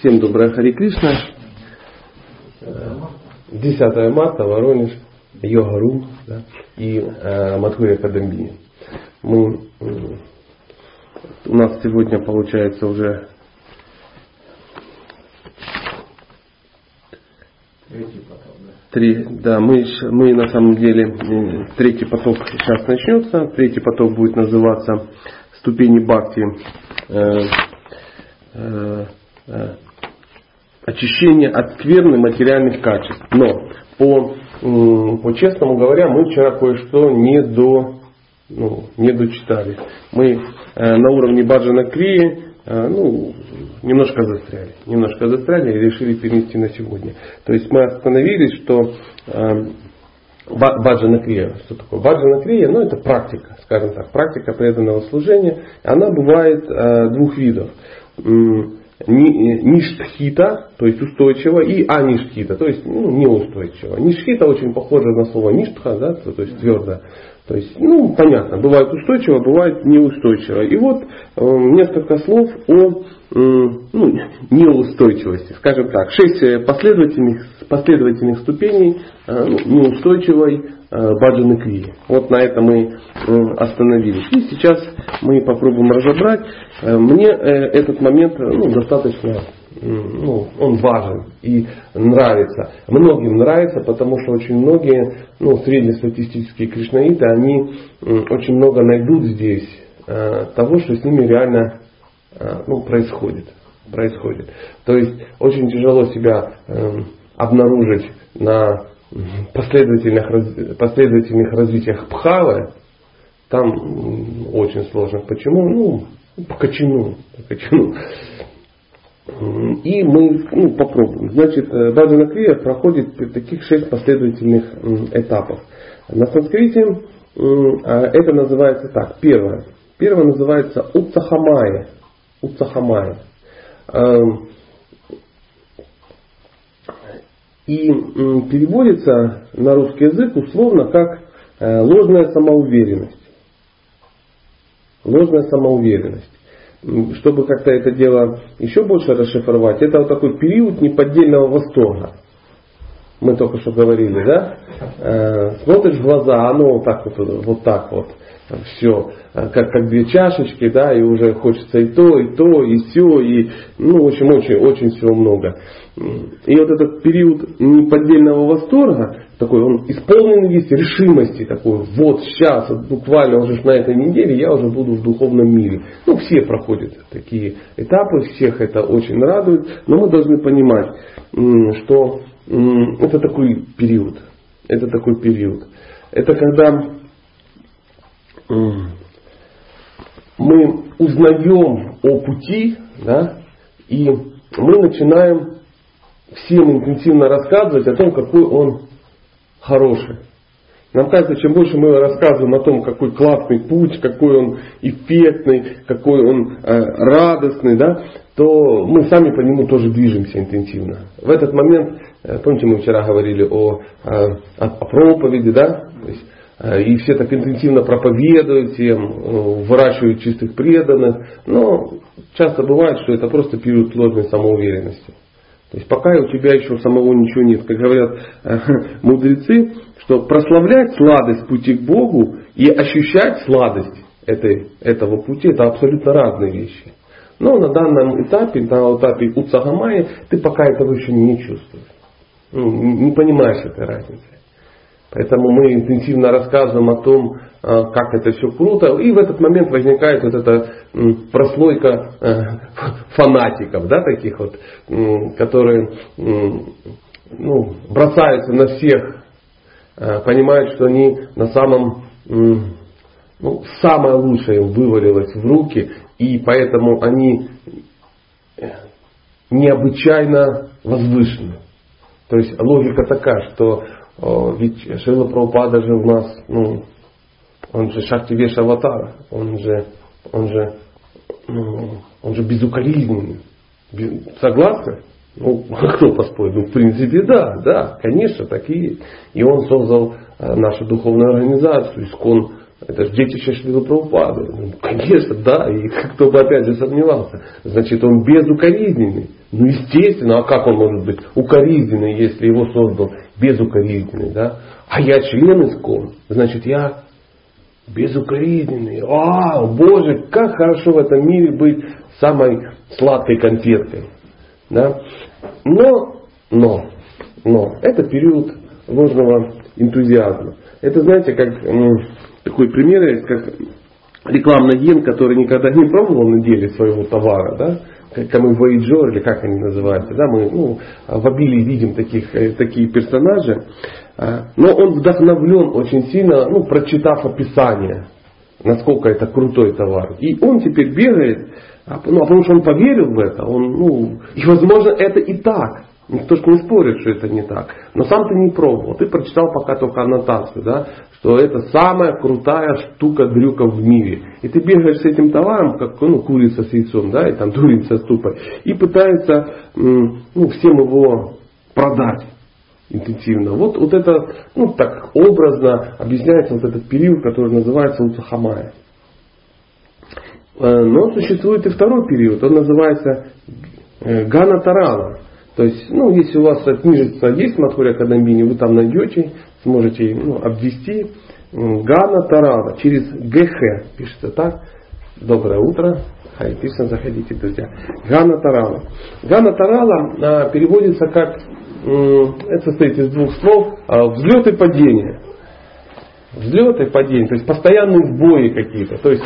Всем доброе Хари Кришна. 10 марта, Воронеж, Йогару да, и э, Мадхури Академии. Мы, э, у нас сегодня получается уже Три, да, мы, мы на самом деле, третий поток сейчас начнется. Третий поток будет называться ступени бхакти. Э, э, э, очищение от скверны материальных качеств. Но по, по честному говоря, мы вчера кое-что не до ну, не дочитали. Мы э, на уровне Баджана Крии э, ну, немножко застряли. Немножко застряли и решили перенести на сегодня. То есть мы остановились, что э, Баджана Крия. Что такое? Баджана Крия, ну это практика, скажем так, практика преданного служения. Она бывает э, двух видов ништхита, то есть устойчиво, и аништхита, то есть ну, неустойчиво. Ништхита очень похоже на слово ништха, да, то есть твердо. То есть, ну, понятно, бывает устойчиво, бывает неустойчиво. И вот э, несколько слов о э, ну, неустойчивости. Скажем так, шесть последовательных, последовательных ступеней э, ну, неустойчивой э, баджаны крии. Вот на этом мы э, остановились. И сейчас мы попробуем разобрать. Э, мне э, этот момент э, ну, достаточно ну, он важен и нравится. Многим нравится, потому что очень многие ну, среднестатистические кришнаиты, они очень много найдут здесь э, того, что с ними реально э, ну, происходит. происходит. То есть очень тяжело себя э, обнаружить на последовательных, последовательных развитиях пхавы. Там очень сложно. Почему? Ну, по качану. По качану. И мы ну, попробуем. Значит, Баджана э, Крия проходит таких шесть последовательных этапов. На санскрите а, это называется так. Первое. Первое называется Уцахамая. Уцахамая. Эм, и переводится на русский язык условно как э, ложная самоуверенность. Ложная самоуверенность чтобы как-то это дело еще больше расшифровать, это вот такой период неподдельного восторга. Мы только что говорили, да? Э, смотришь в глаза, оно вот так вот, вот так вот все, э, как, как две чашечки, да, и уже хочется и то, и то, и все, и, ну, в общем, очень, очень всего много. И вот этот период неподдельного восторга, такой, он исполнен есть решимости, такой, вот сейчас, вот буквально уже на этой неделе я уже буду в духовном мире. Ну, все проходят такие этапы, всех это очень радует, но мы должны понимать, что это такой период, это такой период. Это когда мы узнаем о пути, да, и мы начинаем всем интенсивно рассказывать о том, какой он хороший. Нам кажется, чем больше мы рассказываем о том, какой классный путь, какой он эффектный, какой он э, радостный, да, то мы сами по нему тоже движемся интенсивно. В этот момент, э, помните, мы вчера говорили о, о, о проповеди, да, то есть Э, и все так интенсивно проповедуют всем, э, выращивают чистых преданных. Но часто бывает, что это просто период ложной самоуверенности. То есть пока у тебя еще самого ничего нет. Как говорят э, мудрецы, что прославлять сладость пути к Богу и ощущать сладость этой, этого пути, это абсолютно разные вещи. Но на данном этапе, на этапе Уцагамайи, ты пока этого еще не чувствуешь. Ну, не понимаешь этой разницы. Поэтому мы интенсивно рассказываем о том, как это все круто. И в этот момент возникает вот эта прослойка э, фанатиков, да, таких вот, которые ну, бросаются на всех, э, понимают, что они на самом, ну, самое лучшее им вывалилось в руки, и поэтому они э, необычайно возвышены. То есть логика такая, что ведь Шила Прабхупада же у нас, ну, он же Шакти Веш Аватар, он же, он же, он же безукоризненный. Согласны? Ну, кто поспорит? Ну, в принципе, да, да, конечно, так и есть. И он создал э, нашу духовную организацию, Искон Это же детище Шрила Прабхупады. Ну, конечно, да, и кто бы опять же сомневался. Значит, он безукоризненный. Ну, естественно, а как он может быть укоризненный, если его создал безукоризненный, да? А я член искон, значит, я безукоризненный. А, Боже, как хорошо в этом мире быть самой сладкой конфеткой. Да? Но, но, но, это период ложного энтузиазма. Это, знаете, как ну, такой пример есть, как рекламный ген, который никогда не пробовал на деле своего товара, да, Voyager, или как они называются, да, мы ну, в обилии видим таких, э, такие персонажи, но он вдохновлен очень сильно, ну, прочитав описание, насколько это крутой товар. И он теперь бегает, а, ну, а потому что он поверил в это, он, ну, и возможно это и так. Никто же не спорит, что это не так. Но сам ты не пробовал. Ты прочитал пока только аннотацию, да, что это самая крутая штука дрюка в мире. И ты бегаешь с этим товаром, как ну, курица с яйцом, да, и там дурень со ступой, и пытается ну, всем его продать интенсивно. Вот, вот это, ну так образно объясняется вот этот период, который называется Уцахамая. Э, но существует и второй период, он называется э, Гана Тарана. То есть, ну, если у вас книжица есть в Матхуре Академии, вы там найдете, сможете ну, обвести. Гана Тарана через ГХ пишется так. Доброе утро. Хай Кришна, заходите, друзья. Гана Тарала. Гана Тарала а, переводится как, это состоит из двух слов, а, взлет и падение. Взлет и падение, то есть постоянные сбои какие-то. То есть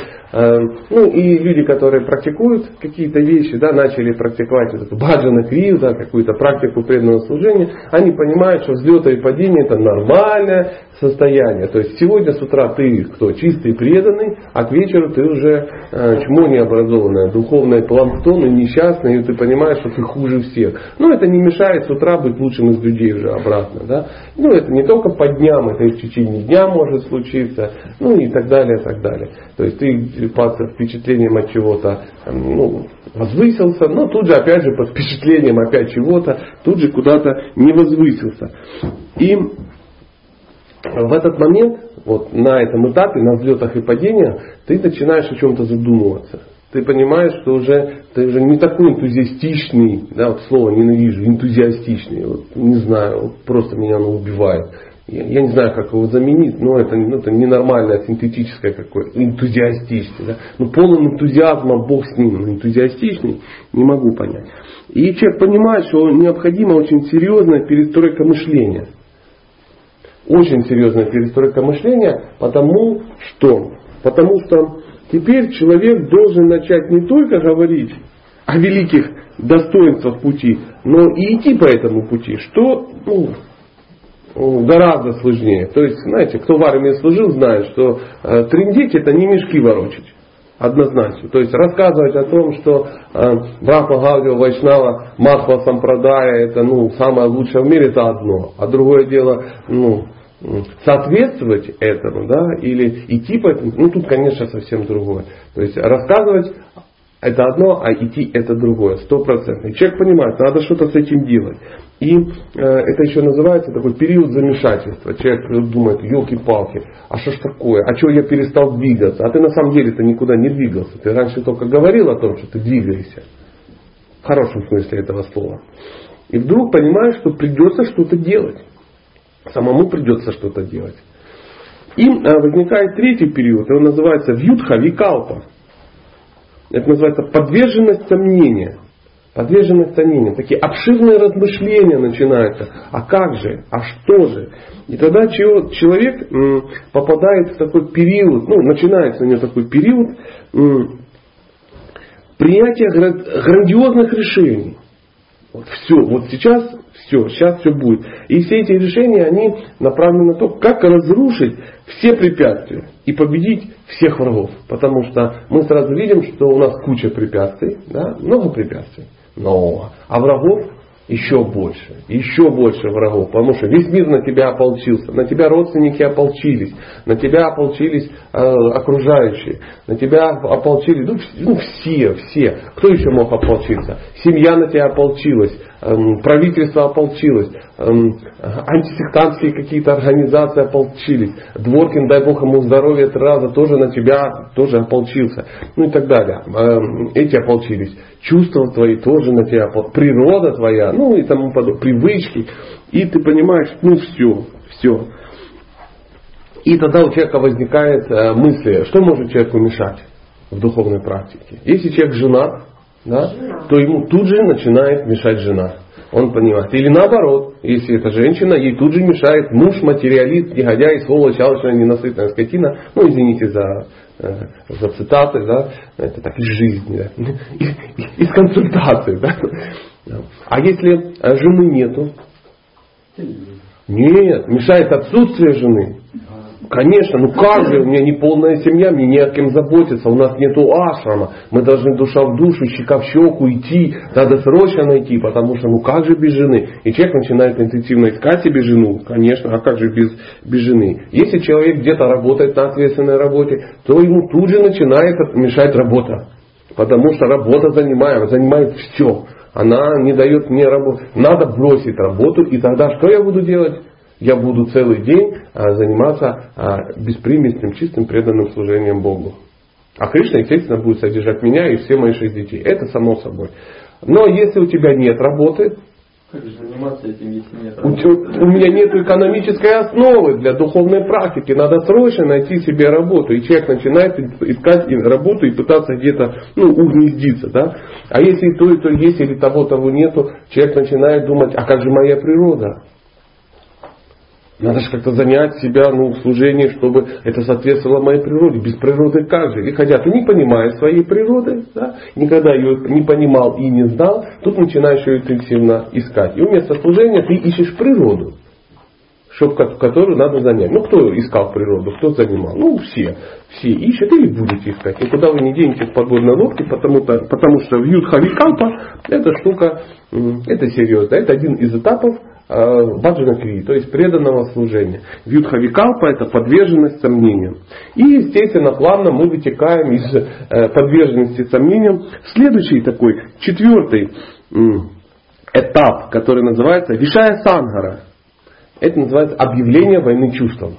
ну и люди, которые практикуют какие-то вещи, да, начали практиковать вот эту баджана крию, да, какую-то практику преданного служения, они понимают, что взлеты и падения это нормальное состояние. То есть сегодня с утра ты кто чистый преданный, а к вечеру ты уже э, чмо необразованное, духовное планктон и несчастный, и ты понимаешь, что ты хуже всех. Но это не мешает с утра быть лучшим из людей уже обратно. Да? Ну это не только по дням, это и в течение дня может случиться, ну и так далее, так далее. То есть ты под впечатлением от чего-то ну, возвысился, но тут же опять же под впечатлением опять чего-то, тут же куда-то не возвысился. И в этот момент, вот на этом этапе, на взлетах и падениях, ты начинаешь о чем-то задумываться. Ты понимаешь, что уже ты уже не такой энтузиастичный, да, вот слово ненавижу, энтузиастичный, вот, не знаю, вот просто меня оно убивает. Я, не знаю, как его заменить, но это, ну, это ненормальное, синтетическое какое энтузиастичное. Да? Ну, полным энтузиазмом Бог с ним, энтузиастичный не могу понять. И человек понимает, что необходима очень серьезная перестройка мышления. Очень серьезная перестройка мышления, потому что, потому что теперь человек должен начать не только говорить о великих достоинствах пути, но и идти по этому пути, что ну, гораздо сложнее. То есть, знаете, кто в армии служил, знает, что э, трендить это не мешки ворочать. Однозначно. То есть рассказывать о том, что э, Брахма Гаудио Вайшнава Махва Сампрадая это ну, самое лучшее в мире, это одно. А другое дело, ну, соответствовать этому, да, или идти по этому, ну тут, конечно, совсем другое. То есть рассказывать это одно, а идти это другое, стопроцентно. Человек понимает, надо что-то с этим делать. И э, это еще называется такой период замешательства. Человек думает, елки-палки, а что ж такое? А что я перестал двигаться? А ты на самом деле-то никуда не двигался. Ты раньше только говорил о том, что ты двигаешься. В хорошем смысле этого слова. И вдруг понимаешь, что придется что-то делать. Самому придется что-то делать. И э, возникает третий период, он называется вьютха викалпа. Это называется подверженность сомнения. Подверженность сомнения. Такие обширные размышления начинаются. А как же? А что же? И тогда человек попадает в такой период, ну, начинается у него такой период принятия грандиозных решений. Вот все, вот сейчас все, сейчас все будет. И все эти решения, они направлены на то, как разрушить все препятствия и победить всех врагов. Потому что мы сразу видим, что у нас куча препятствий, да, много препятствий, много. А врагов еще больше, еще больше врагов, потому что весь мир на тебя ополчился, на тебя родственники ополчились, на тебя ополчились э, окружающие, на тебя ополчились, ну, ну все, все. Кто еще мог ополчиться? Семья на тебя ополчилась, правительство ополчилось, эм, антисектантские какие-то организации ополчились, Дворкин, дай бог ему здоровья, три раза тоже на тебя тоже ополчился, ну и так далее. Эм, эти ополчились, чувства твои тоже на тебя, природа твоя, ну и тому подобное, привычки. И ты понимаешь, ну все, все. И тогда у человека возникает э, мысль, что может человеку мешать в духовной практике. Если человек женат, да, то ему тут же начинает мешать жена. Он понимает. Или наоборот, если это женщина, ей тут же мешает муж, материалист, негодяй, сволочь, алчная, ненасытная скотина. Ну, извините за, э, за цитаты, да, это так из жизни, да, из, консультации. Да. А если жены нету? Нет, мешает отсутствие жены. Конечно, ну как же, у меня не полная семья, мне не о кем заботиться, у нас нету ашрама, мы должны душа в душу, щека в щеку идти, надо срочно найти, потому что ну как же без жены? И человек начинает интенсивно искать себе жену, конечно, а как же без, без жены? Если человек где-то работает на ответственной работе, то ему тут же начинает мешать работа, потому что работа занимает, занимает все. Она не дает мне работу. Надо бросить работу, и тогда что я буду делать? Я буду целый день а, заниматься а, беспримесным, чистым, преданным служением Богу. А Кришна, естественно, будет содержать меня и все мои шесть детей. Это само собой. Но если у тебя нет работы, как же заниматься этим, если нет У, у меня нет экономической основы для духовной практики. Надо срочно найти себе работу. И человек начинает искать работу и пытаться где-то ну, угнездиться. Да? А если и то, и то есть, или того, того нету, человек начинает думать, а как же моя природа? Надо же как-то занять себя ну, в служении, чтобы это соответствовало моей природе. Без природы как же? И хотя ты не понимаешь своей природы, да, никогда ее не понимал и не знал, тут начинаешь ее интенсивно искать. И вместо служения ты ищешь природу, чтоб, которую надо занять. Ну, кто искал природу, кто занимал? Ну, все. Все ищут или будете искать. Никуда вы не денетесь в подводной лодке, потому, -то, потому что в Юдхавикалпа эта штука, это серьезно. Это один из этапов Э, баджанакри, то есть преданного служения. Вьюдхавикалпа это подверженность сомнениям. И, естественно, плавно мы вытекаем из э, подверженности сомнениям следующий такой, четвертый этап, который называется Вишая Сангара. Это называется объявление войны чувствам.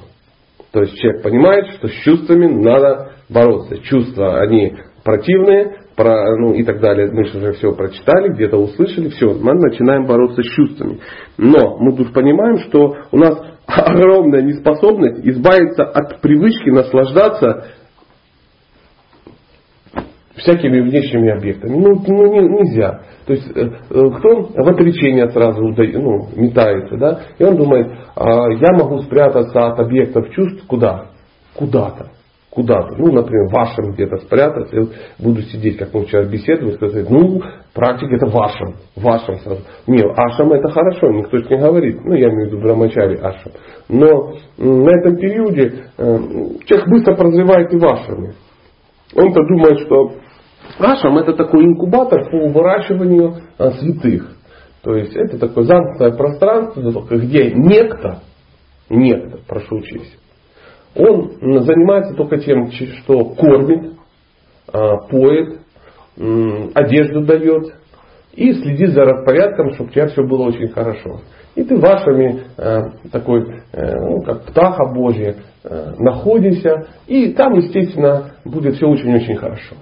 То есть человек понимает, что с чувствами надо бороться. Чувства, они противные, про, ну и так далее, мы же все прочитали, где-то услышали, все, мы начинаем бороться с чувствами. Но мы тут понимаем, что у нас огромная неспособность избавиться от привычки наслаждаться всякими внешними объектами. Ну, ну не, нельзя. То есть э, э, кто в отречение сразу ну, метается, да, и он думает, а, я могу спрятаться от объектов чувств куда? Куда-то куда-то, ну, например, вашим где-то спрятаться, я буду сидеть, как мы вчера беседовали, сказать, ну, практика это вашим, вашим сразу. Не, ашам это хорошо, никто же не говорит, ну, я имею в виду брамачари ашам. Но на этом периоде э, человек быстро прозревает и вашими. Он-то думает, что ашам это такой инкубатор по выращиванию а, святых. То есть это такое замкнутое пространство, где некто, некто, прошу учесть, он занимается только тем, что кормит, а, поет, одежду дает и следит за распорядком, чтобы у тебя все было очень хорошо. И ты вашими, а, такой, э, ну, как птаха Божья, э, находишься, и там, естественно, будет все очень-очень хорошо.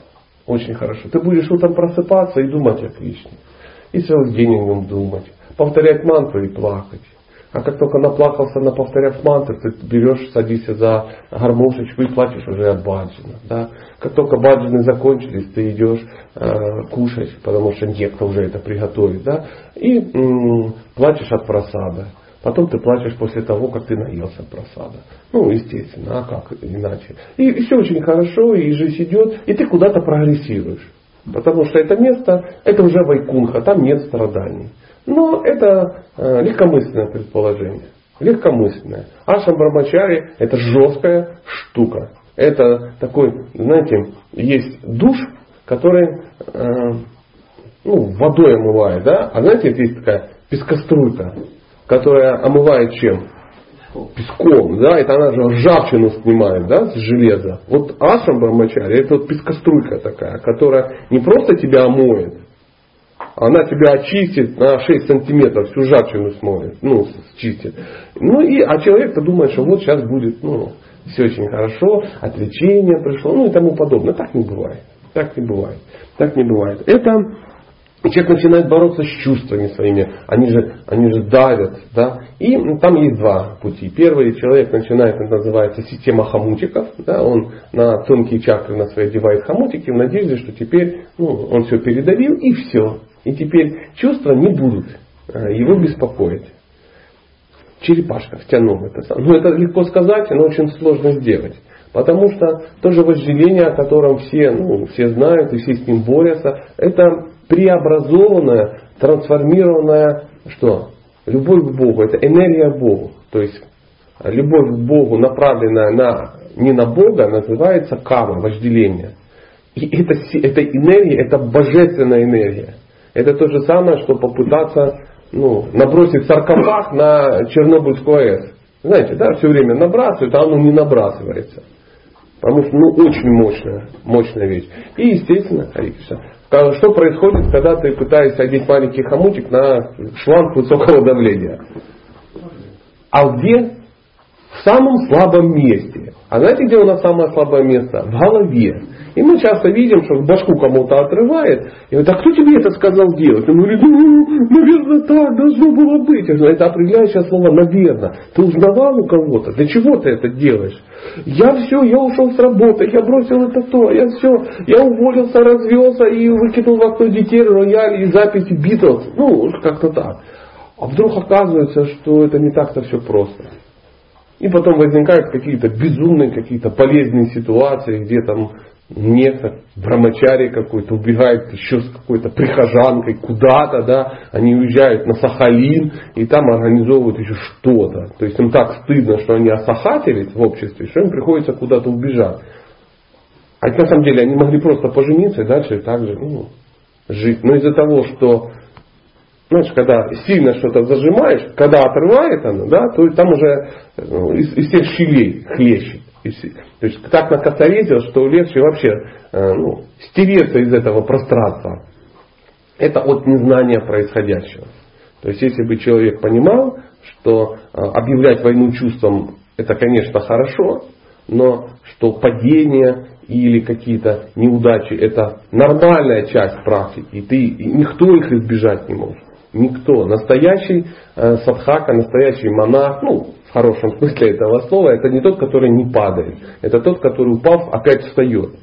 Очень хорошо. Ты будешь утром просыпаться и думать о Кришне. И целый день о нем думать. Повторять мантру и плакать. А как только наплакался, на повторяв мантры, ты берешь, садишься за гармошечку и плачешь уже от баджина. Да? Как только баджины закончились, ты идешь э, кушать, потому что некто уже это приготовит. Да? И м- плачешь от просада. Потом ты плачешь после того, как ты наелся просада. Ну, естественно, а как иначе. И, и все очень хорошо, и жизнь идет, и ты куда-то прогрессируешь. Потому что это место, это уже вайкунха, там нет страданий. Но это э, легкомысленное предположение. Легкомысленное. Ашам Брамачари это жесткая штука. Это такой, знаете, есть душ, который э, ну, водой омывает, да? А знаете, есть такая пескоструйка, которая омывает чем? Песком, да, это она же ржавчину снимает, да, с железа. Вот ашрам Брамачари, это вот пескоструйка такая, которая не просто тебя омоет, она тебя очистит на 6 сантиметров, всю ржавчину смоет, ну, чистит. Ну и, а человек-то думает, что вот сейчас будет, ну, все очень хорошо, отличение пришло, ну и тому подобное. Так не бывает. Так не бывает. Так не бывает. Это человек начинает бороться с чувствами своими, они же, они же давят, да, и там есть два пути. Первый человек начинает, это называется система хомутиков, да, он на тонкие чакры на свои одевает хомутики в надежде, что теперь ну, он все передавил и все. И теперь чувства не будут э, его беспокоить. Черепашка втянул это. Ну это легко сказать, но очень сложно сделать. Потому что то же вожделение, о котором все, ну, все знают и все с ним борются, это преобразованная, трансформированная что? Любовь к Богу. Это энергия Богу. То есть любовь к Богу, направленная на, не на Бога, называется кама, вожделение. И это, это энергия, это божественная энергия. Это то же самое, что попытаться ну, набросить саркофаг на Чернобыльскую АЭС. Знаете, да, все время набрасывают, а оно не набрасывается. Потому что, ну, очень мощная, мощная вещь. И, естественно, что происходит, когда ты пытаешься одеть маленький хомутик на шланг высокого давления? А где? В самом слабом месте. А знаете, где у нас самое слабое место? В голове. И мы часто видим, что башку кому-то отрывает. И говорит, а кто тебе это сказал делать? Он говорит, ну, наверное, так должно было быть. Это определяющее слово «наверное». Ты узнавал у кого-то? Для чего ты это делаешь? Я все, я ушел с работы, я бросил это то, я все, я уволился, развелся и выкинул в окно детей, рояль и записи Битлз. Ну, как-то так. А вдруг оказывается, что это не так-то все просто. И потом возникают какие-то безумные, какие-то полезные ситуации, где там некто, брамачари какой-то, убегает еще с какой-то прихожанкой куда-то, да, они уезжают на Сахалин и там организовывают еще что-то. То есть им так стыдно, что они осахатились в обществе, что им приходится куда-то убежать. А на самом деле они могли просто пожениться и дальше так же ну, жить. Но из-за того, что знаешь, когда сильно что-то зажимаешь, когда отрывает оно, да, то там уже ну, из, из всех щелей хлещет. То есть так накосорезил, что легче вообще э, ну, стереться из этого пространства. Это от незнания происходящего. То есть если бы человек понимал, что э, объявлять войну чувством это, конечно, хорошо, но что падение или какие-то неудачи это нормальная часть практики, и ты, и никто их избежать не может. Никто. Настоящий э, садхака, настоящий монах, ну, в хорошем смысле этого слова, это не тот, который не падает. Это тот, который упав, опять встает.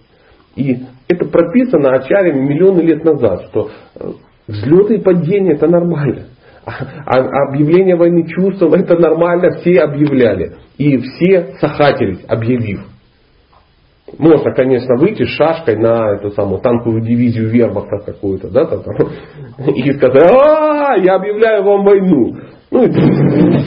И это прописано ачарями миллионы лет назад, что э, взлеты и падения это нормально. А, а объявление войны чувством это нормально, все объявляли. И все сахатились, объявив. Можно, конечно, выйти с шашкой на эту самую танковую дивизию вербахта какую-то, да, там, и сказать, а, я объявляю вам войну. Ну, и ты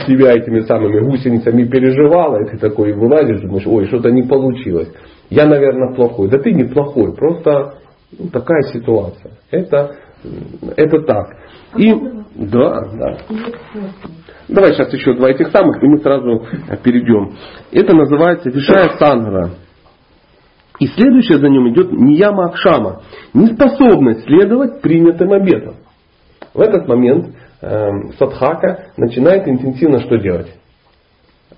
себя этими самыми гусеницами переживала, и ты такой вылазишь, думаешь, ой, что-то не получилось. Я, наверное, плохой. Да ты не плохой, просто ну, такая ситуация. Это, это так. И, да, да. Давай сейчас еще два этих самых, и мы сразу перейдем. Это называется Вишая Сангра. И следующее за ним идет Нияма Акшама. Неспособность следовать принятым обетам. В этот момент э, садхака начинает интенсивно что делать?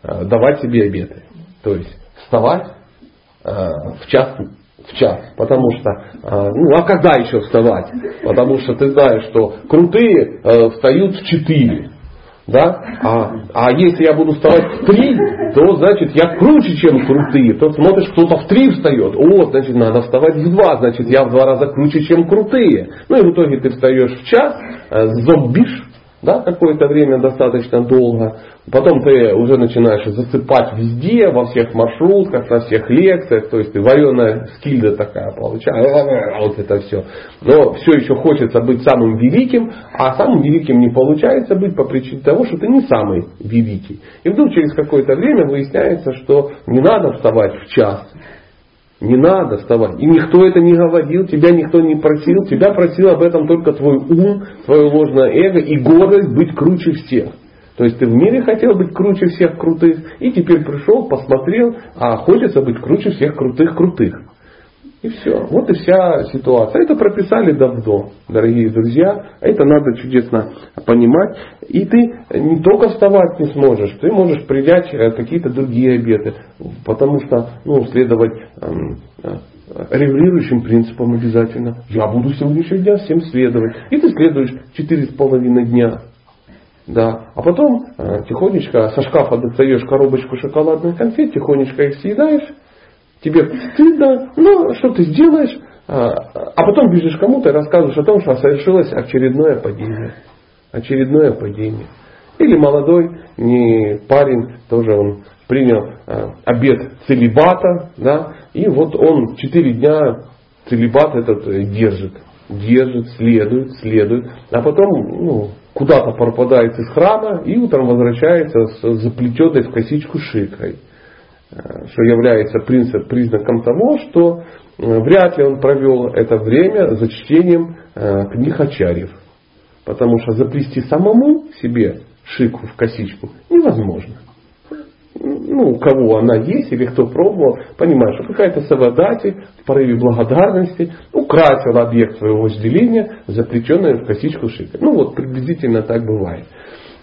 Э, давать себе обеты. То есть вставать э, в час в час. Потому что, э, ну а когда еще вставать? Потому что ты знаешь, что крутые э, встают в 4. Да? А, а если я буду вставать в три, то значит я круче, чем крутые. То смотришь, кто-то в три встает. О, значит надо вставать в два, значит я в два раза круче, чем крутые. Ну и в итоге ты встаешь в час, э, зомбишь, да, какое-то время достаточно долго. Потом ты уже начинаешь засыпать везде, во всех маршрутках, на всех лекциях. То есть ты вареная скильда такая получается. Вот это все. Но все еще хочется быть самым великим, а самым великим не получается быть по причине того, что ты не самый великий. И вдруг через какое-то время выясняется, что не надо вставать в час. Не надо вставать. И никто это не говорил, тебя никто не просил. Тебя просил об этом только твой ум, твое ложное эго и гордость быть круче всех. То есть ты в мире хотел быть круче всех крутых, и теперь пришел, посмотрел, а хочется быть круче всех крутых крутых. И все. Вот и вся ситуация. Это прописали давно, дорогие друзья. Это надо чудесно понимать. И ты не только вставать не сможешь, ты можешь принять э, какие-то другие обеты. Потому что ну, следовать эм, э, регулирующим принципам обязательно. Я буду сегодняшний дня всем следовать. И ты следуешь четыре с половиной дня. Да. А потом э, тихонечко со шкафа достаешь коробочку шоколадных конфет, тихонечко их съедаешь тебе стыдно, ну что ты сделаешь, а, а потом бежишь кому-то и рассказываешь о том, что совершилось очередное падение. Очередное падение. Или молодой не парень, тоже он принял а, обед целебата, да, и вот он четыре дня целебат этот э, держит, держит, следует, следует, а потом ну, куда-то пропадает из храма и утром возвращается с заплетенной в косичку шикой. Э, что является принцип, признаком того, что э, вряд ли он провел это время за чтением э, книг Ачарьев. Потому что заплести самому себе шику в косичку невозможно. Ну, у кого она есть или кто пробовал, понимаешь, что какая-то савадати в порыве благодарности украсила объект своего вожделения, заплетенная в косичку шика. Ну вот, приблизительно так бывает.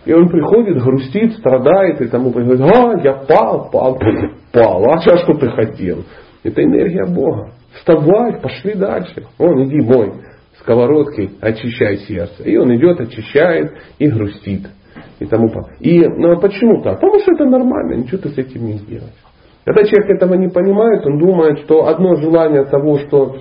И он приходит, грустит, страдает и тому говорит, а, я пал, пал, пал, а сейчас что ты хотел? Это энергия Бога. Вставай, пошли дальше. Он, иди мой сковородкой, очищай сердце. И он идет, очищает и грустит. И тому И ну, а почему так? Потому что это нормально, ничего ты с этим не сделаешь. Когда человек этого не понимает, он думает, что одно желание того, что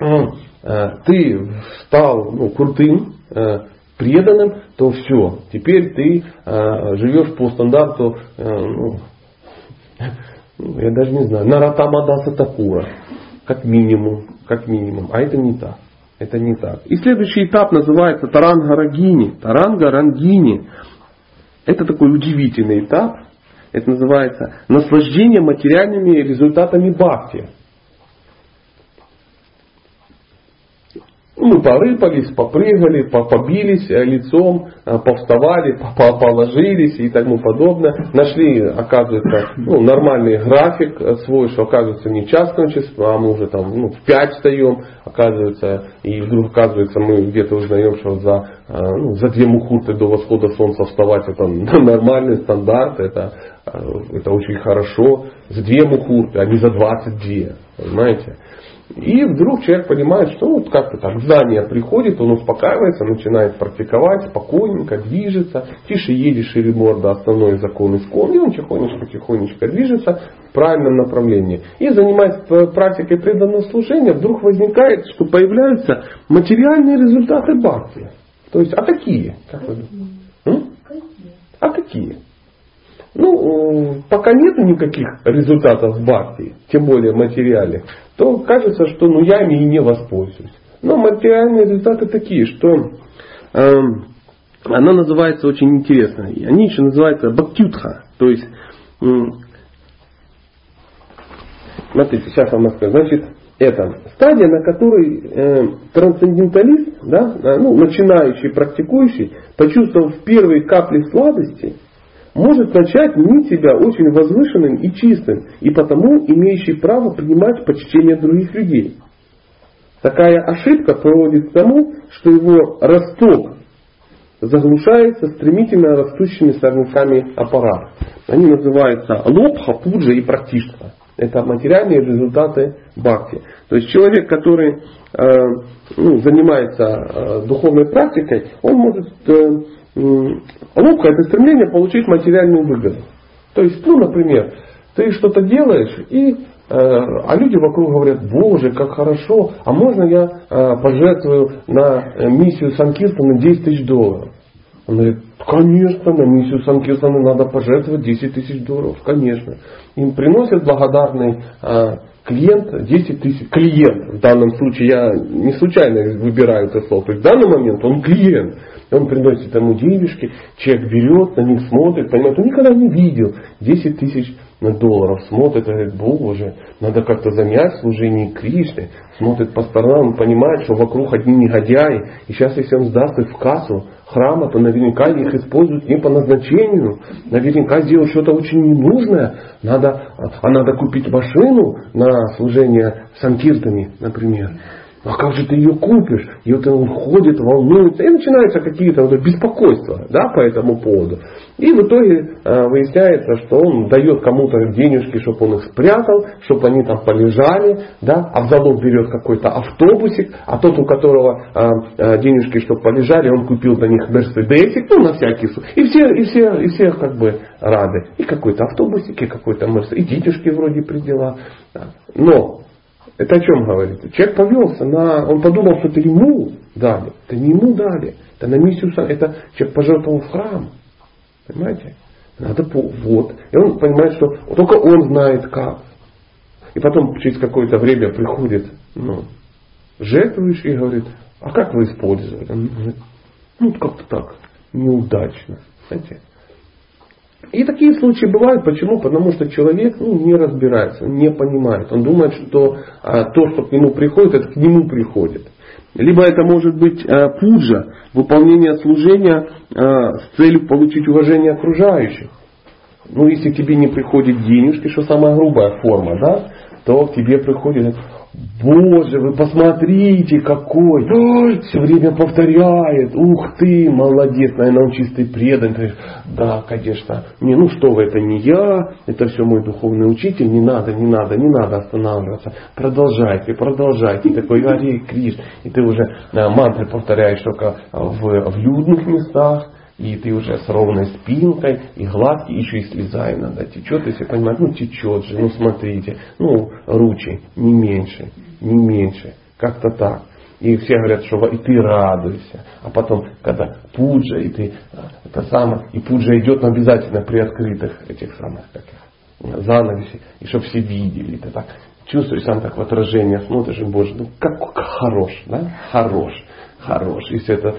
э, ты стал ну, крутым, э, преданным, то все, теперь ты э, живешь по стандарту, э, ну, я даже не знаю, Наратамадаса Такура, как минимум, как минимум. А это не так. Это не так. И следующий этап называется Тарангарагини. Тарангарангини. Это такой удивительный этап. Это называется наслаждение материальными результатами бхакти. Ну, порыпались, попрыгали, побились э, лицом, э, повставали, положились и тому подобное. Нашли, оказывается, ну, нормальный график э, свой, что оказывается не частное число, а мы уже там ну, в 5 встаем, оказывается, и вдруг оказывается мы где-то узнаем, что за, ну, за две мухурты до восхода солнца вставать это нормальный стандарт, это, это очень хорошо. За две мухурты, а не за 22, понимаете? И вдруг человек понимает, что вот как-то так знание приходит, он успокаивается, начинает практиковать, спокойненько движется, тише едет, шире морда, основной закон искон, и он тихонечко-тихонечко движется в правильном направлении. И занимаясь практикой преданного служения, вдруг возникает, что появляются материальные результаты бхакти. То есть, а какие? Как вы? А какие? Ну, пока нет никаких результатов в бхакти, тем более материале, то кажется, что ну, я ими и не воспользуюсь. Но материальные результаты такие, что э, она называется очень интересно. Они еще называются бхактютха. То есть, э, смотрите, сейчас вам расскажу. Значит, это стадия, на которой э, трансценденталист, да, ну, начинающий, практикующий, почувствовав первые капли сладости, может начать мнить себя очень возвышенным и чистым, и потому имеющий право принимать почтение других людей. Такая ошибка приводит к тому, что его росток заглушается стремительно растущими сорняками аппарата. Они называются лобха, пуджа и практишка. Это материальные результаты бхакти. То есть человек, который э, ну, занимается э, духовной практикой, он может э, Ловко это стремление получить материальную выгоду. То есть, ну, например, ты что-то делаешь, и, э, а люди вокруг говорят, боже, как хорошо, а можно я э, пожертвую на миссию Санкирта на 10 тысяч долларов? Он говорит, Конечно, на миссию Санкиртаны надо пожертвовать 10 тысяч долларов, конечно. Им приносят благодарный а, клиент 10 тысяч. Клиент, в данном случае я не случайно выбираю это слово. То есть в данный момент он клиент. Он приносит ему денежки, человек берет, на них смотрит, понимает, он никогда не видел. 10 тысяч долларов, смотрит и говорит, Боже, надо как-то занять служение Кришны, смотрит по сторонам, понимает, что вокруг одни негодяи, и сейчас если он сдаст их в кассу храма, то наверняка их используют не по назначению, наверняка сделают что-то очень ненужное, надо, а надо купить машину на служение санкиртами, например. А как же ты ее купишь? И вот он ходит, волнуется, и начинаются какие-то вот беспокойства да, по этому поводу. И в итоге э, выясняется, что он дает кому-то денежки, чтобы он их спрятал, чтобы они там полежали, да, а в залог берет какой-то автобусик, а тот, у которого э, э, денежки, чтобы полежали, он купил на них мерседесик, ну, на всякий случай. И все, и все, и все как бы рады. И какой-то автобусик, и какой-то мерседес, и детишки вроде при делах. Да. Но это о чем говорит? Человек повелся на... Он подумал, что это ему дали. Это не ему дали. Это на миссию... Это человек пожертвовал в храм. Понимаете? Надо... Вот. И он понимает, что только он знает как. И потом через какое-то время приходит, ну, жертвуешь и говорит, а как вы использовали? Он говорит, ну, как-то так, неудачно. Знаете? И такие случаи бывают. Почему? Потому что человек ну, не разбирается, не понимает. Он думает, что а, то, что к нему приходит, это к нему приходит. Либо это может быть а, пуджа, выполнение служения а, с целью получить уважение окружающих. Ну, если тебе не приходит денежки, что самая грубая форма, да, то к тебе приходит Боже, вы посмотрите, какой. Ой, все время повторяет. Ух ты, молодец, наверное, он чистый преданный. Да, конечно. Не, ну что вы, это не я, это все мой духовный учитель. Не надо, не надо, не надо останавливаться. Продолжайте, продолжайте. И такой, Ари Криш. И ты уже да, мантры повторяешь только в, в людных местах и ты уже с ровной спинкой, и гладкий, еще и слеза иногда течет, если понимаете, ну течет же, ну смотрите, ну ручей, не меньше, не меньше, как-то так. И все говорят, что и ты радуйся. А потом, когда пуджа, и ты это самое, и пуджа идет, но обязательно при открытых этих самых таких занавесей, и чтобы все видели. Ты так чувствуешь сам так в отражение, смотришь, и боже, ну как, как хорош, да? Хорош, хорош. И, все это,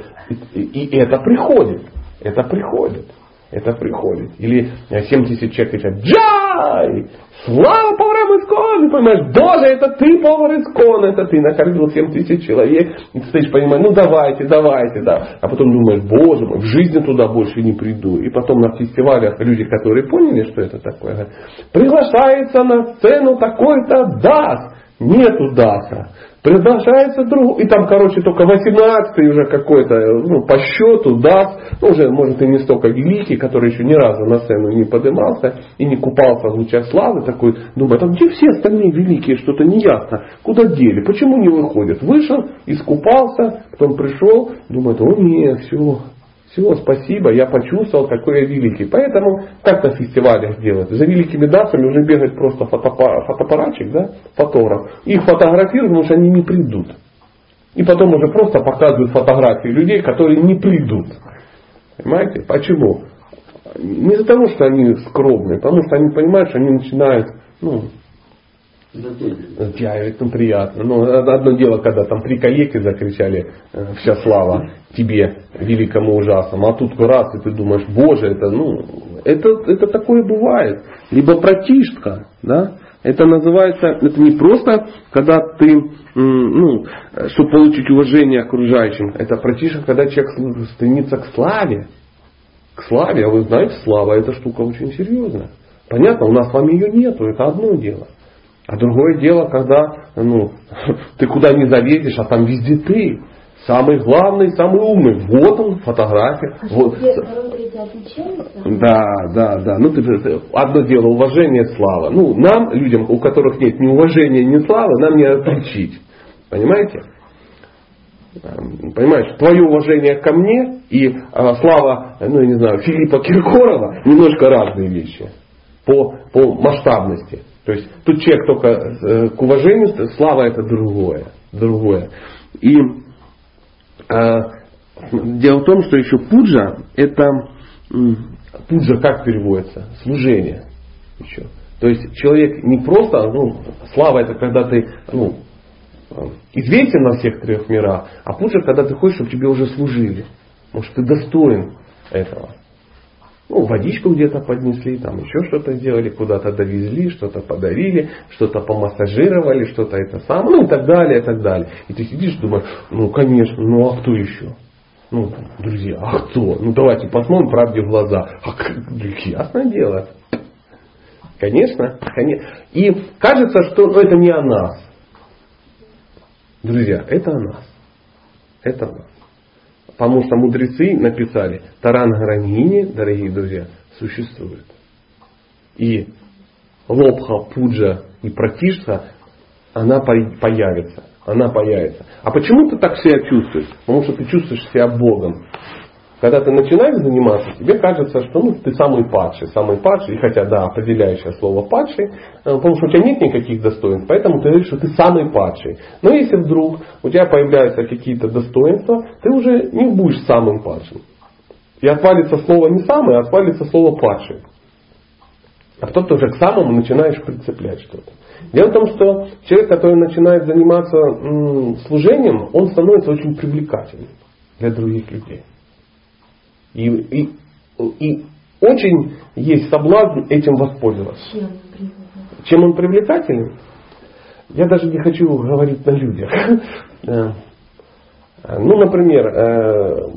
и, и это приходит. Это приходит. Это приходит. Или 7 тысяч человек кричат «Джай! Слава поварам Искон!» Понимаешь, Боже, это ты повар Искон, это ты накормил 7 тысяч человек. И ты стоишь, понимаешь, ну давайте, давайте, да. А потом думаешь, Боже мой, в жизни туда больше не приду. И потом на фестивалях люди, которые поняли, что это такое, приглашается на сцену такой-то дас. Нету даса. Приглашается друг, и там, короче, только 18 уже какой-то, ну, по счету, даст, ну, уже, может, и не столько великий, который еще ни разу на сцену не поднимался и не купался в лучах славы, такой, думает, а где все остальные великие, что-то неясно, куда дели, почему не выходят? Вышел, искупался, потом пришел, думает, о нет, все, все, спасибо, я почувствовал, какой я великий. Поэтому как на фестивалях делать? За великими датами уже бегать просто фотоаппаратчик, да, фотограф. Их фотографируют, потому что они не придут. И потом уже просто показывают фотографии людей, которые не придут. Понимаете? Почему? Не из-за того, что они скромные, потому что они понимают, что они начинают ну, я, это приятно. Но ну, одно дело, когда там три коллеги закричали э, «Вся слава тебе, великому ужасному», а тут раз, и ты думаешь, боже, это, ну, это, это такое бывает. Либо протишка, да, это называется, это не просто, когда ты, ну, чтобы получить уважение окружающим, это протишка, когда человек стремится к славе. К славе, а вы знаете, слава эта штука очень серьезная. Понятно, у нас с вами ее нету, это одно дело. А другое дело, когда ну, ты куда не залезешь, а там везде ты. Самый главный, самый умный. Вот он, фотография. А вот. Да, да, да. Ну, ты, ты, одно дело уважение, слава. Ну, нам, людям, у которых нет ни уважения, ни славы, нам не отличить. Понимаете? Понимаешь, твое уважение ко мне и а, слава, ну я не знаю, Филиппа Киркорова немножко разные вещи по, по масштабности. То есть тут человек только э, к уважению, слава это другое. другое. И э, Дело в том, что еще пуджа это пуджа как переводится? Служение. Еще. То есть человек не просто, ну, слава это когда ты ну, известен на всех трех мирах, а пуджа, когда ты хочешь, чтобы тебе уже служили. Может, ты достоин этого. Ну, водичку где-то поднесли, там еще что-то сделали, куда-то довезли, что-то подарили, что-то помассажировали, что-то это самое, ну и так далее, и так далее. И ты сидишь думаешь, ну конечно, ну а кто еще? Ну, друзья, а кто? Ну давайте посмотрим правде в глаза. А ясное дело. Конечно, конечно. И кажется, что ну, это не о нас. Друзья, это о нас. Это о нас. Потому что мудрецы написали, Таран Гарангини, дорогие друзья, существует. И Лобха, Пуджа и Пратишха, она появится. Она появится. А почему ты так себя чувствуешь? Потому что ты чувствуешь себя Богом. Когда ты начинаешь заниматься, тебе кажется, что ну, ты самый падший, самый падший, и хотя, да, определяющее слово падший, э, потому что у тебя нет никаких достоинств, поэтому ты говоришь, что ты самый падший. Но если вдруг у тебя появляются какие-то достоинства, ты уже не будешь самым падшим. И отвалится слово не самый, а отвалится слово падший. А потом ты уже к самому начинаешь прицеплять что-то. Дело в том, что человек, который начинает заниматься служением, он становится очень привлекательным для других людей. И, и, и очень есть соблазн этим воспользоваться. Чем он привлекательный? Я даже не хочу говорить на людях. Ну, например, э,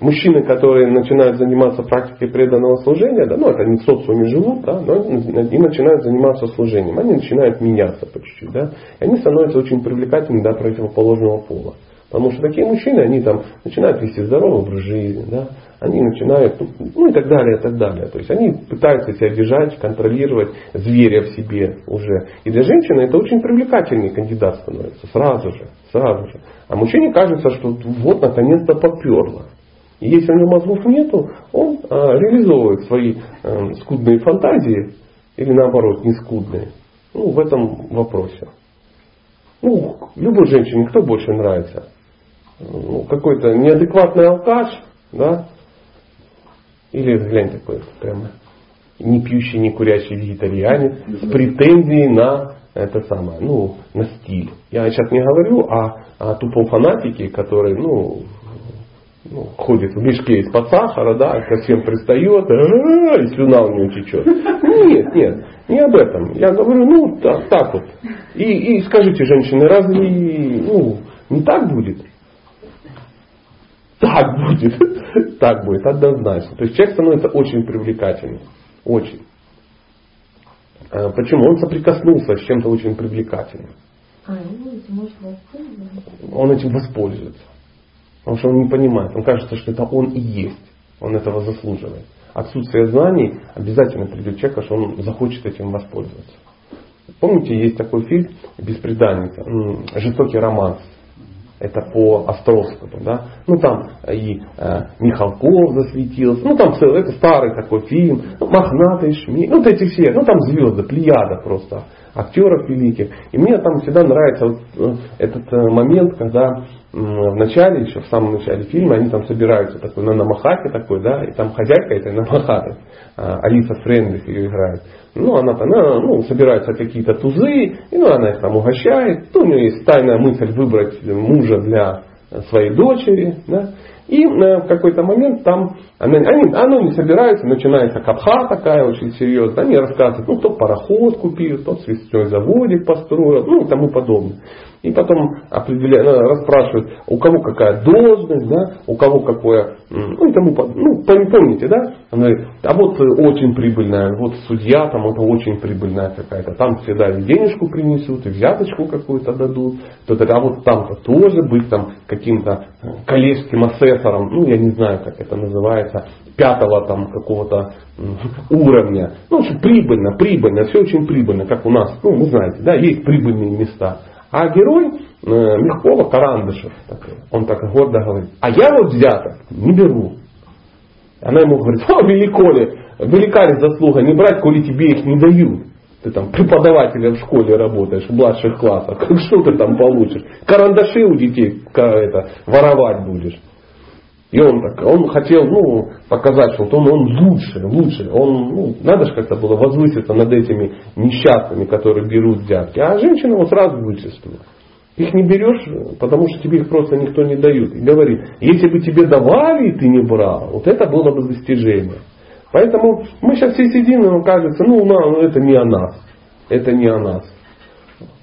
мужчины, которые начинают заниматься практикой преданного служения, да, ну это они в социуме живут, да, но они начинают заниматься служением, они начинают меняться по чуть-чуть, да, и они становятся очень привлекательными для противоположного пола. Потому что такие мужчины, они там начинают вести здоровый образ жизни, да, они начинают, ну и так далее, и так далее. То есть они пытаются себя держать, контролировать зверя в себе уже. И для женщины это очень привлекательный кандидат становится, сразу же, сразу же. А мужчине кажется, что вот наконец-то поперло. И если у него мозгов нету, он а, реализовывает свои а, скудные фантазии, или наоборот, не скудные, ну, в этом вопросе. Ну, любой женщине кто больше нравится? Ну, какой-то неадекватный алкаш, да, или глянь такой прямо не пьющий, не курящий вегетарианец с претензией на это самое, ну, на стиль. Я сейчас не говорю о, о тупом фанатике, который, ну, ну, ходит в мешке из-под сахара, да, ко всем пристает, и слюна у него течет. Нет, нет, не об этом. Я говорю, ну, так, так вот. И, и скажите, женщины, разве ну, не так будет? Так будет. Так будет, однозначно. То есть человек становится очень привлекательным. Очень. А почему? Он соприкоснулся с чем-то очень привлекательным. А, он этим воспользуется. Потому что он не понимает. Он кажется, что это он и есть. Он этого заслуживает. Отсутствие знаний обязательно придет человека, что он захочет этим воспользоваться. Помните, есть такой фильм «Беспреданница», «Жестокий романс» это по Островскому, да, ну там и э, Михалков засветился, ну там целый, это старый такой фильм, ну, Мохнатый Шми, ну вот эти все, ну там звезды, плеяда просто, актеров великих. И мне там всегда нравится вот э, этот э, момент, когда в начале, еще в самом начале фильма, они там собираются такой на Намахате такой, да, и там хозяйка этой Намахаты, а, Алиса Френдлих ее играет. Ну, она, она ну, собираются какие-то тузы, и ну, она их там угощает. Ну, у нее есть тайная мысль выбрать мужа для своей дочери, да. И э, в какой-то момент там они, они, оно не собирается, начинается капха такая очень серьезная. Они рассказывают, ну, кто пароход купил, кто свистной заводик построил, ну и тому подобное. И потом определяют, э, расспрашивают, у кого какая должность, да, у кого какое, ну и тому. Ну, помните, да? Она говорит, а вот очень прибыльная, вот судья там, это очень прибыльная какая-то. Там всегда и денежку принесут, и взяточку какую-то дадут. А вот там-то тоже быть там каким-то э, коллежским асессором, ну я не знаю, как это называется, пятого там какого-то уровня. Ну, прибыльно, прибыльно, все очень прибыльно, как у нас, ну, вы знаете, да, есть прибыльные места. А герой э, Мягкова, Карандышев, такой, он так гордо говорит, а я вот взяток не беру. Она ему говорит, о, велико ли, велика ли заслуга не брать, коли тебе их не дают. Ты там преподавателем в школе работаешь, в младших классах. Что ты там получишь? Карандаши у детей это, воровать будешь. И он так, он хотел, ну, показать, что вот он, он лучше, лучше. Он, ну, надо же как-то было возвыситься над этими несчастными, которые берут взятки. А женщина вот сразу вычислила. Их не берешь, потому что тебе их просто никто не дает. И говорит, если бы тебе давали, и ты не брал, вот это было бы достижение. Поэтому мы сейчас все сидим, и нам кажется, ну, ну это не о нас. Это не о нас.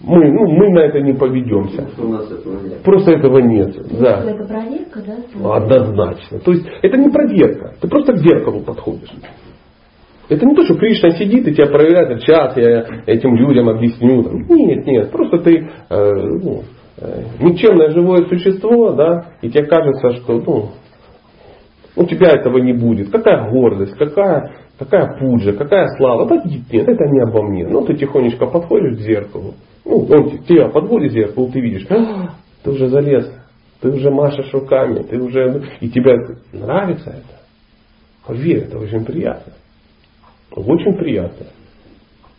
Мы, ну, мы на это не поведемся. У нас этого нет. Просто этого нет. Да. Это проверка, да? Однозначно. То есть это не проверка. Ты просто к зеркалу подходишь. Это не то, что Кришна сидит и тебя проверяет, сейчас я этим людям объясню. Нет, нет, просто ты э, ну, э, никчемное живое существо, да, и тебе кажется, что ну, у тебя этого не будет. Какая гордость, какая, какая пуджа, какая слава. Да нет, это не обо мне. Ну, ты тихонечко подходишь к зеркалу. Ну, он тебя подводит к зеркалу, ты видишь, а, ты уже залез, ты уже машешь руками, ты уже... И тебе нравится это. Поверь, это очень приятно. Очень приятно.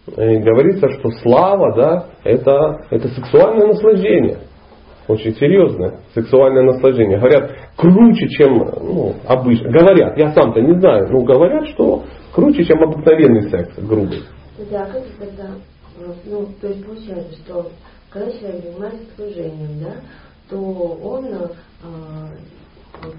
И говорится, что слава, да, это, это сексуальное наслаждение. Очень серьезное сексуальное наслаждение. Говорят, круче, чем ну, обычно. Говорят, я сам-то не знаю, но говорят, что круче, чем обыкновенный секс, грубый. Да, как тогда, ну, то есть получается, что когда человек занимается служением, да, то он а, вы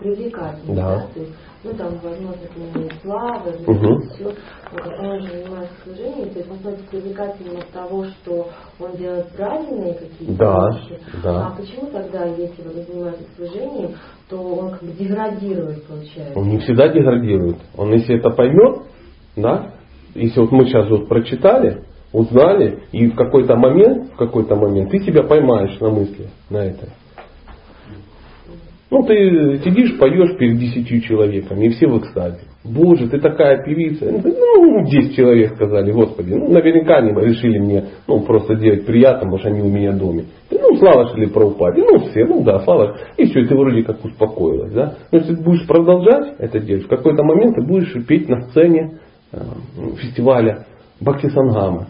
привлекательным, Да. да? То есть, ну там, возможно, к нему и слава, Мгм. все. Но когда он занимается служением, то есть он становится привлекательным от того, что он делает правильные какие-то Да, вещи. да. А почему тогда, если он занимается служением, то он как бы деградирует, получается? Он не всегда деградирует. Он если это поймет, да, если вот мы сейчас вот прочитали, узнали, и в какой-то момент, в какой-то момент ты себя поймаешь на мысли, на это. Ну, ты сидишь, поешь перед десятью человеками, и все в экстазе. Боже, ты такая певица. Ну, 10 человек сказали, Господи, ну, наверняка они решили мне, ну, просто делать приятно, что они у меня в доме. Ну, слава про упасть. Ну, все, ну да, слава. И все, и ты вроде как успокоилась, да. Но если ты будешь продолжать это делать, в какой-то момент ты будешь петь на сцене э, фестиваля Бхакти Сангама.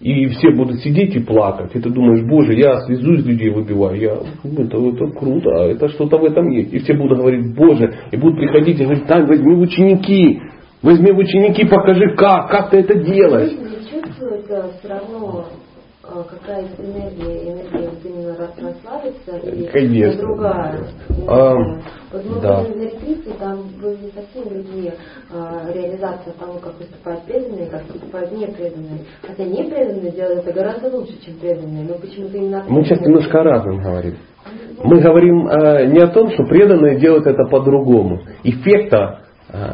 И все будут сидеть и плакать. И ты думаешь, боже, я слезу из людей выбиваю. Я, это, это круто, а это что-то в этом есть. И все будут говорить, боже, и будут приходить и говорить, Тань, возьми ученики. Возьми ученики, покажи как, как ты это делаешь. Чувствуется все равно а, какая энергия, энергия вот именно ра- расслабиться и Конечно. другая. А. Возможно, да. на ретрите там были не совсем другие а, реализация того, как выступают преданные, как выступают непреданные. Хотя непреданные делают это гораздо лучше, чем преданные, но почему-то именно... Мы сейчас немножко о разном говорим. Мы говорим э, не о том, что преданные делают это по-другому. Эффекта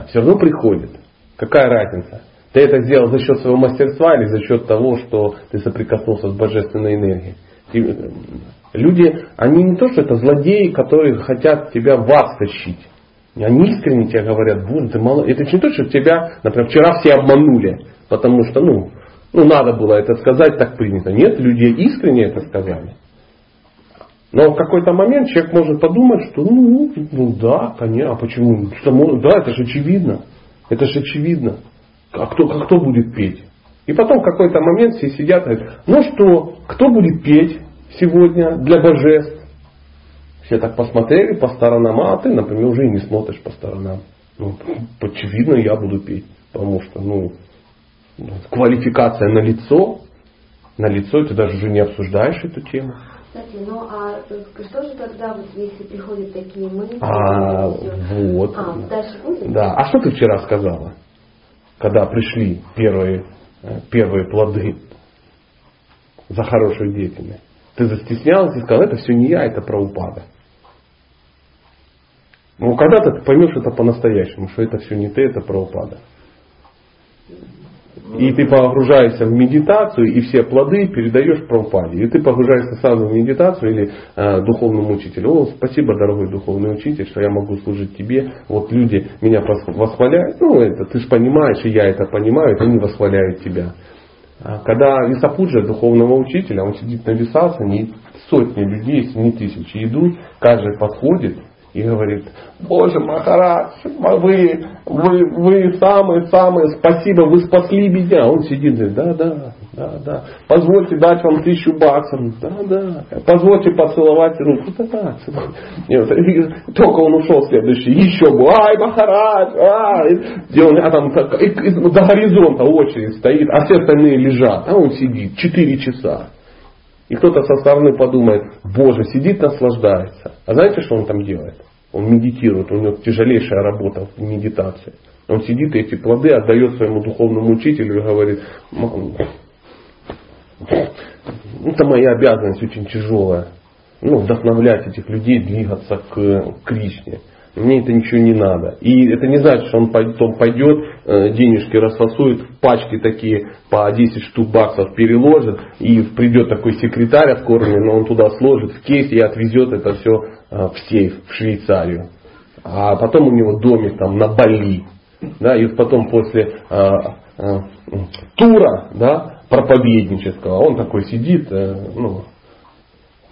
все равно приходит. Какая разница? Ты это сделал за счет своего мастерства или за счет того, что ты соприкоснулся с божественной энергией. Ты, э, люди, они не то, что это злодеи, которые хотят тебя в ад тащить. Они искренне тебе говорят, боже, ты мало... Это не то, что тебя, например, вчера все обманули, потому что, ну, ну, надо было это сказать, так принято. Нет, люди искренне это сказали. Но в какой-то момент человек может подумать, что ну, ну да, конечно, а почему? Что, да, это же очевидно. Это же очевидно. А кто, а кто будет петь? И потом в какой-то момент все сидят и говорят, ну что, кто будет петь сегодня для божеств? Все так посмотрели по сторонам, а ты, например, уже и не смотришь по сторонам. Ну, очевидно, я буду петь. Потому что, ну, квалификация на лицо, на лицо, ты даже уже не обсуждаешь эту тему. Кстати, ну а э, что же тогда, вот если приходят такие мысли? А, вот. А, дальше будет? Да. А что ты вчера сказала, когда пришли первые, э, первые плоды за хорошую деятельность? Ты застеснялась и сказала, это все не я, это про упада. Ну, когда-то ты поймешь это по-настоящему, что это все не ты, это про упада. И ты погружаешься в медитацию, и все плоды передаешь Прабхупаде. И ты погружаешься сразу в медитацию или э, духовному учителю. О, спасибо, дорогой духовный учитель, что я могу служить тебе. Вот люди меня восхваляют. Ну, это ты же понимаешь, и я это понимаю, и они восхваляют тебя. А Когда Висапуджа, духовного учителя, он сидит на Висасане, и сотни людей, если не тысячи, идут, каждый подходит и говорит, Боже, Махарадж, вы, вы, вы самые-самые, спасибо, вы спасли меня. Он сидит и говорит, да, да, Да, да. Позвольте дать вам тысячу баксов. Да, да. Позвольте поцеловать руку. Да, да. И вот, и только он ушел следующий. Еще бы. Ай, Махарадж. Ай. Где он, а там и, и, до горизонта очередь стоит, а все остальные лежат. А он сидит. Четыре часа. И кто-то со стороны подумает, боже, сидит, наслаждается. А знаете, что он там делает? Он медитирует, у него тяжелейшая работа в медитации. Он сидит и эти плоды отдает своему духовному учителю и говорит, это моя обязанность очень тяжелая. Ну, вдохновлять этих людей двигаться к Кришне. Мне это ничего не надо. И это не значит, что он потом пойдет, э, денежки расфасует, пачки такие по 10 штук баксов переложит, и придет такой секретарь откормленный, но он туда сложит в кейс и отвезет это все э, в сейф, в Швейцарию. А потом у него домик там на Бали. Да, и потом после а, а, тура да, проповеднического он такой сидит, э, ну,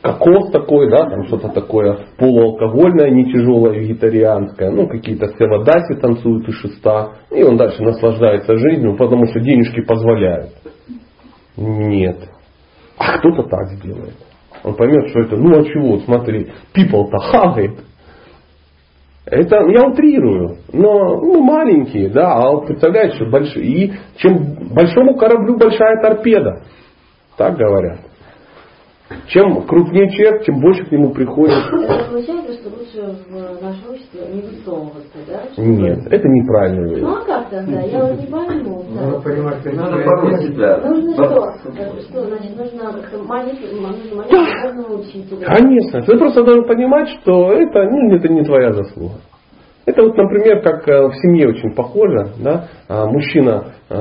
кокос такой, да, там что-то такое полуалкогольное, не тяжелое, вегетарианское, ну, какие-то севадаси танцуют и шеста, и он дальше наслаждается жизнью, потому что денежки позволяют. Нет. А кто-то так сделает. Он поймет, что это, ну а чего, смотри, people-то хавает, это я утрирую, но ну, маленькие, да, а представляете, что большие. И чем большому кораблю большая торпеда. Так говорят. Чем крупнее человек, тем больше к нему приходит. Это получается, что лучше в наше общество не высовываться, да? Чтобы... Нет, это неправильно. Ну а как тогда? Я вот не пойму. Да. Надо понимать, как надо пороть себя. Нужно что? Что, значит, нужно как-то молиться, нужно молиться каждому учителю. Конечно. Ты просто должен понимать, что это, ну, это не твоя заслуга. Это вот, например, как э, в семье очень похоже. Да? А мужчина э,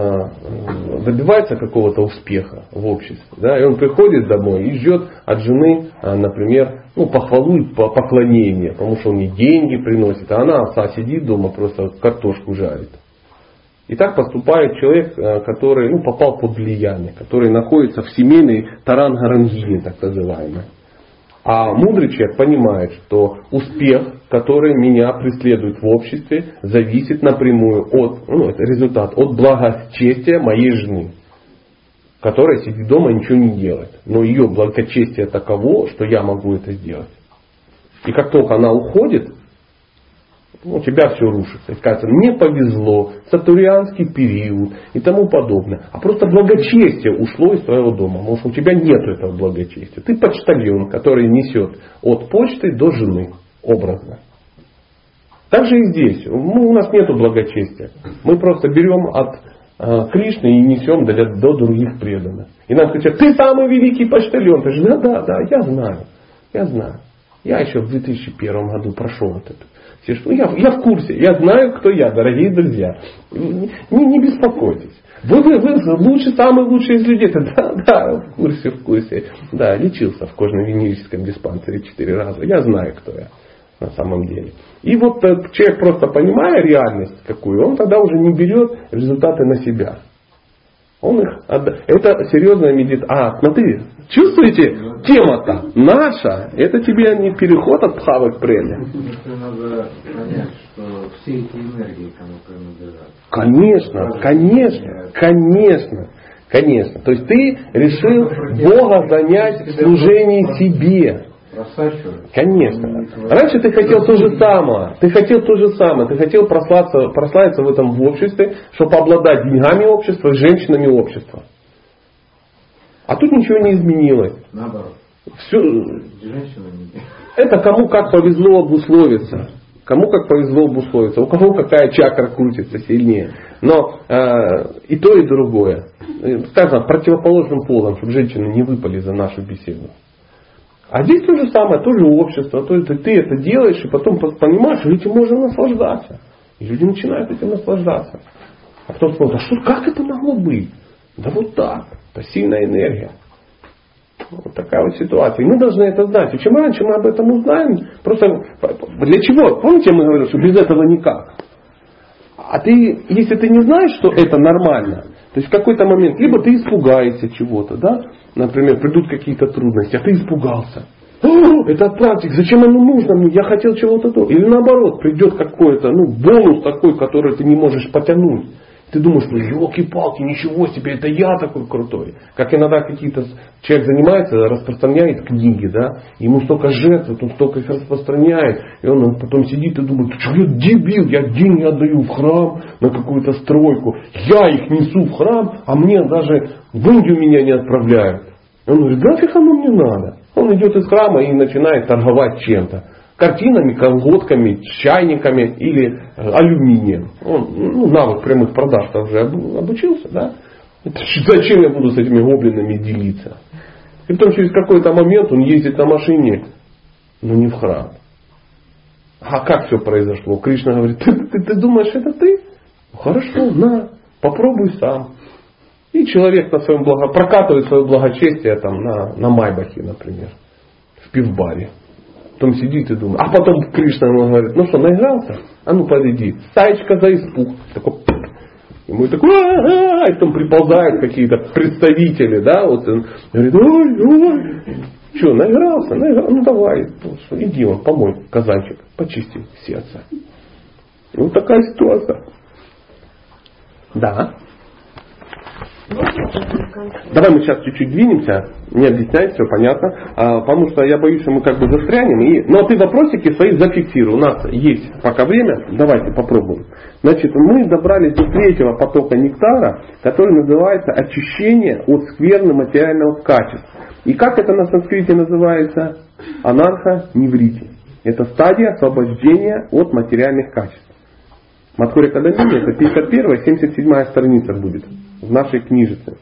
добивается какого-то успеха в обществе. Да? И он приходит домой и ждет от жены, э, например, ну, похвалу и поклонение, потому что он ей деньги приносит, а она отца сидит дома, просто картошку жарит. И так поступает человек, который ну, попал под влияние, который находится в семейной тарангарангине, так называемой. А мудрый человек понимает, что успех, который меня преследует в обществе, зависит напрямую от, ну, это результат, от благочестия моей жены, которая сидит дома и ничего не делает. Но ее благочестие таково, что я могу это сделать. И как только она уходит, ну, у тебя все рушится. И скажется, мне повезло, сатурианский период и тому подобное. А просто благочестие ушло из твоего дома. Что у тебя нет этого благочестия. Ты почтальон, который несет от почты до жены, образно. Так же и здесь. Мы, у нас нет благочестия. Мы просто берем от э, Кришны и несем до, до других преданных. И нам кричат, ты самый великий почтальон. Ты же, да, да, да, я знаю. Я знаю. Я еще в 2001 году прошел вот это. Что я, я в курсе, я знаю, кто я, дорогие друзья. Не, не беспокойтесь. Вы, вы, вы лучший, самый лучший из людей. Да, да, в курсе, в курсе. Да, лечился в кожно-венерическом диспансере четыре раза. Я знаю, кто я на самом деле. И вот этот человек, просто понимая реальность какую, он тогда уже не берет результаты на себя. Он их отда... Это серьезная медитация. А, смотри, чувствуете, тема-то наша, это тебе не переход от пхавы к преме. Надо понять, что все эти энергии кому принадлежат. Конечно, конечно, конечно. Конечно. То есть ты решил Бога занять в служении себе. Конечно. Раньше ты хотел то же самое. Ты хотел то же самое. Ты хотел прославиться, прославиться в этом в обществе, чтобы обладать деньгами общества, женщинами общества. А тут ничего не изменилось. Наоборот. Все. Это кому как повезло обусловиться. Кому как повезло обусловиться. У кого какая чакра крутится сильнее. Но э, и то, и другое. Сказано противоположным полом, чтобы женщины не выпали за нашу беседу. А здесь то же самое, тоже общество. То есть ты это делаешь, и потом понимаешь, этим можно наслаждаться. И люди начинают этим наслаждаться. А потом смотрят, а что, как это могло быть? Да вот так. Это сильная энергия. Вот такая вот ситуация. И мы должны это знать. И чем раньше мы об этом узнаем, просто для чего? Помните, мы говорили, что без этого никак. А ты, если ты не знаешь, что это нормально, то есть в какой-то момент, либо ты испугаешься чего-то, да, например, придут какие-то трудности, а ты испугался. Это практик, зачем оно нужно мне? Я хотел чего-то другого. Или наоборот, придет какой-то ну, бонус такой, который ты не можешь потянуть. Ты думаешь, ну елки-палки, ничего себе, это я такой крутой. Как иногда какие-то человек занимается, распространяет книги, да, ему столько жертв, он столько их распространяет, и он потом сидит и думает, что я дебил, я деньги отдаю в храм на какую-то стройку, я их несу в храм, а мне даже в Индию меня не отправляют. Он говорит, нафиг оно мне надо. Он идет из храма и начинает торговать чем-то картинами, колготками, чайниками или э, алюминием. Он ну, навык прямых продаж уже обучился, да? Зачем я буду с этими гоблинами делиться? И потом через какой-то момент он ездит на машине, но не в храм. А как все произошло? Кришна говорит, ты, ты, ты думаешь, это ты? Ну, хорошо, на, попробуй сам. И человек на своем благо, прокатывает свое благочестие там, на, на Майбахе, например, в пивбаре. Потом сидит и думает. А потом Кришна ему говорит, ну что, наигрался? А ну подойди. Стаечка за испуг. Такой, ему такой, а и потом приползают какие-то представители, да, вот он говорит, ой, ой, что, наигрался, наигрался, ну давай, иди он, помой казанчик, почисти сердце. И вот такая ситуация. Да. Давай мы сейчас чуть-чуть двинемся, не объяснять, все понятно, а, потому что я боюсь, что мы как бы застрянем. И... Ну а ты вопросики свои зафиксируй. У нас есть пока время, давайте попробуем. Значит, мы добрались до третьего потока нектара, который называется очищение от скверны материального качества. И как это на санскрите называется? Анарха-неврити. Это стадия освобождения от материальных качеств. Маткури Кадамини это 51-77 страница будет в нашей книжице.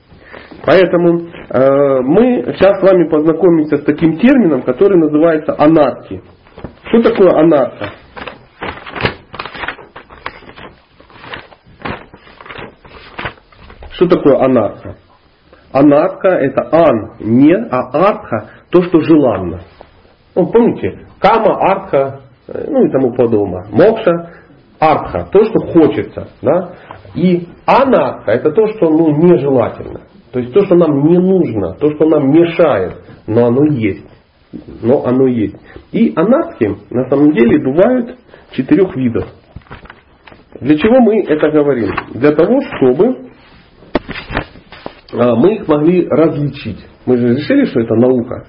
Поэтому э, мы сейчас с вами познакомимся с таким термином, который называется анарки. Что такое анарка? Что такое анарха? Анарка это ан, не, а артха то, что желанно. Ну, помните, кама, артха, э, ну и тому подобное. Мокша, артха, то, что хочется. Да? И анарха это то, что ну, нежелательно. То есть то, что нам не нужно, то, что нам мешает, но оно есть. Но оно есть. И анархи на самом деле бывают четырех видов. Для чего мы это говорим? Для того, чтобы а, мы их могли различить. Мы же решили, что это наука.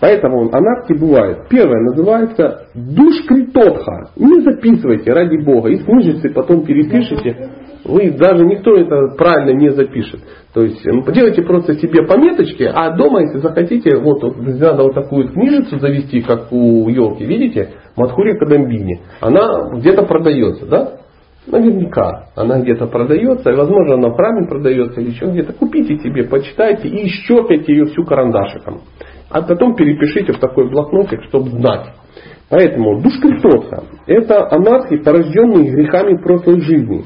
Поэтому анархи бывает. Первое называется душкритотха. Не записывайте, ради Бога. Из книжицы потом перепишите. Вы даже никто это правильно не запишет. То есть делайте просто себе пометочки, а дома, если захотите, вот, вот надо вот такую книжицу завести, как у елки, видите, Мадхури Кадамбини. Она где-то продается, да? Наверняка она где-то продается, и возможно она в храме продается или еще где-то. Купите себе, почитайте и щелкайте ее всю карандашиком. А потом перепишите в такой блокнотик, чтобы знать. Поэтому душкритоха – это анархи, порожденные грехами прошлой жизни.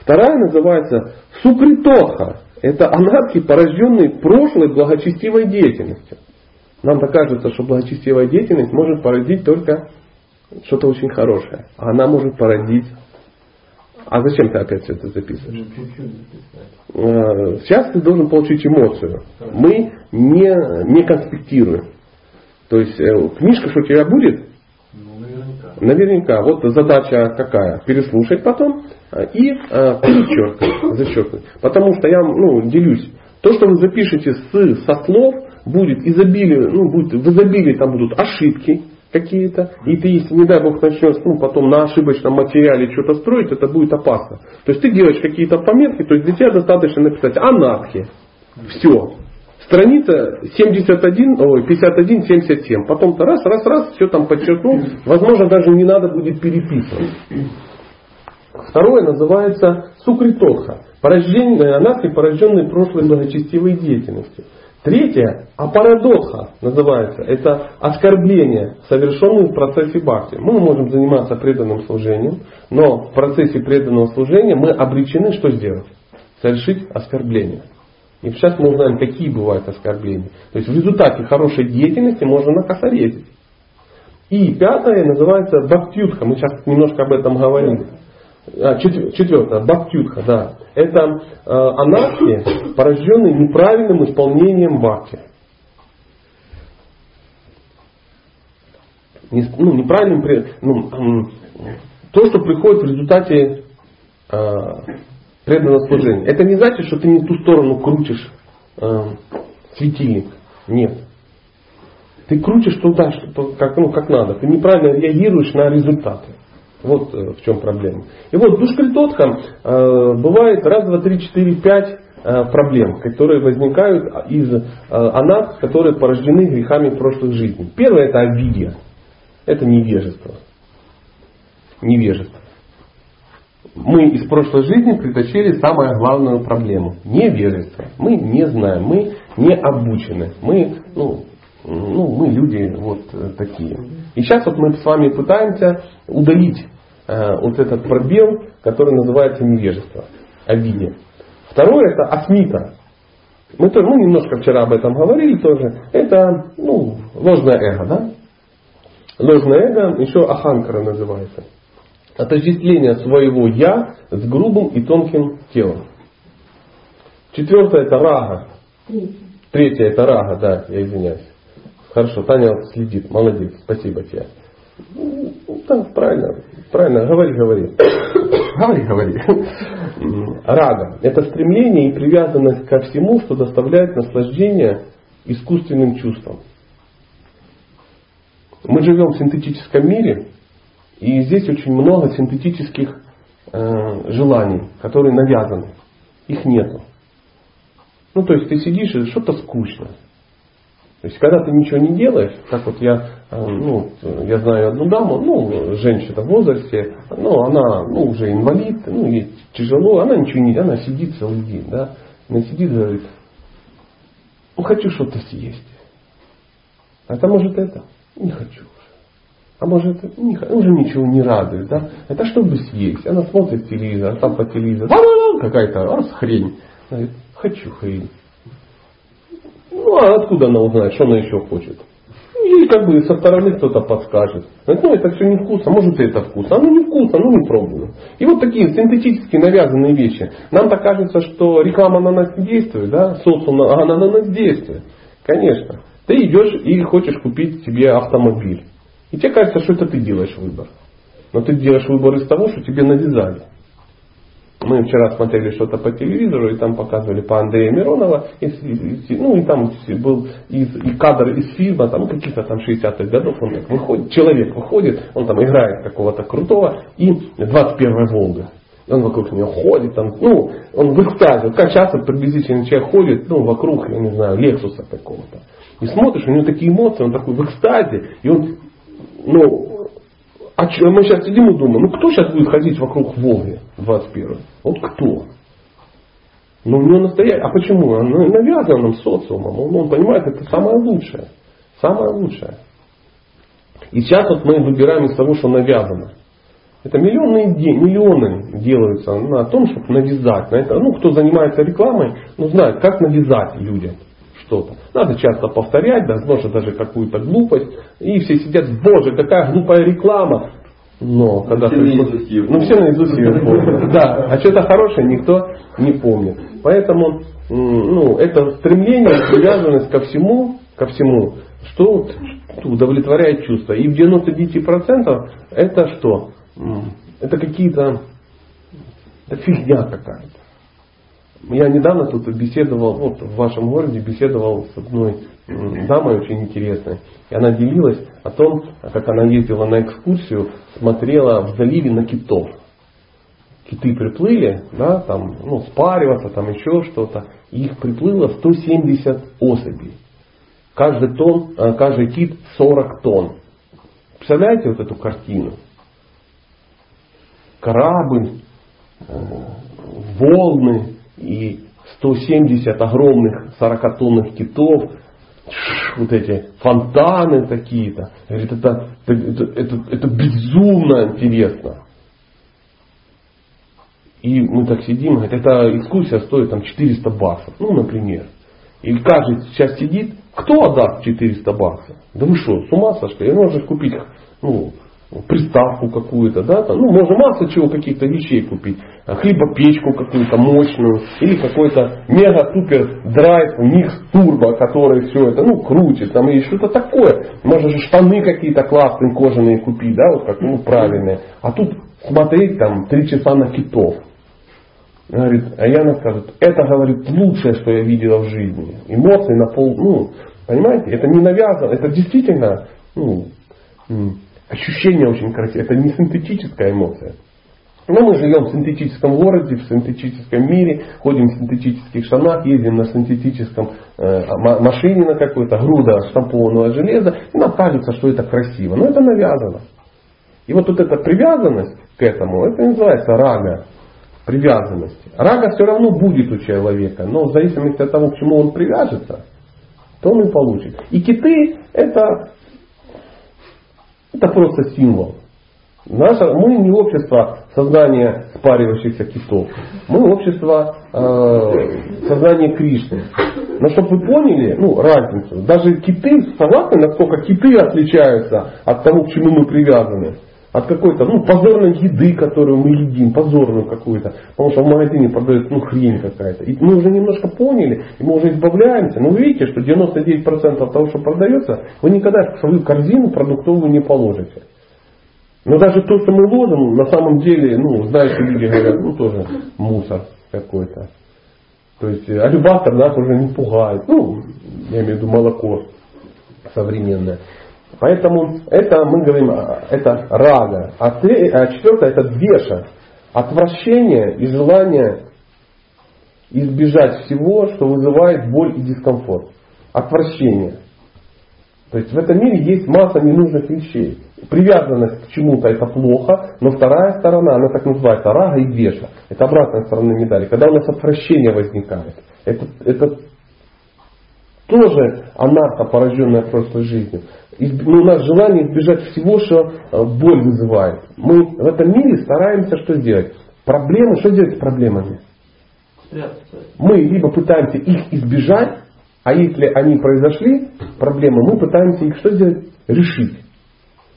Вторая называется сукритоха. Это анархи, порожденные прошлой благочестивой деятельностью. Нам-то кажется, что благочестивая деятельность может породить только что-то очень хорошее. А она может породить... А зачем ты опять все это записываешь? Ну, э, сейчас ты должен получить эмоцию. Мы не, не конспектируем. То есть э, книжка, что у тебя будет, Наверняка. Вот задача какая? Переслушать потом э, и э, перечеркнуть, зачеркнуть. Потому что я ну, делюсь. То, что вы запишете с, со слов, будет изобилие, ну, будет, в изобилии там будут ошибки какие-то. И ты, если, не дай бог, начнешь ну, потом на ошибочном материале что-то строить, это будет опасно. То есть ты делаешь какие-то пометки, то есть для тебя достаточно написать анархия. Все. Страница 71, ой, 51, 77. Потом-то раз, раз, раз, все там подчеркнул. Возможно, даже не надо будет переписывать. Второе называется сукритоха. Порождение, анархия, порожденной прошлой благочестивой деятельностью. Третье, апарадотха называется. Это оскорбление, совершенное в процессе бхакти. Мы можем заниматься преданным служением, но в процессе преданного служения мы обречены что сделать? Совершить оскорбление. И сейчас мы узнаем, какие бывают оскорбления. То есть в результате хорошей деятельности можно накосорезить. И пятое называется бхактютха. Мы сейчас немножко об этом говорили. А, четвертое, бхактютха, да. Это э, анархия, порожденная неправильным исполнением бхакти. Ну, неправильным, ну, то, что приходит в результате э, преданное служение. Это не значит, что ты не ту сторону крутишь э, светильник. Нет. Ты крутишь туда, как, ну, как надо. Ты неправильно реагируешь на результаты. Вот э, в чем проблема. И вот душкритотха э, бывает раз, два, три, четыре, пять э, проблем, которые возникают из анат, которые порождены грехами прошлых жизней. Первое это обидия. Это невежество. Невежество. Мы из прошлой жизни притащили самую главную проблему. Невежество. Мы не знаем, мы не обучены. Мы, ну, ну, мы люди вот такие. И сейчас вот мы с вами пытаемся удалить вот этот пробел, который называется невежество, обиде. Второе это асмита. Мы тоже, ну, немножко вчера об этом говорили тоже. Это ну, ложное эго, да? Ложное эго еще аханкара называется. Отождествление своего я с грубым и тонким телом. Четвертое это рага. Третье это рага, да, я извиняюсь. Хорошо, Таня следит, молодец, спасибо тебе. Ну, да, правильно, правильно, говори, говори. Говори, говори. Рага – это стремление и привязанность ко всему, что доставляет наслаждение искусственным чувствам. Мы живем в синтетическом мире, и здесь очень много синтетических э, желаний, которые навязаны. Их нету. Ну, то есть ты сидишь и что-то скучно. То есть, когда ты ничего не делаешь, как вот я, э, ну, я знаю одну даму, ну, женщина в возрасте, ну, она, ну, уже инвалид, ну, ей тяжело, она ничего не, она сидит целый день, да, она сидит и говорит, ну, хочу что-то съесть. А это может это? Не хочу уже. А может не, уже ничего не радует, да? Это чтобы съесть. Она смотрит телевизор, а там по телевизору какая-то раз хрень. Говорит, хочу хрень. Ну а откуда она узнает, что она еще хочет? Ей как бы со стороны кто-то подскажет. Ну это все не вкусно, может и это вкусно. Оно не вкусно, ну не пробую. И вот такие синтетически навязанные вещи. Нам-то кажется, что реклама на нас не действует, да? Социум, она на нас действует. Конечно. Ты идешь и хочешь купить себе автомобиль. И тебе кажется, что это ты делаешь выбор. Но ты делаешь выбор из того, что тебе навязали. Мы вчера смотрели что-то по телевизору, и там показывали по Андрея Миронова, и, и, ну и там был из, и кадр из фильма, там каких-то там 60-х годов, он так выходит, человек выходит, он там играет какого-то крутого, и 21-я Волга. И он вокруг нее ходит, там, ну, он в экстазе. Как часто приблизительно человек ходит, ну, вокруг, я не знаю, Лексуса какого-то. И смотришь, у него такие эмоции, он такой в экстазе, и он, ну, а что, мы сейчас сидим и думаем, ну кто сейчас будет ходить вокруг Волги 21 Вот кто? Ну, у него настоящий. А почему? Он навязан социумом. Он, он понимает, это самое лучшее. Самое лучшее. И сейчас вот мы выбираем из того, что навязано. Это миллионы, миллионы делаются на том, чтобы навязать. На это, ну, кто занимается рекламой, ну, знает, как навязать людям что-то. Надо часто повторять, возможно, даже какую-то глупость. И все сидят, боже, какая глупая реклама. Но когда все ты... наизусть Ну, все наизусть ее помнят. Да, а что-то хорошее никто не помнит. Поэтому ну, это стремление, привязанность ко всему, ко всему, что удовлетворяет чувства. И в 99% это что? Это какие-то это фигня какая-то. Я недавно тут беседовал, вот в вашем городе беседовал с одной дамой очень интересной. И она делилась о том, как она ездила на экскурсию, смотрела в заливе на китов. Киты приплыли, да, там, ну, спариваться, там еще что-то. Их приплыло 170 особей. Каждый, тон, э, каждый кит 40 тонн. Представляете вот эту картину? Корабль, э, волны, и 170 огромных 40-тонных китов, вот эти фонтаны такие-то. Говорит, это, это, это, это безумно интересно. И мы так сидим, говорит, эта экскурсия стоит там 400 баксов, ну, например. И каждый сейчас сидит, кто отдаст 400 баксов? Да вы что, с ума сошли? Можно купить ну, приставку какую-то, да, там, ну, можно массу чего, каких-то вещей купить, а, хлебопечку какую-то мощную, или какой-то мега-супер драйв, микс турбо, который все это, ну, крутит, там, и что-то такое. Можно же штаны какие-то классные кожаные купить, да, вот как, ну, правильные. А тут смотреть там три часа на китов. Говорит, а Яна скажет, это, говорит, лучшее, что я видела в жизни. Эмоции на пол, ну, понимаете, это не навязано, это действительно, ну, ощущение очень красивое, это не синтетическая эмоция. Но мы живем в синтетическом городе, в синтетическом мире, ходим в синтетических штанах, ездим на синтетическом э, машине на какой-то, груда штампованного железа, и нам кажется, что это красиво. Но это навязано. И вот, вот эта привязанность к этому, это называется рага привязанности. Рага все равно будет у человека, но в зависимости от того, к чему он привяжется, то он и получит. И киты это, это просто символ. Наше, мы не общество сознания спаривающихся китов. Мы общество э, сознания Кришны. Но чтобы вы поняли ну, разницу, даже киты, согласны, насколько киты отличаются от того, к чему мы привязаны от какой-то ну, позорной еды, которую мы едим, позорную какую-то, потому что в магазине продают ну, хрень какая-то. И мы уже немножко поняли, и мы уже избавляемся. Но вы видите, что 99% того, что продается, вы никогда в свою корзину продуктовую не положите. Но даже то, что мы ложим, на самом деле, ну, знаете, люди говорят, ну, тоже мусор какой-то. То есть алюбастер нас уже не пугает. Ну, я имею в виду молоко современное. Поэтому это мы говорим, это рага. А, а четвертое это двеша. Отвращение и желание избежать всего, что вызывает боль и дискомфорт. Отвращение. То есть в этом мире есть масса ненужных вещей. Привязанность к чему-то это плохо, но вторая сторона, она так называется, рага и двеша. Это обратная сторона медали. Когда у нас отвращение возникает, это, это тоже анарха, порожденная прошлой жизнью. Ну, у нас желание избежать всего, что э, боль вызывает. Мы в этом мире стараемся что сделать? Проблемы, что делать с проблемами? Мы либо пытаемся их избежать, а если они произошли, проблемы, мы пытаемся их что сделать? Решить.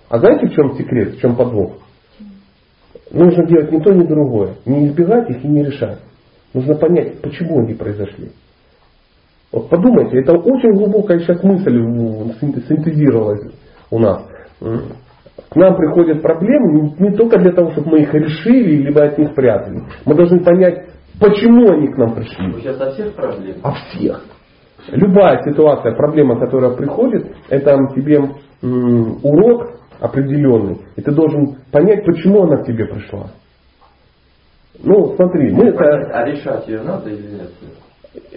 А знаете, в чем секрет, в чем подвох? Нужно делать ни то, ни другое. Не избегать их и не решать. Нужно понять, почему они произошли. Вот подумайте, это очень глубокая сейчас мысль синтезировалась у нас. К нам приходят проблемы не только для того, чтобы мы их решили, либо от них прятали. Мы должны понять, почему они к нам пришли. Вы сейчас о всех проблемах? О всех. Любая ситуация, проблема, которая приходит, это тебе урок определенный. И ты должен понять, почему она к тебе пришла. Ну, смотри, мы это... А решать ее надо или нет?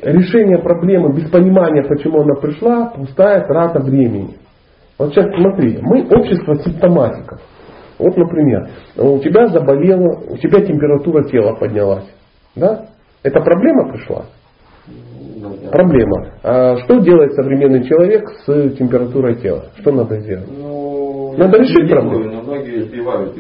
Решение проблемы без понимания, почему она пришла, пустая трата времени. Вот сейчас смотри, мы общество симптоматиков. Вот, например, у тебя заболело, у тебя температура тела поднялась. Да? Это проблема пришла? Проблема. А что делает современный человек с температурой тела? Что надо сделать? Ну, надо решить проблему. Но многие сбивают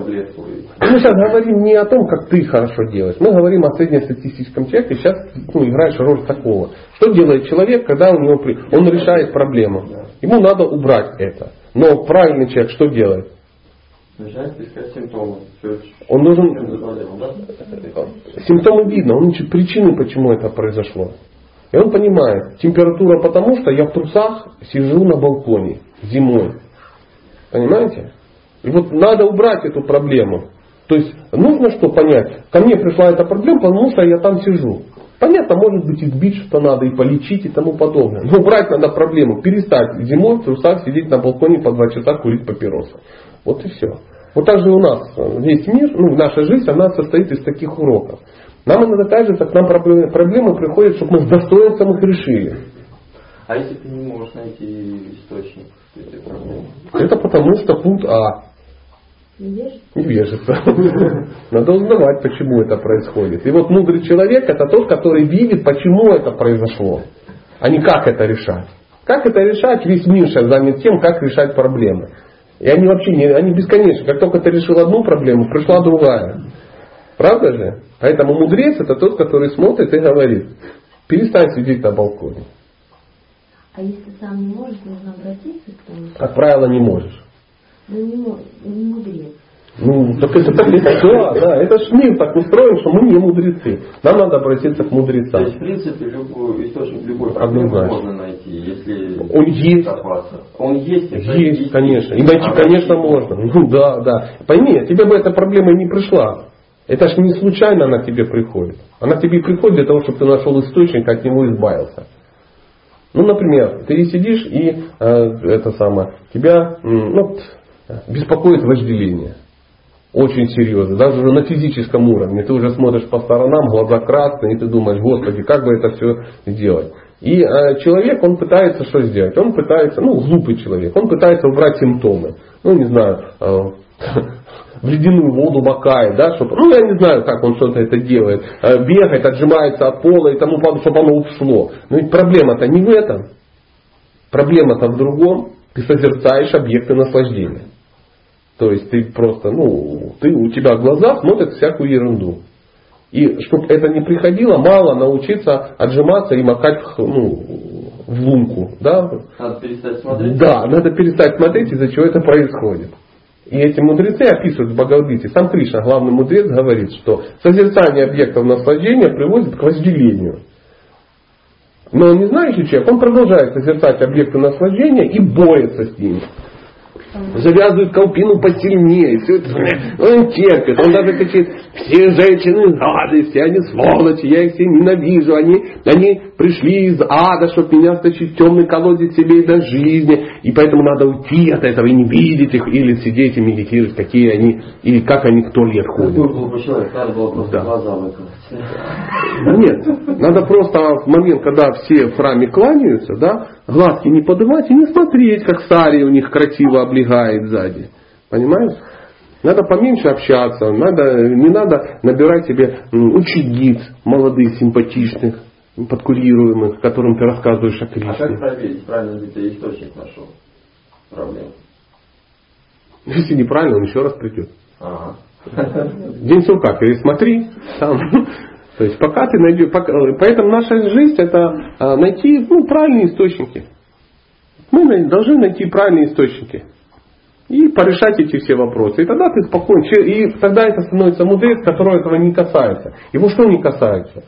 таблетку. Мы сейчас говорим не о том, как ты хорошо делаешь. Мы говорим о среднестатистическом человеке. Сейчас ну, играешь роль такого. Что делает человек, когда у него он решает проблему? Ему надо убрать это. Но правильный человек что делает? Начинает искать симптомы. Он должен... Симптомы видно, он ищет причины, почему это произошло. И он понимает, температура потому, что я в трусах сижу на балконе зимой. Понимаете? И вот надо убрать эту проблему. То есть нужно что понять? Ко мне пришла эта проблема, потому что я там сижу. Понятно, может быть избить что надо и полечить и тому подобное. Но убрать надо проблему. Перестать зимой в трусах сидеть на балконе по два часа курить папиросы. Вот и все. Вот так же у нас весь мир, ну, наша жизнь, она состоит из таких уроков. Нам иногда кажется, к нам проблемы, проблемы приходят, чтобы мы с достоинством их решили. А если ты не можешь найти источник этой проблемы? Это потому что пункт А. Невежество. Надо узнавать, почему это происходит. И вот мудрый человек это тот, который видит, почему это произошло, а не как это решать. Как это решать, весь мир сейчас занят тем, как решать проблемы. И они вообще не, они бесконечны. Как только ты решил одну проблему, пришла другая. Правда же? Поэтому мудрец это тот, который смотрит и говорит, перестань сидеть на балконе. А если сам не можешь, нужно обратиться к тому? Как правило, не можешь. Ну не, не мудрец. Ну, так это так да, да, это ж мир так устроен, что мы не мудрецы. Нам надо обратиться к мудрецам. То есть, в принципе, любой источник любой проблемы можно найти, если Он есть. Он есть. Есть, есть, конечно. И найти, конечно, можно. Ну да, да. Пойми, тебе бы эта проблема и не пришла. Это же не случайно она к тебе приходит. Она к тебе приходит для того, чтобы ты нашел источник, от него избавился. Ну, например, ты сидишь и э, это самое, тебя ну, беспокоит вожделение. Очень серьезно. Даже на физическом уровне. Ты уже смотришь по сторонам, глаза красные, и ты думаешь, господи, как бы это все сделать. И э, человек, он пытается что сделать? Он пытается, ну, глупый человек, он пытается убрать симптомы. Ну, не знаю, э, в ледяную воду макает, да, чтобы, ну, я не знаю, как он что-то это делает, э, бегает, отжимается от пола и тому подобное, чтобы оно ушло. Но ведь проблема-то не в этом. Проблема-то в другом. Ты созерцаешь объекты наслаждения. То есть ты просто, ну, ты, у тебя глаза смотрят всякую ерунду. И чтобы это не приходило, мало научиться отжиматься и макать ну, в лунку. Да? Надо перестать смотреть? Да, надо перестать смотреть, из-за чего это происходит. И эти мудрецы описывают в Бхагавадгите. Сам Кришна, главный мудрец, говорит, что созерцание объектов наслаждения приводит к вожделению. Но не знающий человек, он продолжает созерцать объекты наслаждения и борется с ними завязывает колпину посильнее, все это, он терпит, он даже кричит, все женщины гадости, они сволочи, я их все ненавижу, они, они пришли из ада, чтобы меня сточить темный колодец себе и до жизни, и поэтому надо уйти от этого и не видеть их, или сидеть и медитировать, какие они, и как они к туалет ходят. человек, надо было просто да. глаза. Нет, надо просто в момент, когда все в храме кланяются, да, глазки не поднимать и не смотреть, как Сари у них красиво облегает сзади. Понимаешь? Надо поменьше общаться, надо, не надо набирать себе учениц молодых, симпатичных, подкурируемых, которым ты рассказываешь о Кришне. А как проверить, правильно ли ты источник нашел проблемы? Если неправильно, он еще раз придет. Ага. День сурка, пересмотри. Там. То есть пока ты найдешь, пока, поэтому наша жизнь это а, найти ну, правильные источники. Мы должны найти правильные источники. И порешать эти все вопросы. И тогда ты спокойно. И тогда это становится мудрец, которого этого не касается. Его что не касается?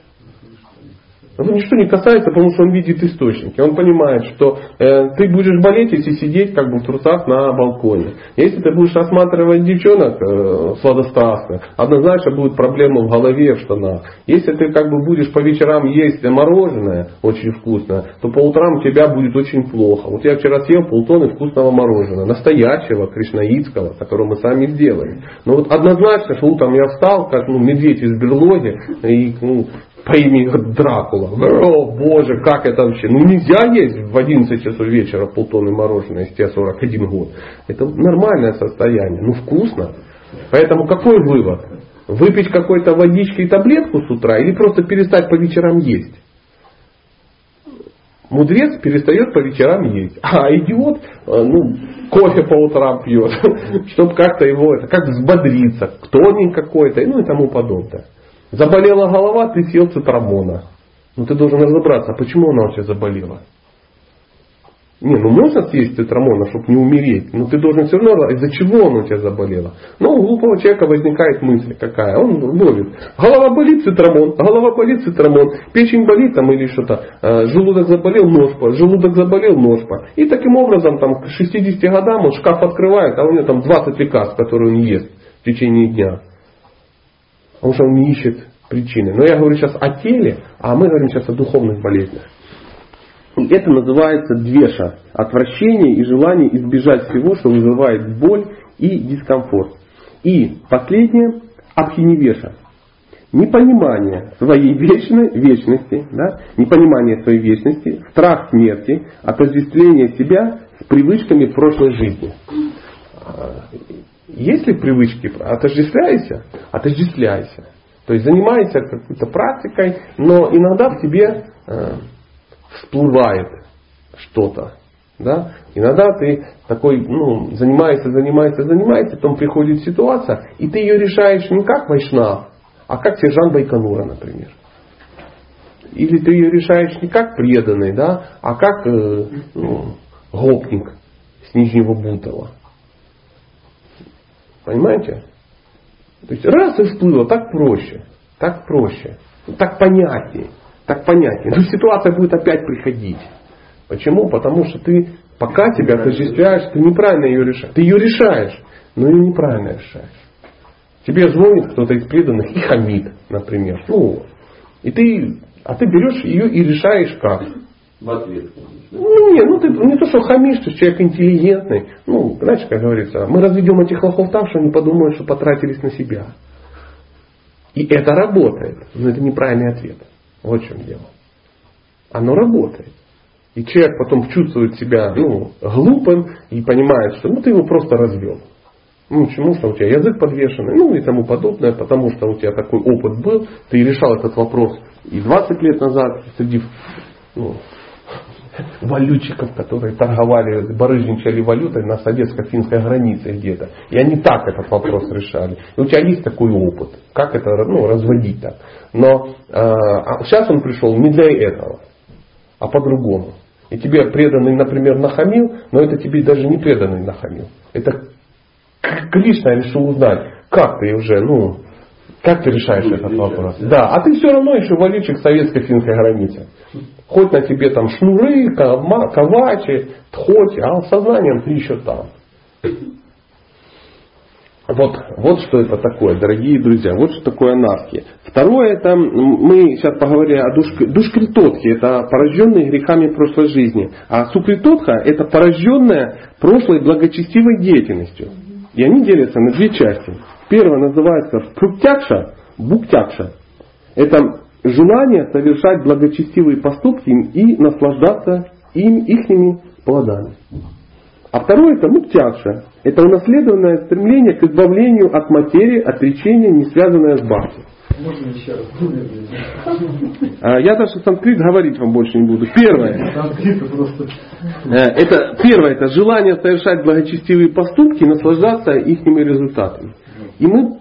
Его ничто не касается, потому что он видит источники. Он понимает, что э, ты будешь болеть, если сидеть как бы в трусах на балконе. Если ты будешь рассматривать девчонок э, сладострастных, однозначно будут проблемы в голове, в штанах. Если ты как бы будешь по вечерам есть мороженое очень вкусное, то по утрам у тебя будет очень плохо. Вот я вчера съел полтонны вкусного мороженого, настоящего, кришнаитского, которое мы сами сделали. Но вот однозначно, что утром я встал, как ну, медведь из берлоги, и ну, по имени Дракула. О, боже, как это вообще? Ну нельзя есть в 11 часов вечера полтонны мороженое, если тебе 41 год. Это нормальное состояние, ну вкусно. Поэтому какой вывод? Выпить какой-то водички и таблетку с утра или просто перестать по вечерам есть? Мудрец перестает по вечерам есть. А идиот, э, ну, кофе по утрам пьет, чтобы как-то его, это как взбодриться, тоник какой-то, ну и тому подобное. Заболела голова, ты съел цитрамона. Ну ты должен разобраться, почему она у тебя заболела. Не, ну можно съесть цитрамона, чтобы не умереть, но ты должен все равно, из-за чего она у тебя заболела. Ну, у глупого человека возникает мысль какая, он ловит. Голова болит, цитрамон, голова болит, цитрамон, печень болит там или что-то, э, желудок заболел, ножпа, желудок заболел, ножпа. И таким образом там к 60 годам он шкаф открывает, а у него там 20 лекарств, которые он ест в течение дня. Потому что он не ищет причины. Но я говорю сейчас о теле, а мы говорим сейчас о духовных болезнях. И это называется двеша. Отвращение и желание избежать всего, что вызывает боль и дискомфорт. И последнее абхиневеша. Непонимание своей вечной, вечности, да, непонимание своей вечности, страх смерти, отождествление себя с привычками прошлой жизни. Если привычки, отождествляйся, отождествляйся. То есть занимайся какой-то практикой, но иногда в тебе э, всплывает что-то. Да? Иногда ты такой, ну, занимаешься, занимаешься, занимаешься, потом приходит ситуация, и ты ее решаешь не как вайшнав, а как сержант Байконура, например. Или ты ее решаешь не как преданный, да, а как э, ну, гопник с Нижнего Бутова. Понимаете? То есть раз и всплыло, так проще. Так проще. Так понятнее. Так понятнее. Но ситуация будет опять приходить. Почему? Потому что ты пока тебя отождествляешь, ты неправильно ее решаешь. Ты ее решаешь, но ее неправильно решаешь. Тебе звонит кто-то из преданных и хамит, например. Ну, и ты, а ты берешь ее и решаешь как? В ответ. Ну, не, ну ты не то, что хамишь, ты человек интеллигентный. Ну, знаешь, как говорится, мы разведем этих лохов так, что они подумают, что потратились на себя. И это работает. Но это неправильный ответ. Вот в чем дело. Оно работает. И человек потом чувствует себя ну, глупым и понимает, что ну, ты его просто развел. Ну, почему? Что у тебя язык подвешенный, ну и тому подобное, потому что у тебя такой опыт был, ты решал этот вопрос и 20 лет назад среди ну, валютчиков, которые торговали, барыжничали валютой на советско-финской границе где-то. И они так этот вопрос решали. И у тебя есть такой опыт, как это ну, разводить так. Но э, а сейчас он пришел не для этого, а по-другому. И тебе преданный, например, нахамил, но это тебе даже не преданный нахамил. Это Кришна решил узнать, как ты уже, ну, как ты решаешь этот вопрос? Да, а ты все равно еще валючик советско-финской границы. Хоть на тебе там шнуры, кавачи, тхоти, а сознанием ты еще там. Вот, вот что это такое, дорогие друзья. Вот что такое анархия. Второе, это мы сейчас поговорили о душкри, душкритотхе. Это порожденные грехами прошлой жизни. А сукритотха это порожденная прошлой благочестивой деятельностью. И они делятся на две части. Первое называется пруктякша, буктякша. Это желание совершать благочестивые поступки и наслаждаться им, ихними плодами. А второе это муктякша. Это унаследованное стремление к избавлению от материи, отречения, не связанное с бхакти. Можно еще раз? А, я даже санскрит говорить вам больше не буду. Первое. Э, это, первое это желание совершать благочестивые поступки и наслаждаться их результатами. И мы,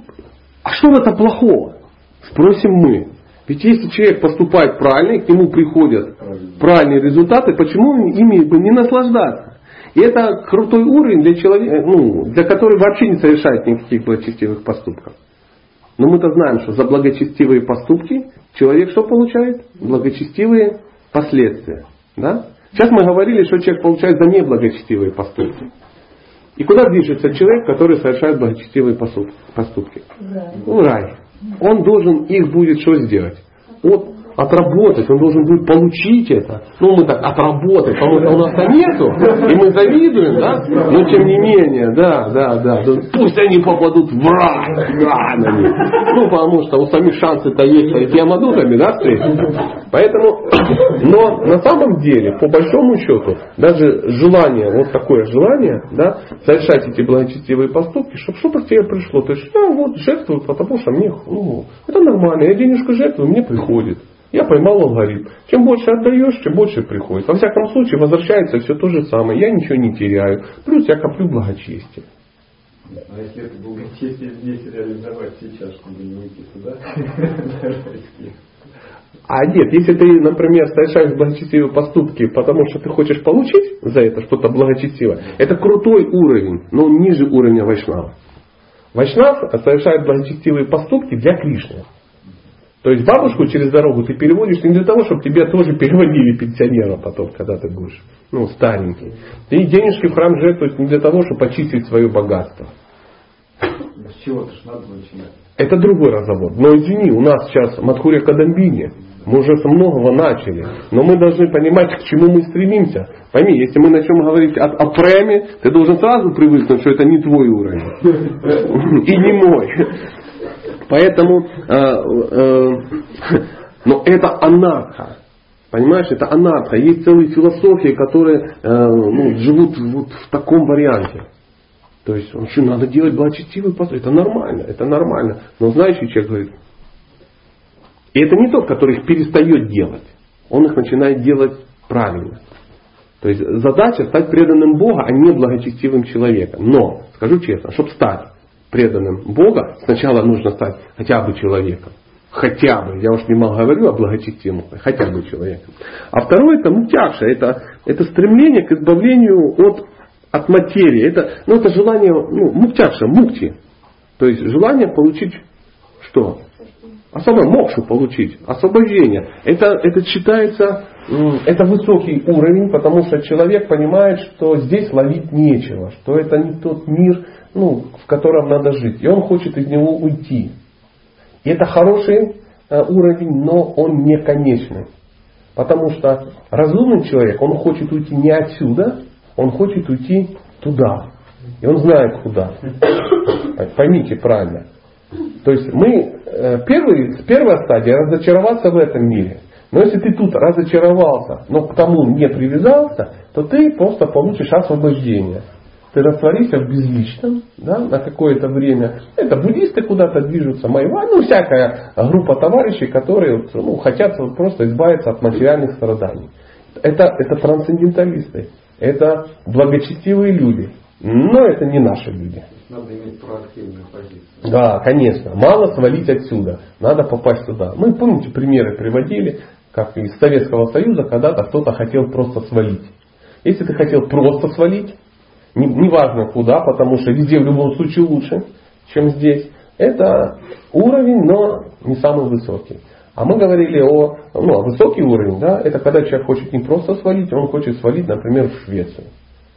а что в этом плохого? Спросим мы. Ведь если человек поступает правильно, и к нему приходят правильные результаты, почему ими бы не наслаждаться? И это крутой уровень для человека, ну, для которого вообще не совершает никаких благочестивых поступков. Но мы-то знаем, что за благочестивые поступки человек что получает? Благочестивые последствия. Да? Сейчас мы говорили, что человек получает за неблагочестивые поступки. И куда движется человек, который совершает благочестивые поступки? В рай. Он должен их будет что сделать? От отработать, он должен будет получить это. Ну, мы так отработать, потому что у нас-то нету, и мы завидуем, да? Но тем не менее, да, да, да. Пусть они попадут в рай, ранами. Ну, потому что у самих шансы-то есть перед ямадутами, да, встретиться. Поэтому, но на самом деле, по большому счету, даже желание, вот такое желание, да, совершать эти благочестивые поступки, чтобы что-то к тебе пришло. То есть, я вот жертвую, потому что мне, ну, это нормально, я денежку жертвую, мне приходит. Я поймал алгоритм. Чем больше отдаешь, чем больше приходит. Во всяком случае, возвращается все то же самое. Я ничего не теряю. Плюс я коплю благочестие. А если это благочестие здесь реализовать сейчас, чтобы не уйти туда, А нет, если ты, например, совершаешь благочестивые поступки, потому что ты хочешь получить за это что-то благочестивое, это крутой уровень, но ниже уровня Вайшнава. Вайшнав совершает благочестивые поступки для Кришны. То есть бабушку через дорогу ты переводишь не для того, чтобы тебя тоже переводили пенсионера потом, когда ты будешь ну, старенький. Ты денежки в храм жертвуешь не для того, чтобы почистить свое богатство. С чего-то ж надо начинать. Это другой разговор. Но извини, у нас сейчас Мадхурия Кадамбини. Мы уже с многого начали. Но мы должны понимать, к чему мы стремимся. Пойми, если мы начнем говорить о, о преме, ты должен сразу привыкнуть, что это не твой уровень. И не мой. Поэтому, э, э, но это анарха. Понимаешь, это анарха. Есть целые философии, которые э, ну, живут вот в таком варианте. То есть, он что, надо делать благочестивый постой. Это нормально, это нормально. Но знающий человек говорит, и это не тот, который их перестает делать. Он их начинает делать правильно. То есть задача стать преданным Богу, а не благочестивым человеком. Но, скажу честно, чтобы стать преданным Бога, сначала нужно стать хотя бы человеком. Хотя бы, я уж не мало говорю о благочестивом, хотя бы человеком. А второе это мутякша, это, это стремление к избавлению от, от материи. Это, ну, это желание, ну, муктякша, мукти. То есть желание получить что? Особо мокшу получить, освобождение. Это, это считается, это высокий уровень, потому что человек понимает, что здесь ловить нечего, что это не тот мир, ну, в котором надо жить. И он хочет из него уйти. И это хороший э, уровень, но он не конечный. Потому что разумный человек, он хочет уйти не отсюда, он хочет уйти туда. И он знает куда. Поймите правильно. То есть мы, э, первый, первая стадия разочароваться в этом мире. Но если ты тут разочаровался, но к тому не привязался, то ты просто получишь освобождение. Ты растворишься в безличном да, на какое-то время. Это буддисты куда-то движутся, майва, ну всякая группа товарищей, которые ну, хотят просто избавиться от материальных страданий. Это, это трансценденталисты, это благочестивые люди, но это не наши люди. Надо иметь проактивную позицию. Да, конечно. Мало свалить отсюда. Надо попасть туда. Мы, помните, примеры приводили, как из Советского Союза когда-то кто-то хотел просто свалить. Если ты хотел просто свалить, неважно не куда, потому что везде в любом случае лучше, чем здесь, это уровень, но не самый высокий. А мы говорили о, ну, о высокий уровень, да, это когда человек хочет не просто свалить, он хочет свалить, например, в Швецию.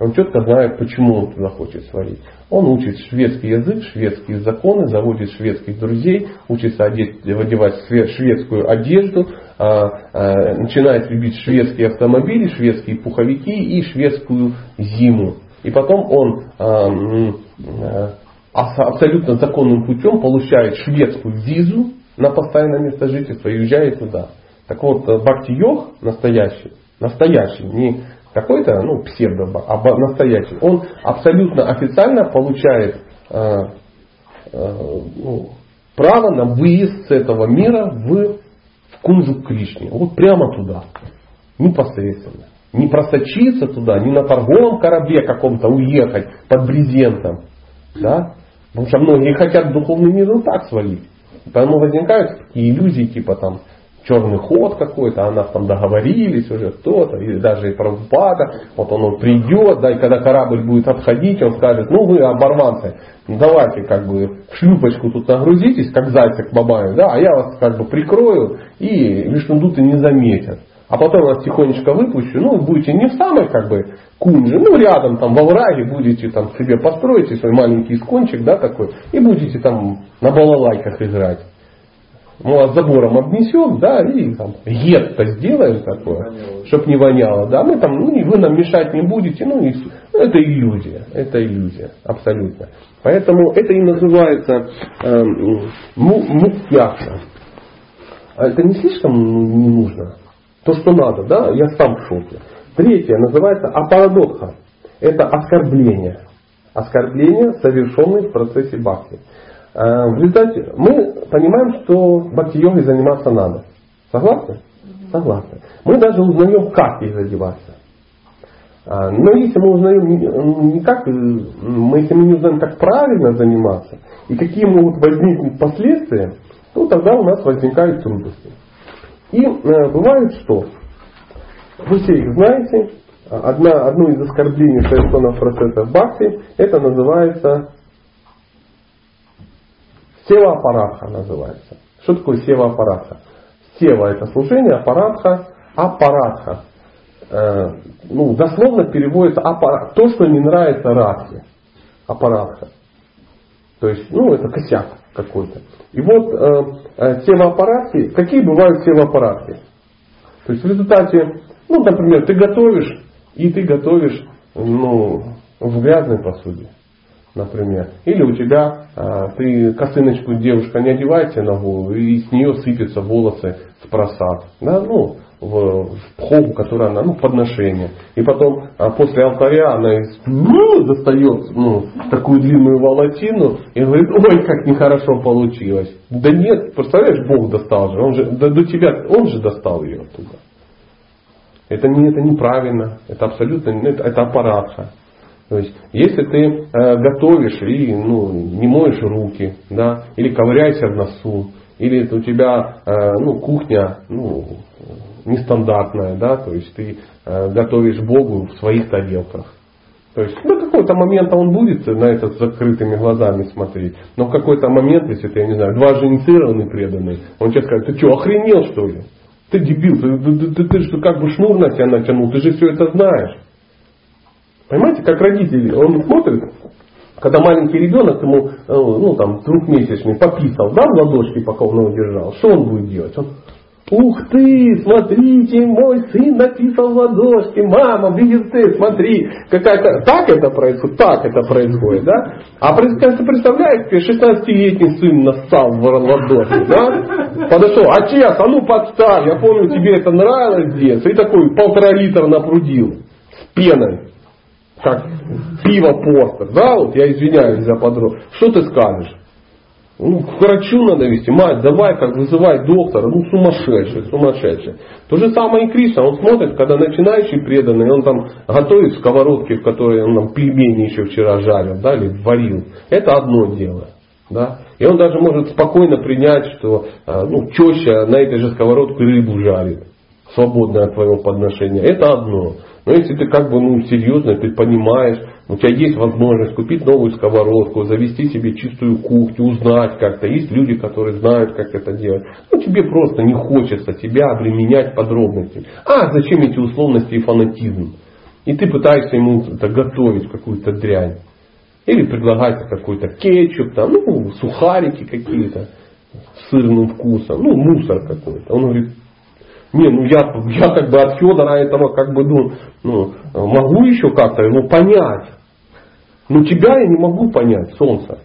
Он четко знает, почему он туда хочет свалить. Он учит шведский язык, шведские законы, заводит шведских друзей, учится одеть, одевать шведскую одежду, а, а, начинает любить шведские автомобили, шведские пуховики и шведскую зиму. И потом он а, абсолютно законным путем получает шведскую визу на постоянное место жительства и уезжает туда. Так вот, Бхакти-йог настоящий, настоящий, не какой-то, ну, псевдо, а настоящий, он абсолютно официально получает э, э, ну, право на выезд с этого мира в, в Кунжу Кришне. Вот прямо туда. Непосредственно. Не просочиться туда, не на торговом корабле каком-то уехать под брезентом. Да? Потому что многие хотят духовный мир вот так свалить. Поэтому возникают такие иллюзии, типа там, черный ход какой-то, а нас там договорились уже кто-то, или даже и Прабхупада, вот он, придет, да, и когда корабль будет отходить, он скажет, ну вы оборванцы, давайте как бы в шлюпочку тут нагрузитесь, как зайцы к бабаю, да, а я вас как бы прикрою, и вишнудуты не заметят. А потом вас тихонечко выпущу, ну, будете не в самой как бы кунже, ну, рядом там во враге будете там себе построите свой маленький искончик, да, такой, и будете там на балалайках играть мы вас забором обнесем, да, и там гетто сделаем такое, чтобы не воняло, да, мы там, ну и вы нам мешать не будете, ну, и, ну это иллюзия, это иллюзия, абсолютно. Поэтому это и называется э, муктяхна. А это не слишком не нужно? То, что надо, да, я сам в шоке. Третье называется апарадотха. Это оскорбление. Оскорбление, совершенное в процессе бхакти. Э, в результате мы понимаем, что бхакти-йогой заниматься надо. Согласны? Согласны. Мы даже узнаем, как ей задеваться. А, но если мы узнаем не как, мы, если мы не узнаем, как правильно заниматься, и какие могут возникнуть последствия, то тогда у нас возникают трудности. И э, бывает что? Вы все их знаете. Одна, одно из оскорблений совершенного процесса бхакти, это называется Сева аппаратха называется. Что такое сева аппаратха? Сева это служение, аппаратха, аппаратха. Э, ну, дословно переводится аппарат, то, что не нравится радхе. Аппаратха. То есть, ну, это косяк какой-то. И вот э, э, севоаппаратки, какие бывают севоаппаратки? То есть в результате, ну, например, ты готовишь, и ты готовишь ну, в грязной посуде например. Или у тебя а, ты косыночку девушка не одевает себе на голову, и с нее сыпятся волосы с просад. Да, ну, в, в пхогу, которая она, ну, подношение. И потом а после алтаря она из, ну, достает ну, такую длинную волосину и говорит, ой, как нехорошо получилось. Да нет, представляешь, Бог достал же, он же, да, до тебя, он же достал ее оттуда. Это, не, это неправильно, это абсолютно, это, это аппаратха. То есть, если ты э, готовишь и ну, не моешь руки, да, или ковыряешься в носу, или у тебя э, ну, кухня ну, нестандартная, да, то есть ты э, готовишь Богу в своих тарелках. То есть до какого-то момента он будет на это с закрытыми глазами смотреть. Но в какой-то момент, если ты, я не знаю, два инициированный преданный, он тебе скажет, ты что, охренел что ли? Ты дебил, ты, ты, ты, ты, ты как бы шнур на себя натянул, ты же все это знаешь. Понимаете, как родители, он смотрит, Когда маленький ребенок ему, э, ну там, двухмесячный, пописал, да, в ладошки, пока он его держал, что он будет делать? Он, Ух ты, смотрите, мой сын написал в ладошке, мама, видишь ты, смотри, какая-то... Так это происходит, так это происходит, да? А ты представляешь, 16-летний сын нассал в ладошке, да? Подошел, отец, а ну подставь, я помню, тебе это нравилось в и такой полтора литра напрудил с пеной, как пиво портер, да, вот я извиняюсь за подробность. Что ты скажешь? Ну, к врачу надо вести. Мать, давай, как вызывай доктора. Ну, сумасшедший, сумасшедший. То же самое и Кришна. Он смотрит, когда начинающий преданный, он там готовит сковородки, в которые он там пельмени еще вчера жарил, да, или варил. Это одно дело. Да? И он даже может спокойно принять, что а, ну, теща на этой же сковородке рыбу жарит, свободное от твоего подношения. Это одно. Но если ты как бы ну, серьезно, ты понимаешь, у тебя есть возможность купить новую сковородку, завести себе чистую кухню, узнать как-то. Есть люди, которые знают, как это делать. Но тебе просто не хочется тебя обременять подробностями. А зачем эти условности и фанатизм? И ты пытаешься ему это готовить какую-то дрянь. Или предлагать какой-то кетчуп, там, ну, сухарики какие-то с сырным вкусом, ну, мусор какой-то. Он говорит, не, ну я, я как бы от Федора этого как бы ну, ну, могу еще как-то ну, понять. Но тебя я не могу понять, солнце.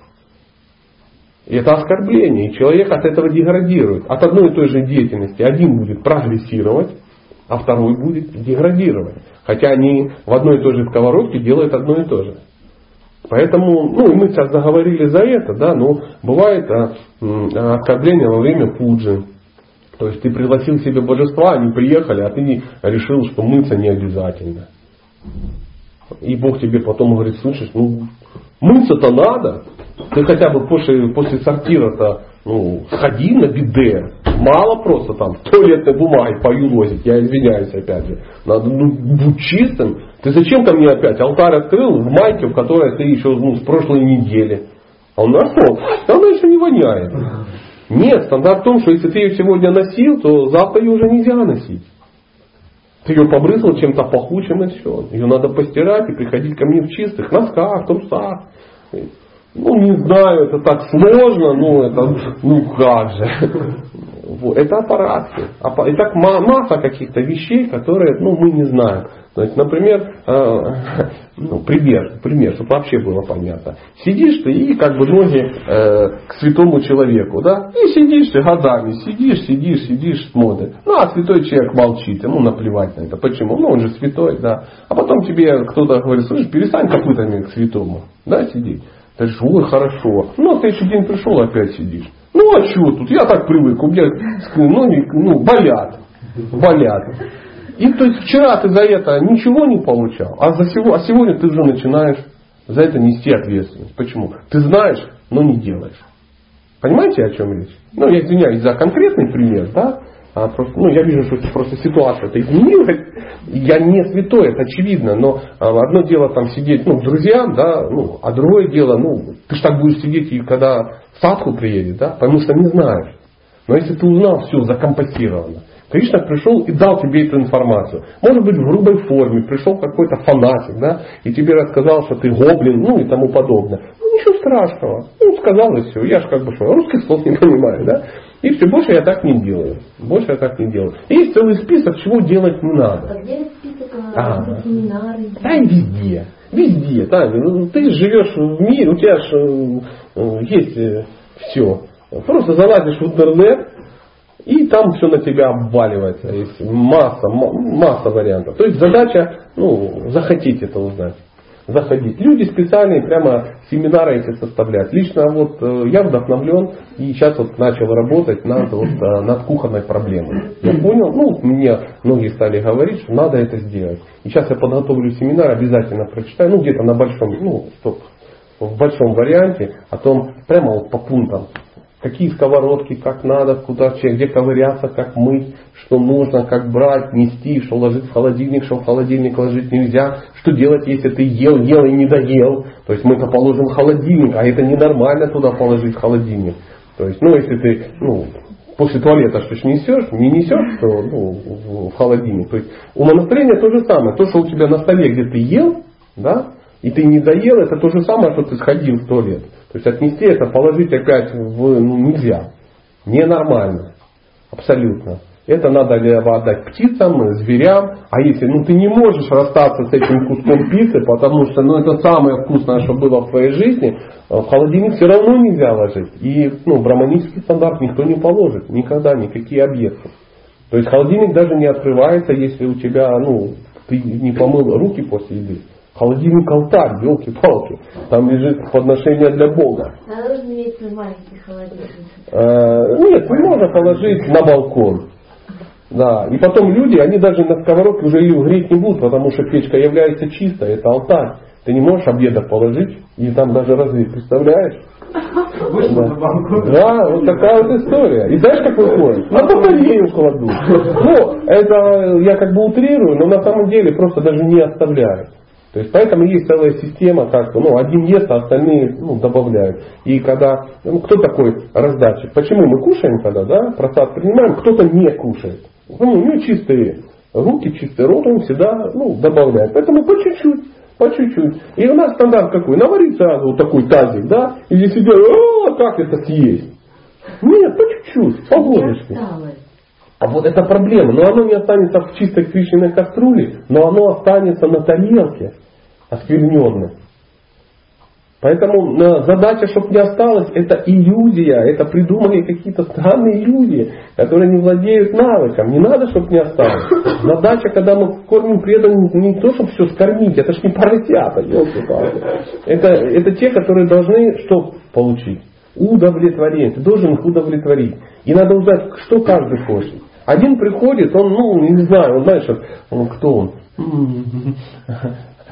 Это оскорбление. И человек от этого деградирует. От одной и той же деятельности один будет прогрессировать, а второй будет деградировать. Хотя они в одной и той же сковородке делают одно и то же. Поэтому, ну, мы сейчас заговорили за это, да, но бывает а, а, оскорбление во время пуджи. То есть ты пригласил себе божества, они приехали, а ты решил, что мыться не обязательно. И Бог тебе потом говорит, слушай, ну мыться-то надо. Ты хотя бы после, после сортира-то ну, сходи на биде. Мало просто там туалетной бумаги поюлозить. Я извиняюсь опять же. Надо ну, быть чистым. Ты зачем ко мне опять алтарь открыл в майке, в которой ты еще ну, с прошлой недели? А он нашел. Она еще не воняет. Нет, стандарт в том, что если ты ее сегодня носил, то завтра ее уже нельзя носить. Ты ее побрызгал чем-то пахучим и все. Ее надо постирать и приходить ко мне в чистых носках, трусах. Ну, не знаю, это так сложно, но это, ну как же. Это операции. И так масса каких-то вещей, которые ну, мы не знаем. То есть, например, э, ну, пример, пример, чтобы вообще было понятно. Сидишь ты и как бы ноги э, к святому человеку, да? И сидишь ты годами, сидишь, сидишь, сидишь, смотришь. Ну, а святой человек молчит, ему наплевать на это. Почему? Ну, он же святой, да. А потом тебе кто-то говорит, слушай, перестань копытами к святому, да, сидеть. Ты говоришь, ой, хорошо. Ну, а следующий день пришел, опять сидишь. Ну, а что тут? Я так привык, у меня ноги ну, болят. Болят. И то есть вчера ты за это ничего не получал, а, за сего, а сегодня ты уже начинаешь за это нести ответственность. Почему? Ты знаешь, но не делаешь. Понимаете, о чем речь? Ну, я извиняюсь за конкретный пример, да? А просто, ну, я вижу, что просто ситуация-то изменилась. Я не святой, это очевидно, но а, одно дело там сидеть, ну, друзьям, да, ну, а другое дело, ну, ты же так будешь сидеть и когда садху приедет, да, потому что не знаешь. Но если ты узнал, все закомпостировано. Кришна пришел и дал тебе эту информацию. Может быть в грубой форме, пришел какой-то фанатик, да, и тебе рассказал, что ты гоблин, ну и тому подобное. Ну ничего страшного. Ну сказал и все. Я же как бы что, русских слов не понимаю, да. И все, больше я так не делаю. Больше я так не делаю. Есть целый список, чего делать не надо. А где список а, семинары? Да и везде. Везде. Да. Ну, ты живешь в мире, у тебя же э, есть э, все. Просто залазишь в интернет, и там все на тебя обваливается. Есть масса, масса вариантов. То есть задача, ну, захотеть это узнать. Заходить. Люди специальные прямо семинары эти составляют. Лично вот э, я вдохновлен и сейчас вот начал работать над, вот, э, над кухонной проблемой. Я понял, ну, мне многие стали говорить, что надо это сделать. И сейчас я подготовлю семинар, обязательно прочитаю, ну, где-то на большом, ну, стоп, в большом варианте о том, прямо вот по пунктам, какие сковородки, как надо, куда, где ковыряться, как мыть, что нужно, как брать, нести, что ложить в холодильник, что в холодильник ложить нельзя, что делать, если ты ел, ел и не доел. То есть мы это положим в холодильник, а это ненормально туда положить в холодильник. То есть, ну, если ты, ну, после туалета что несешь, не несешь что, ну, в холодильник. То есть у умонастроение то же самое. То, что у тебя на столе, где ты ел, да, и ты не доел, это то же самое, что ты сходил в туалет. То есть отнести это, положить опять в, ну, нельзя. Ненормально. Абсолютно. Это надо отдать птицам, зверям. А если ну, ты не можешь расстаться с этим куском пиццы, потому что ну, это самое вкусное, что было в твоей жизни, в холодильник все равно нельзя ложить. И ну, браманический стандарт никто не положит. Никогда, никакие объекты. То есть холодильник даже не открывается, если у тебя, ну, ты не помыл руки после еды. Холодильник алтарь, елки-палки. Там лежит подношение для Бога. А нужно иметь маленький холодильник. Э, нет, можно положить на балкон. Да. И потом люди, они даже на сковородке уже ее греть не будут, потому что печка является чистой, это алтарь. Ты не можешь обедок положить и там даже разлить, представляешь? Да. да, вот такая вот история. И знаешь, как выходит? На батарею кладу. Ну, это я как бы утрирую, но на самом деле просто даже не оставляют. То есть поэтому есть целая система, как ну, один ест, а остальные ну, добавляют. И когда, ну, кто такой раздатчик? Почему мы кушаем когда, да, просад принимаем, кто-то не кушает. Ну, у него чистые руки, чистый рот, он всегда ну, добавляет. Поэтому по чуть-чуть, по чуть-чуть. И у нас стандарт какой? Наварить сразу вот такой тазик, да, и здесь идет, а как это съесть? Нет, по чуть-чуть, по ложечке. А вот это проблема. Но оно не останется в чистой кришиной кастрюле, но оно останется на тарелке оскверненным. Поэтому э, задача, чтобы не осталось, это иллюзия, это придумали какие-то странные иллюзии, которые не владеют навыком. Не надо, чтобы не осталось. Задача, когда мы кормим преданных, не то, чтобы все скормить, это ж не поросята, это, это те, которые должны что получить? Удовлетворение. Ты должен их удовлетворить. И надо узнать, что каждый хочет. Один приходит, он, ну, не знаю, он, знаешь, он, кто он?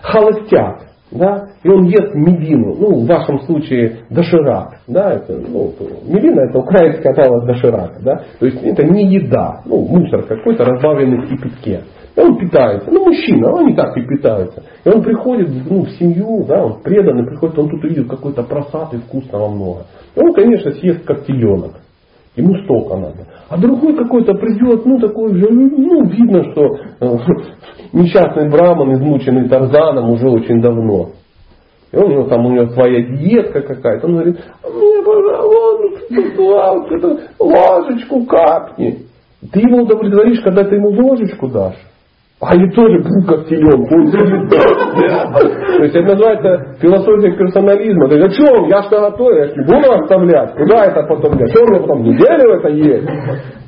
Холостяк да, и он ест медину, ну, в вашем случае доширак, да, это, ну, медина это украинская аналог доширака, да, то есть это не еда, ну, мусор какой-то разбавленный в кипятке. И он питается, ну, мужчина, он не так и питается. И он приходит ну, в семью, да, он преданный приходит, он тут увидит какой-то просад и вкусного много. И он, конечно, съест как теленок. Ему столько надо. А другой какой-то придет, ну такой же, ну видно, что э, несчастный браман, измученный Тарзаном уже очень давно. И он, ну, там у него своя диетка какая-то. Он говорит, мне, пожалуйста, ложечку капни. Ты его удовлетворишь, когда ты ему ложечку дашь. А они тоже как теленку. То есть это называется философия персонализма. То есть, что он, я что готовлю, я же не буду оставлять. Куда это потом? Что мне потом неделю это есть?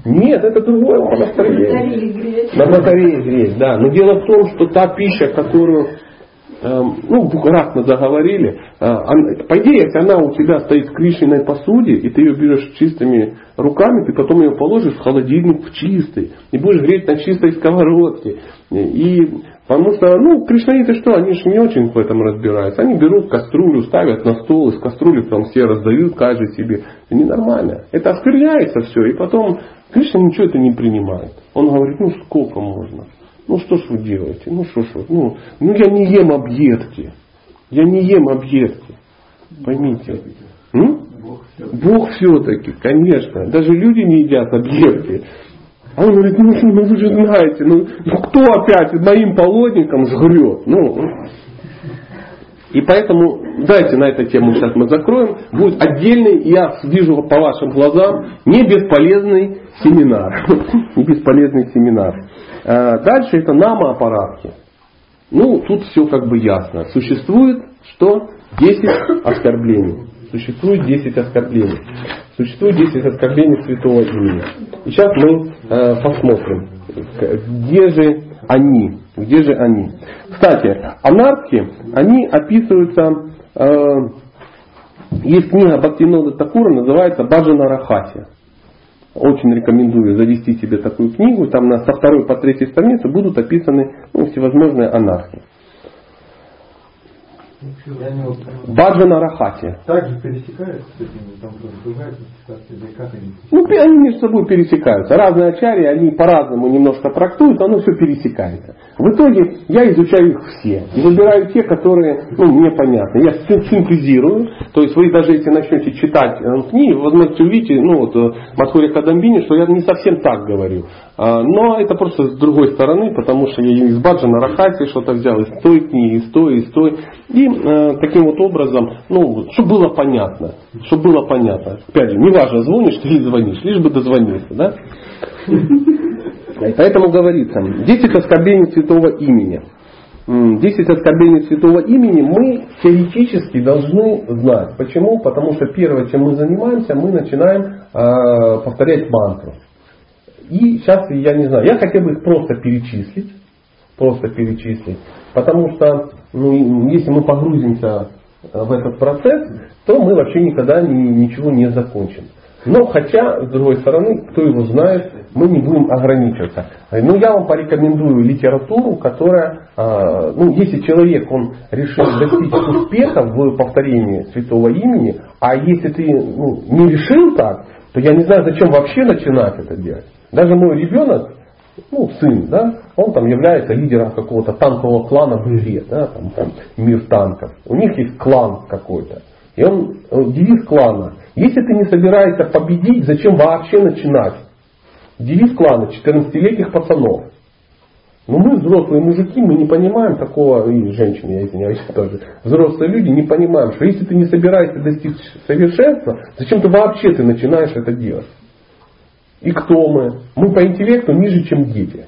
Нет, это другое настроение. На батарее греть, да. Но дело в том, что та пища, которую ну, раз мы заговорили, э, по идее, если она у тебя стоит в кришиной посуде, и ты ее берешь чистыми руками, ты потом ее положишь в холодильник в чистый, и будешь греть на чистой сковородке. И Потому что, ну, кришнаиты что, они же не очень в этом разбираются. Они берут кастрюлю, ставят на стол, из кастрюли там все раздают, каждый себе. Это ненормально. Это оскверняется все, и потом Кришна ничего это не принимает. Он говорит, ну сколько можно? Ну что ж вы делаете? Ну что ж вы? Ну, ну я не ем объедки. Я не ем объедки. Поймите. М? Бог все-таки, конечно. Даже люди не едят объедки. А он говорит, ну, ну вы же знаете, ну, ну кто опять моим полотником сгрет? Ну, и поэтому, давайте на эту тему сейчас мы закроем. Будет отдельный, я вижу по вашим глазам, не бесполезный семинар. Не бесполезный семинар. А дальше это нама-аппаратки. Ну, тут все как бы ясно. Существует что? 10 оскорблений. Существует 10 оскорблений. Существует 10 оскорблений святого имени. И сейчас мы э, посмотрим, где же они. Где же они? Кстати, анархи, они описываются, э, есть книга Бхактинода Такура, называется Баджана Рахаси. Очень рекомендую завести себе такую книгу. Там на, со второй по третьей странице будут описаны ну, всевозможные анархии. Баджана Рахати. Также пересекаются с этими, там другая классификация? Ну, они между собой пересекаются. Разные ачари, они по-разному немножко трактуют, оно все пересекается. В итоге я изучаю их все. Выбираю те, которые ну, мне понятны. Я синтезирую. То есть вы даже если начнете читать э, книги, вы возможно увидите, ну вот э, Масхури Кадамбини, что я не совсем так говорю. А, но это просто с другой стороны, потому что я из Баджана Рахати что-то взял, из той книги, из той, из той. И э, таким вот образом, ну, чтобы было понятно. Чтобы было понятно. Опять же, неважно, звонишь ты или звонишь, лишь бы дозвонился. Да? И поэтому говорится, 10 оскорблений святого имени. 10 оскорблений святого имени мы теоретически должны знать. Почему? Потому что первое, чем мы занимаемся, мы начинаем э, повторять мантру. И сейчас я не знаю, я хотел бы их просто перечислить. Просто перечислить. Потому что ну, если мы погрузимся в этот процесс, то мы вообще никогда ни, ничего не закончим. Но хотя, с другой стороны, кто его знает, мы не будем ограничиваться. Ну, я вам порекомендую литературу, которая, а, ну, если человек, он решил достичь успеха в повторении святого имени, а если ты ну, не решил так, то я не знаю, зачем вообще начинать это делать. Даже мой ребенок, ну, сын, да, он там является лидером какого-то танкового клана в игре, да, там, там мир танков. У них есть клан какой-то. И он, э, девиз клана, если ты не собираешься победить, зачем вообще начинать? Девиз клана 14-летних пацанов. Но мы, взрослые мужики, мы не понимаем такого, и женщины, я извиняюсь тоже, взрослые люди не понимаем, что если ты не собираешься достичь совершенства, зачем ты вообще ты начинаешь это делать? И кто мы? Мы по интеллекту ниже, чем дети.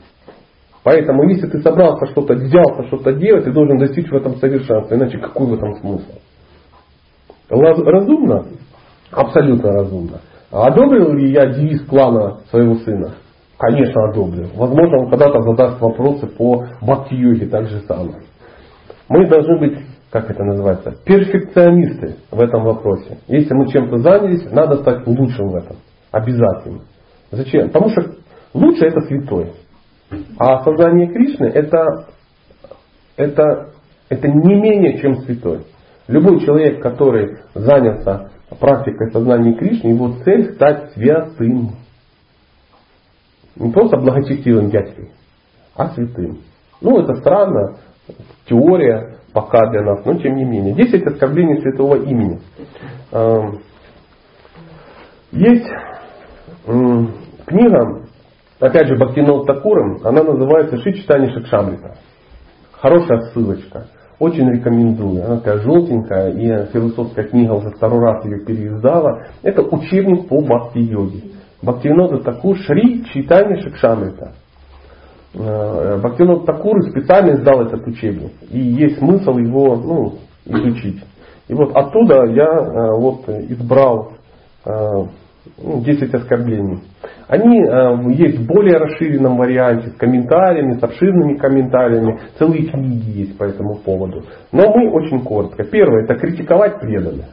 Поэтому, если ты собрался что-то, взялся что-то делать, ты должен достичь в этом совершенства. Иначе какой в этом смысл? Разумно? Абсолютно разумно. Одобрил ли я девиз клана своего сына? Конечно, одобрил. Возможно, он когда-то задаст вопросы по бхакти-йоге так же самое. Мы должны быть, как это называется, перфекционисты в этом вопросе. Если мы чем-то занялись, надо стать лучшим в этом. Обязательно. Зачем? Потому что лучше это святой. А сознание Кришны это, это, это не менее чем святой. Любой человек, который занялся практикой сознания Кришны, его цель стать святым. Не просто благочестивым дядькой, а святым. Ну, это странно, теория пока для нас, но тем не менее. Десять оскорблений святого имени. Эм, есть книга, опять же, Бхактинот Такуром, она называется Шичтани Шакшамрита. Хорошая ссылочка. Очень рекомендую. Она такая желтенькая, и философская книга уже второй раз ее переиздала. Это учебник по бхакти-йоге. Бхактивинода Такур Шри Читани Шикшамрита. Э, Бхактивинод Такур специально издал этот учебник. И есть смысл его ну, изучить. И вот оттуда я э, вот избрал 10 ну, оскорблений. Они э, есть в более расширенном варианте, с комментариями, с обширными комментариями. Целые книги есть по этому поводу. Но мы очень коротко. Первое, это критиковать преданных.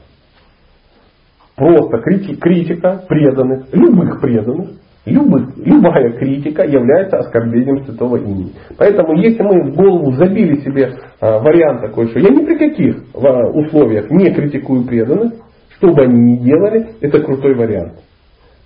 Просто критика преданных, любых преданных, любых, любая критика является оскорблением святого имени. Поэтому если мы в голову забили себе э, вариант такой, что я ни при каких э, условиях не критикую преданных, что бы они ни делали, это крутой вариант.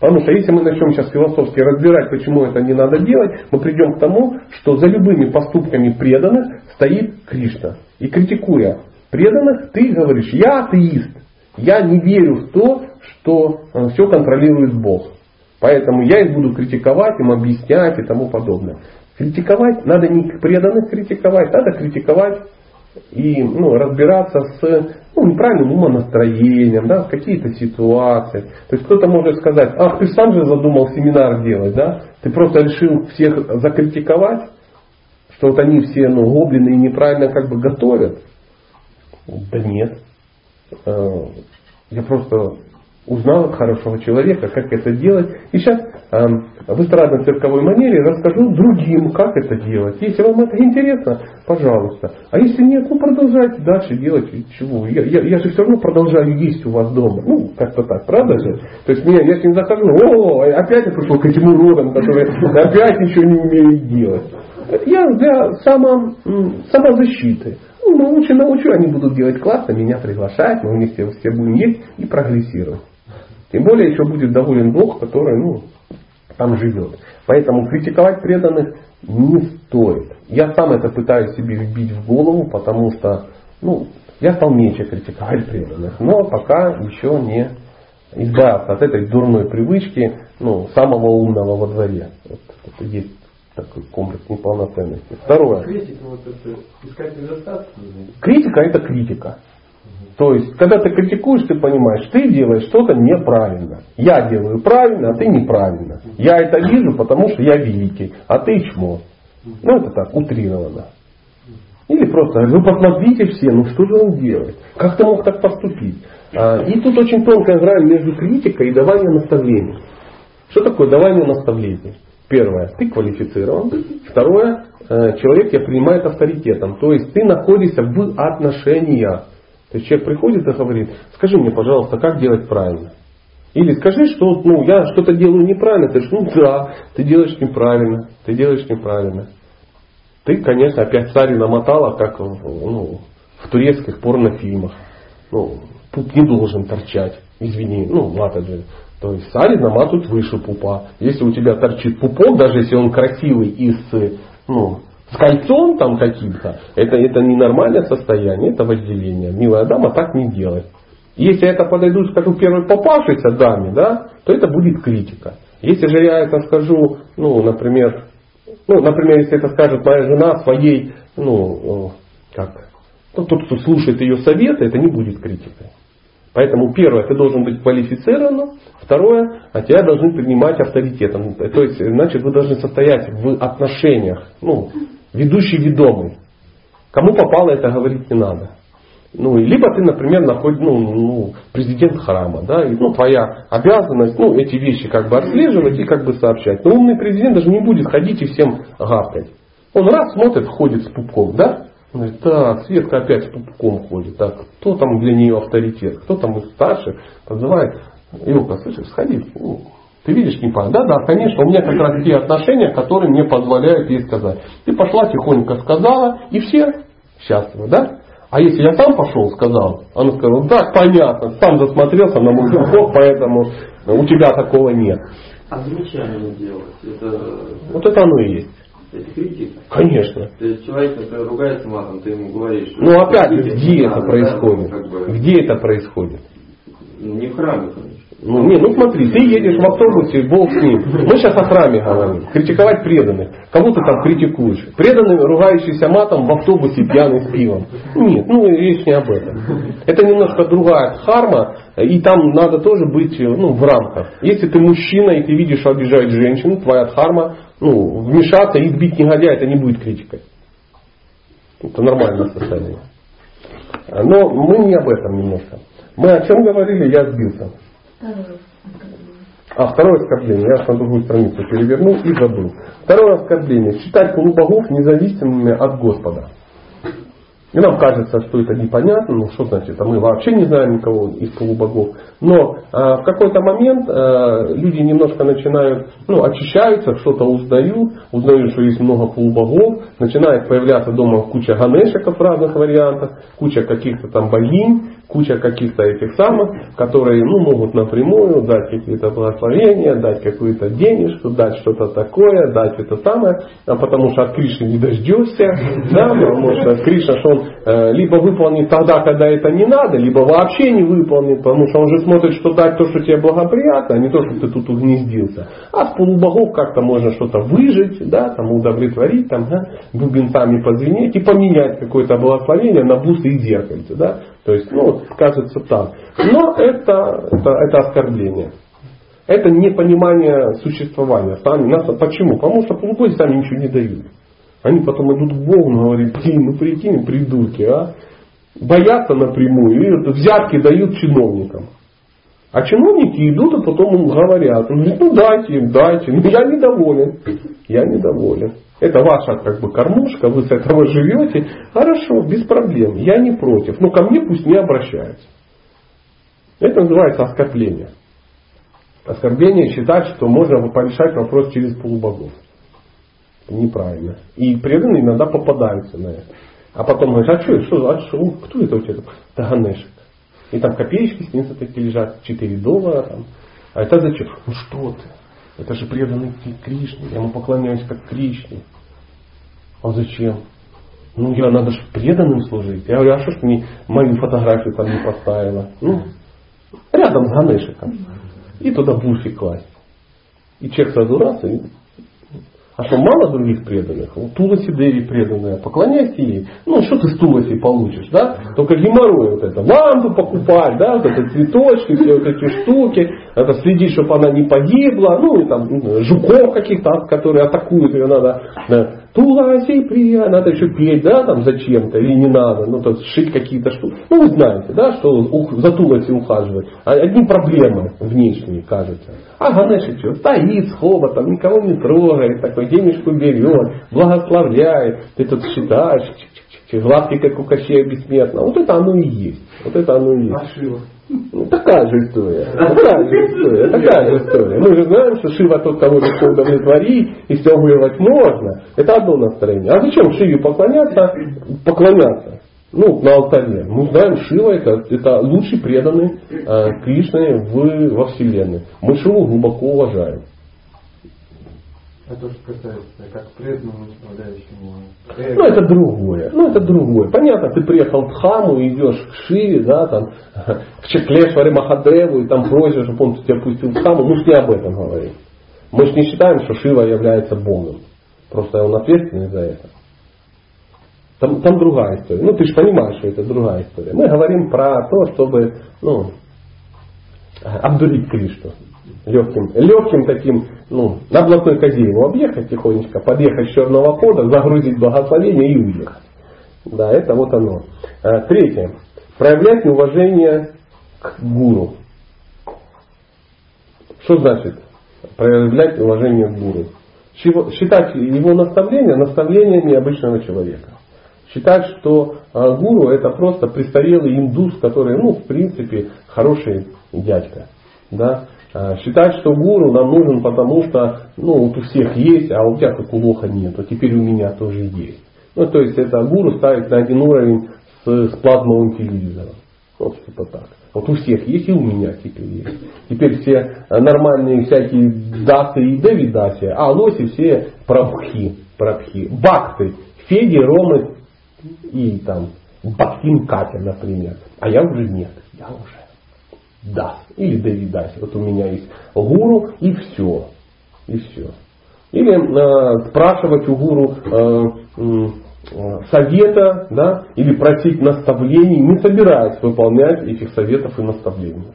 Потому что если мы начнем сейчас философски разбирать, почему это не надо делать, мы придем к тому, что за любыми поступками преданных стоит Кришна. И критикуя преданных, ты говоришь, я атеист, я не верю в то, что э, все контролирует Бог. Поэтому я их буду критиковать, им объяснять и тому подобное. Критиковать надо не преданных критиковать, надо критиковать и ну, разбираться с ну, неправильным умонастроением, да, какие-то ситуации. То есть кто-то может сказать, ах, ты сам же задумал семинар делать, да? Ты просто решил всех закритиковать, что вот они все ну, гоблины и неправильно как бы готовят. Да нет. Э, я просто узнал от хорошего человека, как это делать. И сейчас э, в эстрадно-цирковой манере расскажу другим, как это делать. Если вам это интересно, пожалуйста. А если нет, ну продолжайте дальше делать. Чего? Я, я, я же все равно продолжаю есть у вас дома. Ну, как-то так, правда же? То есть меня, я с ним захожу, о, опять я пришел к этим уродам, которые опять ничего не умеют делать. Я для само, самозащиты. Ну, научу, научу, они будут делать классно, меня приглашать, мы вместе все будем есть и прогрессировать. Тем более еще будет доволен Бог, который ну, там живет. Поэтому критиковать преданных не стоит. Я сам это пытаюсь себе вбить в голову, потому что ну, я стал меньше критиковать преданных. Но пока еще не избавился от этой дурной привычки ну, самого умного во дворе. Вот, это есть такой комплекс неполноценности. Второе. Критика, вот это, искать недостатки. Критика это критика. То есть, когда ты критикуешь, ты понимаешь, ты делаешь что-то неправильно. Я делаю правильно, а ты неправильно. Я это вижу, потому что я великий, а ты чмо. Ну, это так, утрированно. Или просто, вы посмотрите все, ну что же он делает? Как ты мог так поступить? А, и тут очень тонкая грань между критикой и даванием наставлений. Что такое давание наставлений? Первое, ты квалифицирован. Второе, э, человек тебя принимает авторитетом. То есть ты находишься в отношениях. То есть человек приходит и говорит, скажи мне, пожалуйста, как делать правильно. Или скажи, что ну, я что-то делаю неправильно. Ты говоришь, ну да, ты делаешь неправильно, ты делаешь неправильно. Ты, конечно, опять царь намотала, как ну, в турецких порнофильмах. Ну, пуп не должен торчать. Извини, ну, ладно же. То есть сари наматывают выше пупа. Если у тебя торчит пупок, даже если он красивый и ну, с кольцом там каким-то, это, это ненормальное состояние, это возделение. Милая дама так не делает. Если я это подойду скажу первой попавшейся даме, да, то это будет критика. Если же я это скажу, ну, например, ну, например, если это скажет моя жена своей, ну, как, ну, тот, кто слушает ее советы, это не будет критикой. Поэтому первое, ты должен быть квалифицированным. Второе, а тебя должны принимать авторитетом. То есть, значит, вы должны состоять в отношениях. Ну, ведущий ведомый. Кому попало это говорить не надо. Ну, либо ты, например, находишь, ну, ну, президент храма, да, и, ну, твоя обязанность, ну, эти вещи как бы отслеживать и как бы сообщать. Но умный президент даже не будет ходить и всем гавкать. Он раз смотрит, ходит с пупком, да, он говорит, так, Светка опять с пупком ходит, так, кто там для нее авторитет, кто там из старших, позывает, Илка, слышишь, сходи, ну, ты видишь, не пара. Да, да, конечно, у меня как раз те отношения, которые мне позволяют ей сказать. Ты пошла тихонько сказала, и все счастливы, да? А если я сам пошел, сказал, она сказала, да, понятно, сам засмотрелся на духов, поэтому у тебя такого нет. А замечание делать, это... Вот это оно и есть. Это критика? Конечно. То есть человек, который ругается матом, ты ему говоришь... Ну опять же, где это происходит? Где это происходит? Не в храме. Ну, не, ну смотри, ты едешь в автобусе, Бог с ним. Мы сейчас о храме говорим. Критиковать преданных. Кого ты там критикуешь? Преданный, ругающийся матом в автобусе пьяный с пивом. Нет, ну речь не об этом. Это немножко другая харма, и там надо тоже быть ну, в рамках. Если ты мужчина и ты видишь, что обижает женщину, твоя дхарма, ну, вмешаться и избить негодяя, это не будет критикой. Это нормальное состояние. Но мы не об этом немножко. Мы о чем говорили, я сбился. А второе оскорбление, я на другую страницу перевернул и забыл. Второе оскорбление. Считать полубогов независимыми от Господа. И нам кажется, что это непонятно, ну что значит, а мы вообще не знаем никого из полубогов. Но а, в какой-то момент а, люди немножко начинают, ну, очищаются, что-то узнают, узнают, что есть много полубогов, начинает появляться дома куча ганешиков разных вариантах, куча каких-то там богинь, куча каких-то этих самых, которые ну, могут напрямую дать какие-то благословения, дать какую-то денежку, дать что-то такое, дать это самое, а потому что от Кришны не дождешься, да, потому что Кришна, что он э, либо выполнит тогда, когда это не надо, либо вообще не выполнит, потому что он же смотрит, что дать то, что тебе благоприятно, а не то, что ты тут угнездился. А с полубогов как-то можно что-то выжить, да, там удовлетворить, там, да, бубенцами позвенеть и поменять какое-то благословение на бусы и зеркальце, да. То есть, ну, кажется так. Но это, это, это оскорбление. Это непонимание существования. Сами нас, почему? Потому что полугодие сами ничего не дают. Они потом идут к Богу и говорят, блин, ну прикинь, придурки, а. Боятся напрямую и взятки дают чиновникам. А чиновники идут и потом им говорят, говорит, ну дайте им, дайте. Ну я недоволен. Я недоволен. Это ваша как бы кормушка, вы с этого живете. Хорошо, без проблем, я не против. Но ко мне пусть не обращаются. Это называется оскорбление. Оскорбление считать, что можно порешать вопрос через полубогов. Неправильно. И преданные иногда попадаются на это. А потом говоришь, а что, что, а что, кто это у тебя? Да Ганешек. И там копеечки снизу такие лежат, 4 доллара там. А это зачем? Ну что ты? Это же преданный Кришне. Я ему поклоняюсь как Кришне. А зачем? Ну, я надо же преданным служить. Я говорю, а что ж мне мою фотографию там не поставила? Ну, рядом с Ганешиком. И туда буфи класть. И человек сразу раз и... А что, мало других преданных? Вот Туласи Деви преданная, поклоняйся ей. Ну, что ты с Туласи получишь, да? Только геморрой вот это. Лампу покупать, да, вот это цветочки, все вот эти штуки. Это следить, чтобы она не погибла. Ну, и там жуков каких-то, которые атакуют ее надо. Да. Туласи, прия, надо еще петь, да, там зачем-то, или не надо. Ну, то шить какие-то штуки. Ну, вы знаете, да, что за Туласи ухаживать. А одни проблемы внешние, кажется. А Ганеша что, стоит с хоботом, никого не трогает, такой денежку берет, благословляет, ты тут считаешь, гладкий, как у Кощея бессмертно. Вот это оно и есть. Вот это оно и есть. Ну, такая же история. Такая же история. Такая же история. Мы же знаем, что Шива тот, кого легко удовлетворить, и все вырвать можно. Это одно настроение. А зачем Шиве поклоняться? Поклоняться. Ну, на алтаре. Мы знаем, Шива это, это лучший преданный э, Кришны в, во Вселенной. Мы Шиву глубоко уважаем. Это же касается как преданному страдающему. Ну, это другое. Ну, это другое. Понятно, ты приехал в Хаму идешь к Шиве, да, там, к Чеклешваре Махадеву и там просишь, чтобы он тебя пустил в Хаму. Мы же не об этом говорим. Мы же не считаем, что Шива является Богом. Просто он ответственный за это. Там, там другая история. Ну, ты же понимаешь, что это другая история. Мы говорим про то, чтобы ну, обдурить Кришну легким, легким таким, ну, на блатной козе его объехать тихонечко, подъехать с черного хода, загрузить благословение и уехать. Да, это вот оно. А, третье. Проявлять неуважение к гуру. Что значит проявлять уважение к гуру? Считать его наставление наставлениями обычного человека. Считать, что а, гуру это просто престарелый индус, который, ну, в принципе, хороший дядька. Да? А, считать, что гуру нам нужен, потому что ну, вот у всех есть, а у тебя как у лоха нет, а теперь у меня тоже есть. Ну, то есть это гуру ставить на один уровень с, с плазмовым телевизором. Вот типа так. Вот у всех есть и у меня теперь есть. Теперь все нормальные всякие дасы и девидаси, а лоси все прабхи, прабхи. Бакты, Феди, Ромы и там Бактин Катя, например. А я уже нет, я уже даст. Или Дэвид даст. Вот у меня есть гуру и все. И все. Или э, спрашивать у гуру э, э, совета, да, или просить наставлений, не собираясь выполнять этих советов и наставлений.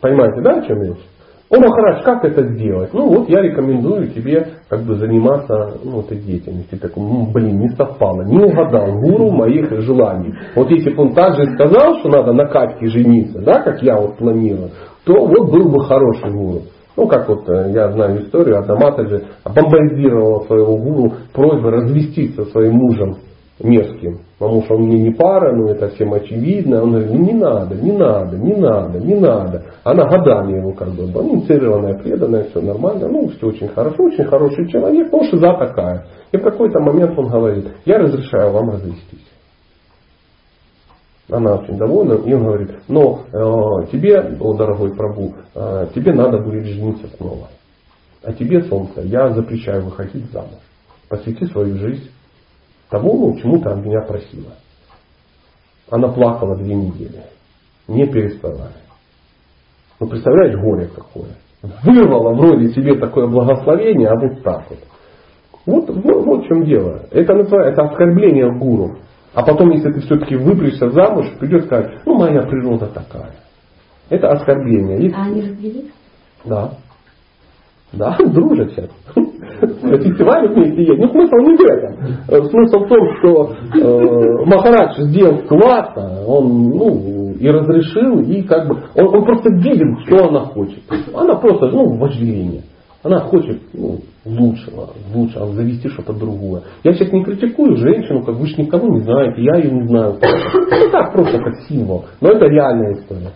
Понимаете, да, о чем речь? О, Махарадж, как это сделать? Ну вот я рекомендую тебе как бы заниматься ну, этой деятельностью. Так, блин, не совпало, не угадал гуру моих желаний. Вот если бы он также сказал, что надо на Катьке жениться, да, как я вот планировал, то вот был бы хороший гуру. Ну, как вот э, я знаю историю, Адамата же бомбардировала своего гуру просьбой развестись со своим мужем мерзким, потому что он мне не пара, ну это всем очевидно. Он говорит, ну не надо, не надо, не надо, не надо. Она годами его как бы была инициированная, преданная, все нормально, ну все очень хорошо, очень хороший человек, но шиза такая. И в какой-то момент он говорит, я разрешаю вам развестись. Она очень довольна, и он говорит, но э, тебе, о дорогой Прабу, э, тебе надо будет жениться снова. А тебе, солнце, я запрещаю выходить замуж. Посвяти свою жизнь тому, чему ты от меня просила. Она плакала две недели, не переставая. Ну, представляешь, горе какое. Вырвала вроде себе такое благословение, а вот так вот. Вот, вот, вот в чем дело. Это называется это оскорбление гуру. А потом, если ты все-таки выпрямишься замуж, придет сказать, ну моя природа такая. Это оскорбление. А они развелись? Да. Да, дружат сейчас. На фестивале вместе едем. Ну, смысл не в этом. Смысл в том, что э, Махарадж сделал классно, он ну, и разрешил, и как бы он, он просто видел, что она хочет. Она просто, ну, вожделение. Она хочет ну, лучшего, лучшего, завести что-то другое. Я сейчас не критикую женщину, как вы же никого не знаете, я ее не знаю. Ну так, просто как символ. Но это реальная история.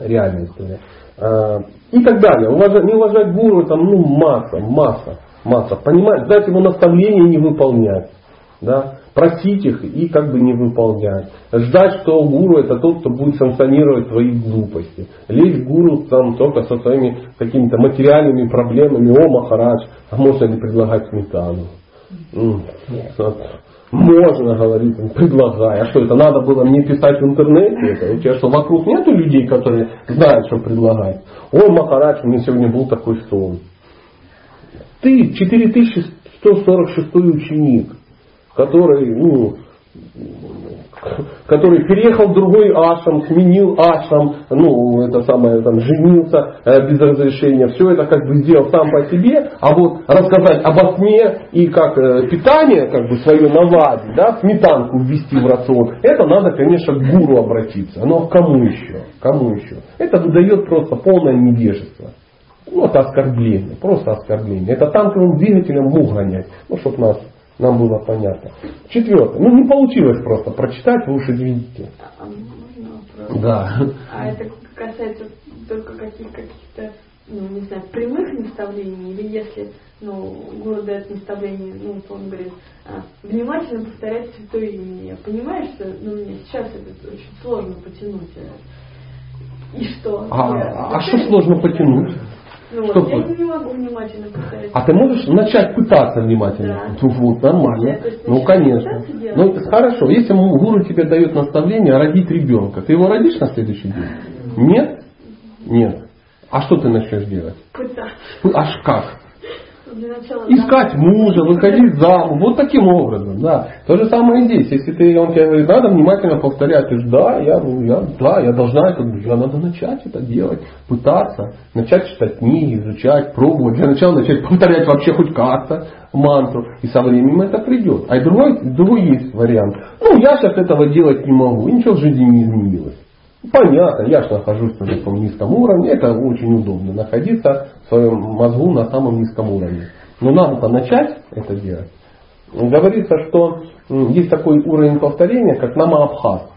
Реальная история. А, и так далее. Уважать, не уважать гуру, там, ну, масса, масса, масса. Понимать, дать ему наставления и не выполнять. Да? Просить их и как бы не выполнять. Ждать, что гуру это тот, кто будет санкционировать твои глупости. Лезть гуру там только со своими какими-то материальными проблемами. О, Махарадж, а можно ли предлагать сметану? Можно, говорит он, предлагай. А что это надо было мне писать в интернете? Это? У тебя что, вокруг нету людей, которые знают, что предлагать? Ой, Махарадж, у меня сегодня был такой сон. Ты 4146 ученик, который, ну, который переехал в другой ашам, сменил ашам, ну, это самое, там, женился э, без разрешения, все это как бы сделал сам по себе, а вот рассказать обо сне и как э, питание, как бы свое наладить, да, сметанку ввести в рацион, это надо, конечно, к гуру обратиться. Но к кому еще? Кому еще? Это выдает просто полное невежество. Ну, это оскорбление, просто оскорбление. Это танковым двигателем мух гонять, ну, чтобы нас нам было понятно. Четвертое. Ну, не получилось просто прочитать, вы уж извините. А можно вопрос? Да. А это касается только каких- каких-то, ну, не знаю, прямых наставлений, или если, ну, гуру дает наставление, ну, он говорит, а, внимательно повторять святое имя. Я понимаю, что, ну, мне сейчас это очень сложно потянуть. э, И что? А, Я- а что сложно потянуть? Ну, что вот, я не могу внимательно повторять. А ты можешь начать пытаться внимательно? Да. Ну, вот, нормально. Есть, Ну, начать конечно. Ну, это хорошо. Если гуру тебе дает наставление родить ребенка, ты его родишь на следующий день? Нет? Нет. А что ты начнешь делать? Пытаться. Ну, Аж как? Искать мужа, выходить замуж. Вот таким образом, да. То же самое и здесь. Если ты, он тебе говорит, надо внимательно повторять, ты же, да, я, ну, я, да, я должна это, я надо начать это делать, пытаться, начать читать книги, изучать, пробовать. Для начала начать повторять вообще хоть как-то мантру, и со временем это придет. А другой, другой есть вариант. Ну, я сейчас этого делать не могу, и ничего в жизни не изменилось. Понятно, я же нахожусь на таком низком уровне, это очень удобно, находиться в своем мозгу на самом низком уровне. Но надо начать это делать. Говорится, что есть такой уровень повторения, как намаабхас.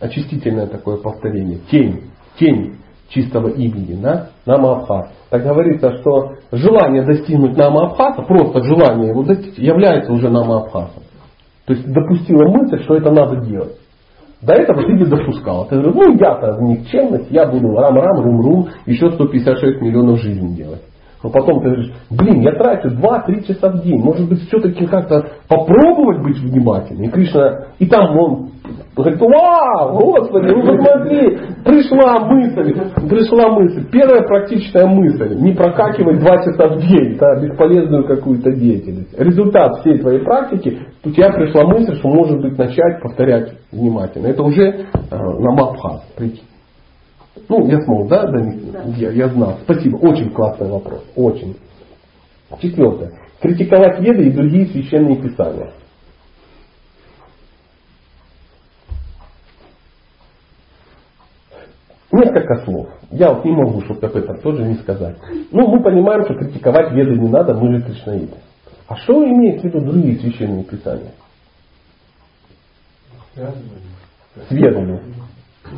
Очистительное такое повторение. Тень. Тень чистого имени. Да? Намаабхас. Так говорится, что желание достигнуть намаабхаса, просто желание его достичь, является уже намаабхасом. То есть допустила мысль, что это надо делать. До этого ты не допускал. Ты говоришь, ну я-то никчемность, я буду рам-рам, рум-рум, еще 156 миллионов жизней делать. Но потом ты говоришь, блин, я трачу 2-3 часа в день, может быть все-таки как-то попробовать быть внимательным. И Кришна, и там он говорит, вау, господи, ну посмотри, пришла мысль, пришла мысль, первая практичная мысль, не прокакивать 2 часа в день, да, бесполезную какую-то деятельность. Результат всей твоей практики, у тебя пришла мысль, что может быть начать повторять внимательно. Это уже э, на Мабхас, прикинь. Ну, я смог, да, донести? Да. Я, я знал. Спасибо. Очень классный вопрос. Очень. Четвертое. Критиковать веды и другие священные писания. Несколько слов. Я вот не могу, чтобы об этом тоже не сказать. Ну, мы понимаем, что критиковать веды не надо, мы же кришнаиты. А что имеет в виду другие священные писания? С ведами.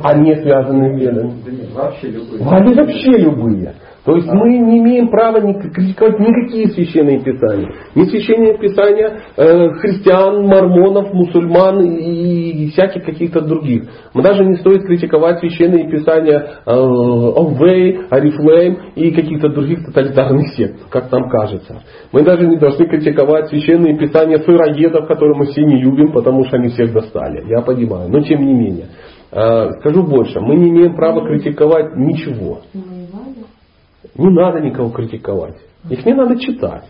А не связанные ведами. Вообще любые. Они вообще любые. То есть мы не имеем права ни- критиковать никакие священные писания. Ни священные писания э, христиан, мормонов, мусульман и, и всяких каких-то других. Мы даже не стоит критиковать священные писания э, Овей, Арифлейм и каких-то других тоталитарных сект, как нам кажется. Мы даже не должны критиковать священные писания сыроедов, которые мы все не любим, потому что они всех достали. Я понимаю, но тем не менее. Э, Скажу больше, мы не имеем права критиковать ничего. Не надо никого критиковать. Их не надо читать.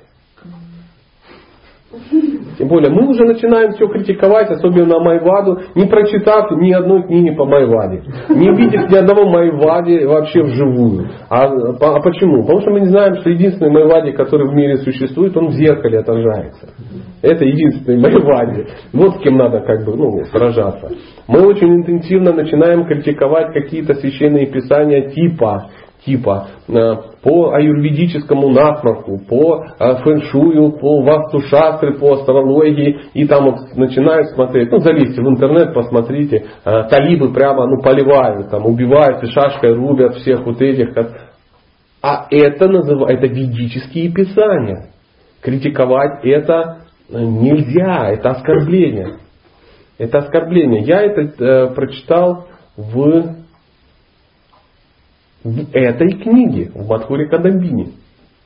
Тем более мы уже начинаем все критиковать, особенно Майваду, не прочитав ни одной книги по Майваде. Не увидев ни одного Майвади вообще вживую. А, а почему? Потому что мы не знаем, что единственный Майвади, который в мире существует, он в зеркале отражается. Это единственный Майвади. Вот с кем надо как бы ну, сражаться. Мы очень интенсивно начинаем критиковать какие-то священные писания типа типа э, по аюрведическому насморку, по э, фэншую, по васту-шастры, по астрологии, и там вот начинают смотреть, ну залезьте в интернет, посмотрите, э, талибы прямо ну, поливают, там убивают и шашкой рубят всех вот этих. А это называется, это ведические писания. Критиковать это нельзя, это оскорбление. Это оскорбление. Я это э, прочитал в в этой книге, в Мадхуре Кадамбине.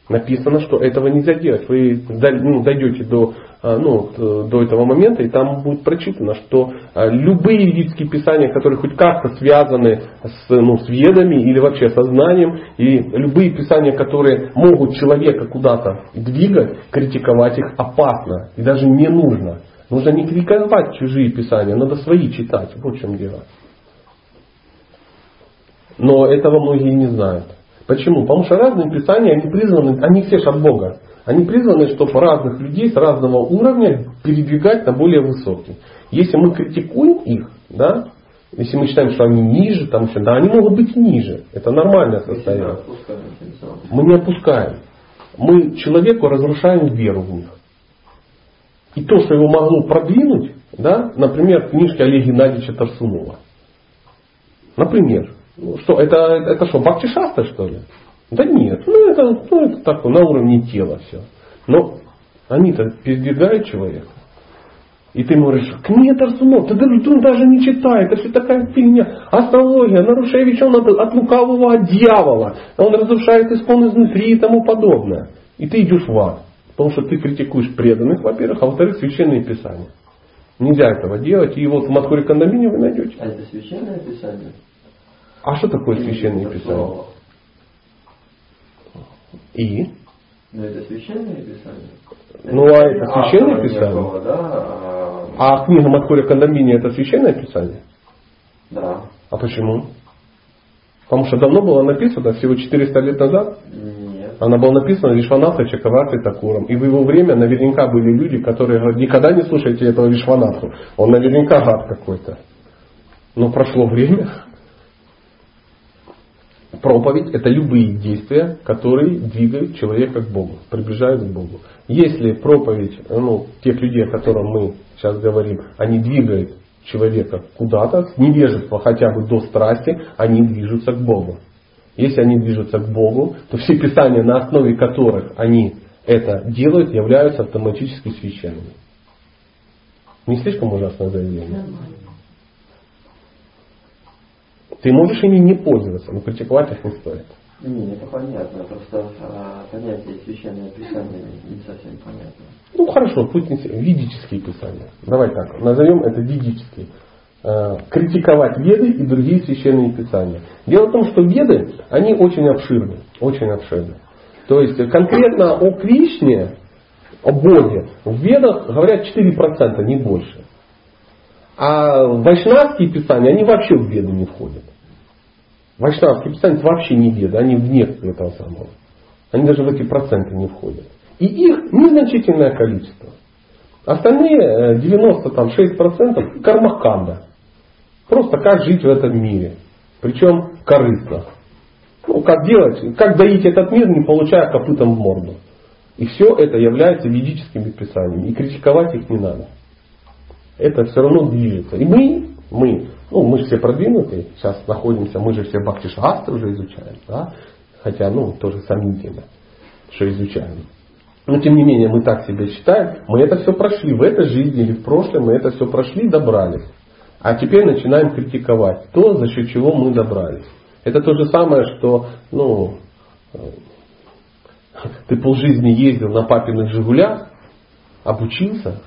Написано, что этого нельзя делать. Вы ну, дойдете до, а, ну, до этого момента, и там будет прочитано, что а, любые ведические писания, которые хоть как-то связаны с, ну, с ведами или вообще со знанием, и любые писания, которые могут человека куда-то двигать, критиковать их опасно и даже не нужно. Нужно не критиковать чужие писания, надо свои читать. Вот в чем дело. Но этого многие не знают. Почему? Потому что разные писания, они призваны, они все же от Бога. Они призваны, чтобы разных людей с разного уровня передвигать на более высокий. Если мы критикуем их, да, если мы считаем, что они ниже, там еще, да, они могут быть ниже. Это нормальное состояние. Мы не опускаем. Мы человеку разрушаем веру в них. И то, что его могло продвинуть, да, например, книжки Олега Геннадьевича Тарсунова. Например, что, это, это что, Бхакти Шаста, что ли? Да нет, ну это, ну это такое, на уровне тела все. Но они-то передвигают человека. И ты говоришь, книга Тарсунов, ты, ты даже не читай, это все такая фигня. Астрология, Нарушевич, он от, от лукавого от дьявола. Он разрушает искон изнутри и тому подобное. И ты идешь в ад. Потому что ты критикуешь преданных, во-первых, а во-вторых, священные писания. Нельзя этого делать. И вот в Мадхуре Кандамине вы найдете. А это священное писание? А что такое священное писание? И? Ну это священное писание. Ну а это священное писание? Да? А, а книга Мадхуря Кандамини это священное писание? Да. А почему? Потому что давно было написано, всего 400 лет назад. Нет. Она была написана Вишванатха Чакавартой Такуром. И в его время наверняка были люди, которые говорят, никогда не слушайте этого Вишванатху. Он наверняка гад какой-то. Но прошло время, Проповедь – это любые действия, которые двигают человека к Богу, приближают к Богу. Если проповедь ну, тех людей, о которых мы сейчас говорим, они двигают человека куда-то, с невежества хотя бы до страсти, они движутся к Богу. Если они движутся к Богу, то все писания, на основе которых они это делают, являются автоматически священными. Не слишком ужасное заявление? Ты можешь ими не пользоваться, но критиковать их не стоит. Не, это понятно. Просто а, понятие священное писание не совсем понятно. Ну хорошо, пусть не ведические писания. Давай так, назовем это ведические. А, критиковать веды и другие священные писания. Дело в том, что веды, они очень обширны. Очень обширны. То есть конкретно о Кришне, о Боге, в ведах говорят 4%, не больше. А вайшнавские писания, они вообще в веды не входят. Вайшнавские писания вообще не веды, они вне этого самого. Они даже в эти проценты не входят. И их незначительное количество. Остальные 96% э, кармаканда. Просто как жить в этом мире. Причем корыстно. Ну, как делать, как доить этот мир, не получая копытом в морду. И все это является ведическими писаниями. И критиковать их не надо это все равно движется. И мы, мы, ну мы же все продвинутые, сейчас находимся, мы же все бхакти уже изучаем, да? хотя, ну, тоже сомнительно, что изучаем. Но тем не менее, мы так себя считаем, мы это все прошли в этой жизни или в прошлом, мы это все прошли, добрались. А теперь начинаем критиковать то, за счет чего мы добрались. Это то же самое, что, ну, э, ты полжизни ездил на папиных Жигулях, обучился,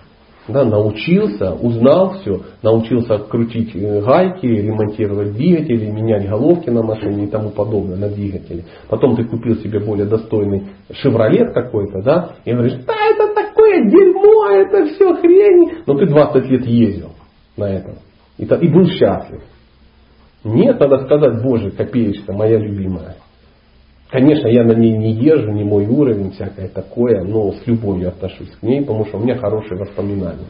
да, научился, узнал все, научился крутить э, гайки, ремонтировать двигатели, менять головки на машине и тому подобное на двигателе. Потом ты купил себе более достойный шевролет какой-то, да, и говоришь, да это такое дерьмо, это все хрень. Но ты 20 лет ездил на этом и, и был счастлив. Нет, надо сказать, Боже, копеечка моя любимая. Конечно, я на ней не езжу, не мой уровень, всякое такое, но с любовью отношусь к ней, потому что у меня хорошие воспоминания.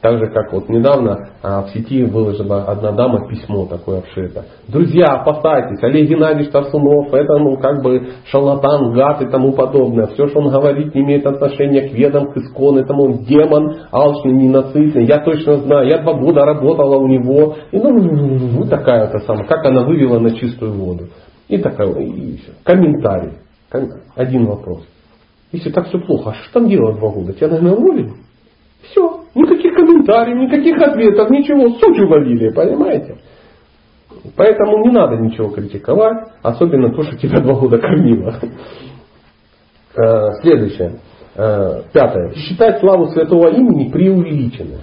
Так же, как вот недавно а, в сети выложила одна дама письмо такое обшито. Друзья, опасайтесь, Олег Геннадьевич Тарсунов, это ну как бы шалатан, гад и тому подобное. Все, что он говорит, не имеет отношения к ведам, к искон, этому он демон, алчный, ненасытный. Я точно знаю, я два года работала у него. И ну, такая это самая, как она вывела на чистую воду. И такая, и все. Комментарий. Один вопрос. Если так все плохо, а что там делать два года? Тебя, наверное, уволили? Все. Никаких комментариев, никаких ответов, ничего. Суть уловили, понимаете? Поэтому не надо ничего критиковать, особенно то, что тебя два года кормило. Э, следующее. Э, пятое. Считать славу святого имени преувеличенной.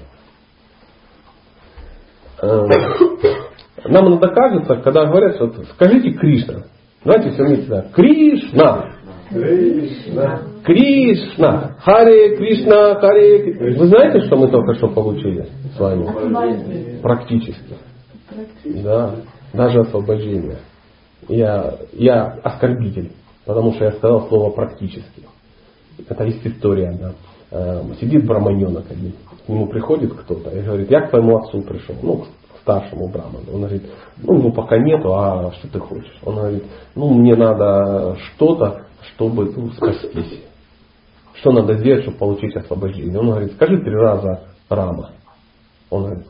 Нам иногда кажется, когда говорят, что скажите Кришна. Давайте все вместе. Да. Кришна. Кришна. Кришна. Харе Кришна, Харе Вы знаете, что мы только что получили с вами? Практически. Да. Даже освобождение. Я, я оскорбитель, потому что я сказал слово практически. Это есть история. Да. Э, сидит браманенок один, к нему приходит кто-то и говорит, я к твоему отцу пришел, ну, старшему браману. Он говорит, ну, ну пока нету, а что ты хочешь? Он говорит, ну, мне надо что-то, чтобы ну, спастись. Что надо сделать, чтобы получить освобождение? Он говорит, скажи три раза Рама. Он говорит,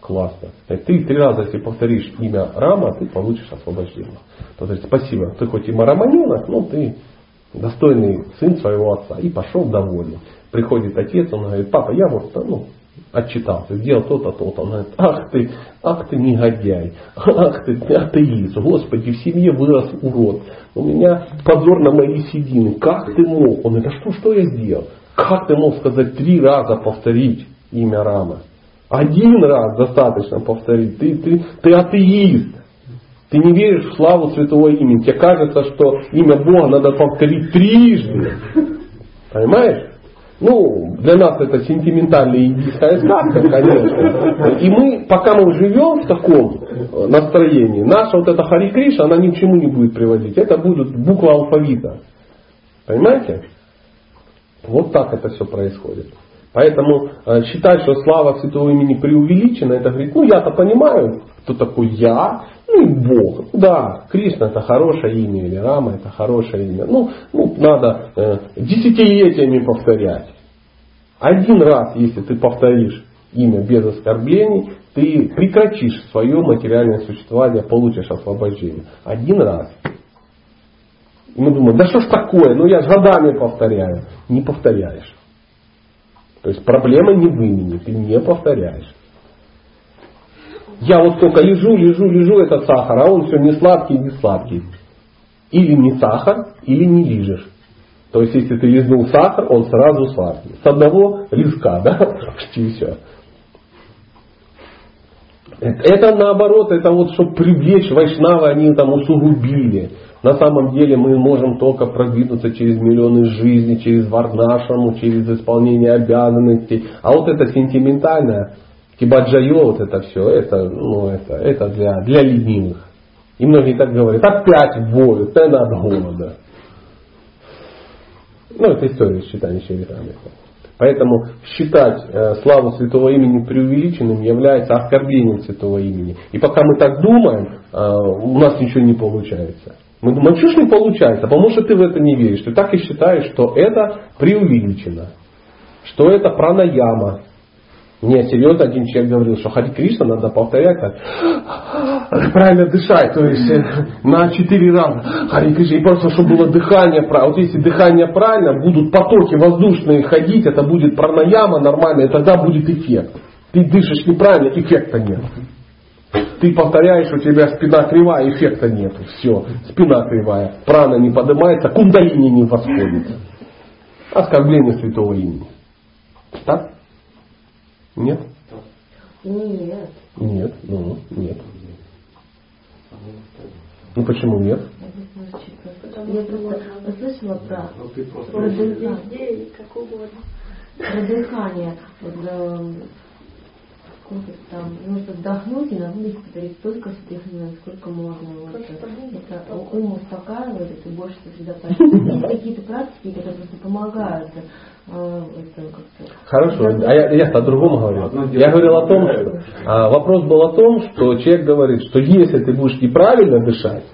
классно. Ты три раза, если повторишь имя Рама, ты получишь освобождение. Тот говорит, спасибо, ты хоть и мараманенок, но ты достойный сын своего отца. И пошел довольный. Приходит отец, он говорит, папа, я вот ну, отчитался, сделал то-то, то-то. Он говорит, ах ты, ах ты негодяй, ах ты атеист, Господи, в семье вырос урод. У меня позор на моей седины. Как ты мог? Он говорит, а что, что я сделал? Как ты мог сказать три раза повторить имя Рама? Один раз достаточно повторить. Ты, ты, ты атеист. Ты не веришь в славу святого имени. Тебе кажется, что имя Бога надо повторить трижды. Понимаешь? Ну, для нас это сентиментальная индийская сказка, конечно. И мы, пока мы живем в таком настроении, наша вот эта Хари Криша, она ни к чему не будет приводить. Это будут буквы алфавита. Понимаете? Вот так это все происходит. Поэтому э, считать, что слава святого имени преувеличена, это говорит, ну я-то понимаю, кто такой я, ну Бог. Да, Кришна это хорошее имя, или Рама это хорошее имя. Ну, ну надо э, десятилетиями повторять. Один раз, если ты повторишь имя без оскорблений, ты прекратишь свое материальное существование, получишь освобождение. Один раз. И мы думаем, да что ж такое, ну я с годами повторяю. Не повторяешь. То есть проблема не в имени, ты не повторяешь. Я вот только лежу, лежу, лежу, это сахар, а он все не сладкий, не сладкий. Или не сахар, или не лижешь. То есть, если ты лизнул сахар, он сразу сладкий. С одного лизка, да, почти все. Это наоборот, это вот чтобы привлечь вайшнавы, они там усугубили. На самом деле мы можем только продвинуться через миллионы жизней, через варнашаму, через исполнение обязанностей. А вот это сентиментальное, Кибаджайо, вот это все, это, ну, это, это для, для ленивых. И многие так говорят, опять воют, это от голода. Ну, это история с читания Шеритамрита. Поэтому считать э, славу святого имени преувеличенным является оскорблением святого имени. И пока мы так думаем, э, у нас ничего не получается. Мы думаем, что ж не получается, потому что ты в это не веришь. Ты так и считаешь, что это преувеличено, что это пранаяма, мне серьезно один человек говорил, что Хари Кришна надо повторять так, правильно дышать, то есть э, на четыре раза. Хари Кришна, и просто чтобы было дыхание правильно. Вот если дыхание правильно, будут потоки воздушные ходить, это будет пранаяма нормально, тогда будет эффект. Ты дышишь неправильно, эффекта нет. Ты повторяешь, у тебя спина кривая, эффекта нет. Все, спина кривая. Прана не поднимается, кундалини не восходит. Оскорбление святого имени. Так? Нет? Нет. Нет, ну, нет. Ну почему нет? Я просто слышала про, про дыхание. как угодно. Про дыхание. Сколько там, нужно вдохнуть и на выдох повторить столько сколько можно. Вот, это ум успокаивает, и ты больше сосредотачиваешься. Есть какие-то практики, которые просто помогают а, Хорошо, а я, я о другом говорил. Я говорил о том, что а, вопрос был о том, что человек говорит, что если ты будешь неправильно дышать,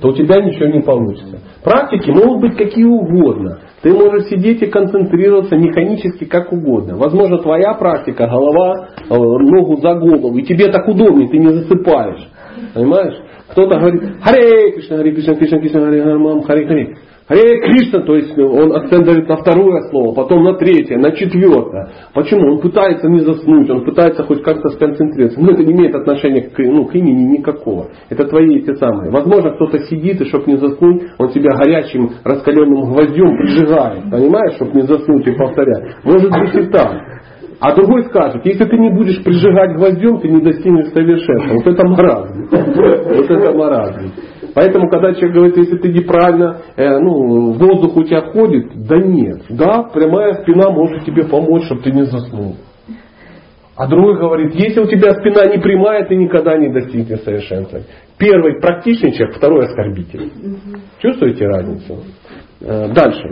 то у тебя ничего не получится. Практики могут быть какие угодно. Ты можешь сидеть и концентрироваться механически как угодно. Возможно, твоя практика, голова, э, ногу за голову, и тебе так удобнее, ты не засыпаешь. Понимаешь? Кто-то говорит Харе Кришна, Харе Кришна, Кришна, Кришна, Харе Харе, Харе Харе. Харе Кришна, то есть он акцент на второе слово, потом на третье, на четвертое. Почему? Он пытается не заснуть, он пытается хоть как-то сконцентрироваться. Но это не имеет отношения к, ну, к имени никакого. Это твои эти самые. Возможно, кто-то сидит, и чтобы не заснуть, он себя горячим раскаленным гвоздем прижигает. Понимаешь, чтобы не заснуть и повторять. Может быть и так. А другой скажет, если ты не будешь прижигать гвоздем, ты не достигнешь совершенства. Вот это маразм. Вот это маразм. Поэтому, когда человек говорит, если ты неправильно, э, ну, воздух у тебя ходит, да нет. Да, прямая спина может тебе помочь, чтобы ты не заснул. А другой говорит, если у тебя спина не прямая, ты никогда не достигнешь совершенства. Первый практичный человек, второй оскорбитель. Чувствуете разницу? Э, дальше.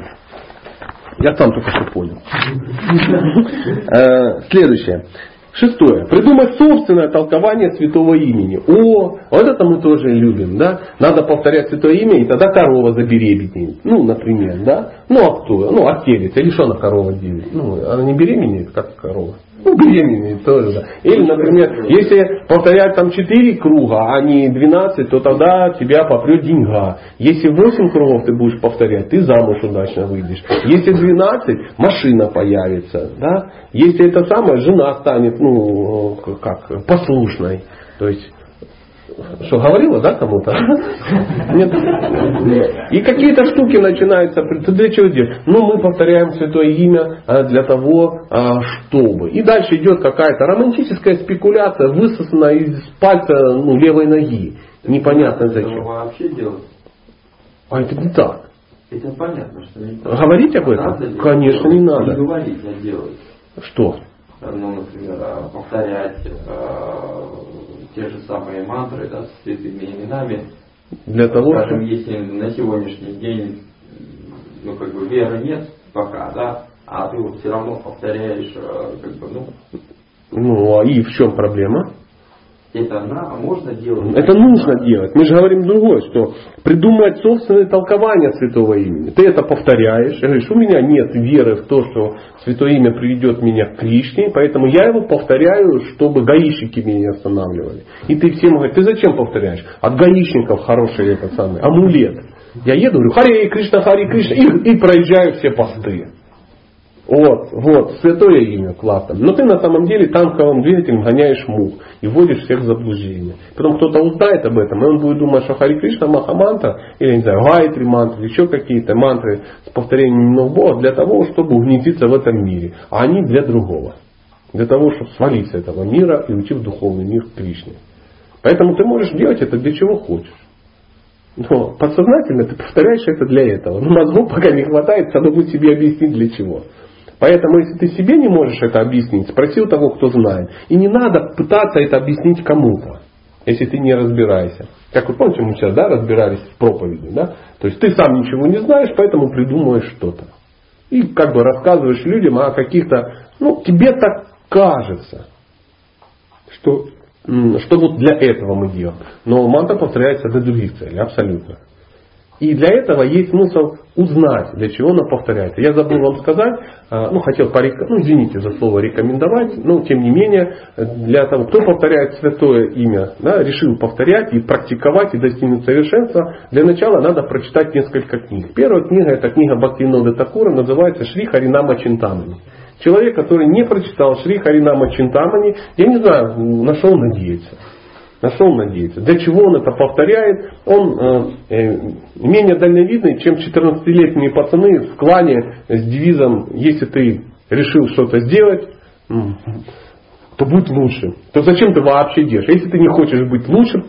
Я сам только что понял. Э, следующее. Шестое. Придумать собственное толкование святого имени. О, вот это мы тоже любим, да? Надо повторять святое имя, и тогда корова забеременеет. Ну, например, да? Ну, а кто? Ну, отелится. Или что она корова делает? Ну, она не беременеет, как корова. Ну, беременные тоже, да. Или, например, если повторять там 4 круга, а не 12, то тогда тебя попрет деньга. Если 8 кругов ты будешь повторять, ты замуж удачно выйдешь. Если 12, машина появится, да. Если это самое, жена станет, ну, как, послушной. То есть что, говорила, да, кому-то? Нет. И какие-то штуки начинаются. Ты для чего делаешь? Ну, мы повторяем святое имя а, для того, а, чтобы. И дальше идет какая-то романтическая спекуляция, высосанная из пальца ну, левой ноги. Непонятно зачем. вообще делать? А это не так. Это понятно, что не так. Говорить об этом? Надо Конечно, не надо. Не говорить, а делать. Что? Ну, например, а, повторять те же самые мантры да, с святыми именами. Для того, Скажем, если на сегодняшний день ну, как бы веры нет пока, да, а ты вот все равно повторяешь, э, как бы, ну. Ну, а и в чем проблема? Это на, можно делать? Это нужно делать. Мы же говорим другое, что придумать собственное толкование святого имени. Ты это повторяешь. Говоришь, у меня нет веры в то, что святое имя приведет меня к Кришне, поэтому я его повторяю, чтобы гаишники меня не останавливали. И ты всем говоришь, ты зачем повторяешь? От гаишников хороший этот самый амулет. Я еду, говорю, Харе Кришна, Харе Кришна, и, и проезжаю все посты. Вот, вот, святое имя, классно. Но ты на самом деле танковым двигателем гоняешь мух и вводишь всех в заблуждение. Потом кто-то узнает об этом, и он будет думать, что Хари Кришна Махамантра, или, не знаю, Гайтри мантры, еще какие-то мантры с повторением именов Бога для того, чтобы угнетиться в этом мире. А они для другого. Для того, чтобы свалить с этого мира и уйти в духовный мир к Кришне. Поэтому ты можешь делать это для чего хочешь. Но подсознательно ты повторяешь это для этого. Но мозгу пока не хватает, будет себе объяснить для чего. Поэтому, если ты себе не можешь это объяснить, спроси у того, кто знает. И не надо пытаться это объяснить кому-то, если ты не разбираешься. Как вы помните, мы сейчас да, разбирались в проповеди. Да? То есть ты сам ничего не знаешь, поэтому придумываешь что-то. И как бы рассказываешь людям о каких-то, ну, тебе так кажется, что, что вот для этого мы делаем. Но мантра повторяется для других целей, абсолютно. И для этого есть смысл узнать, для чего она повторяется. Я забыл вам сказать, а, ну хотел порек... ну извините за слово рекомендовать, но тем не менее, для того, кто повторяет святое имя, да, решил повторять и практиковать и достигнуть совершенства, для начала надо прочитать несколько книг. Первая книга, это книга Бхактивинода Такура, называется Шри Харинама Чинтамани. Человек, который не прочитал Шри Харинама Чинтамани, я не знаю, на что он надеется. На что он надеется? Для чего он это повторяет? Он э, э, менее дальновидный, чем 14-летние пацаны в клане с девизом «Если ты решил что-то сделать, то будь лучше». То зачем ты вообще делаешь? Если ты не хочешь быть лучше,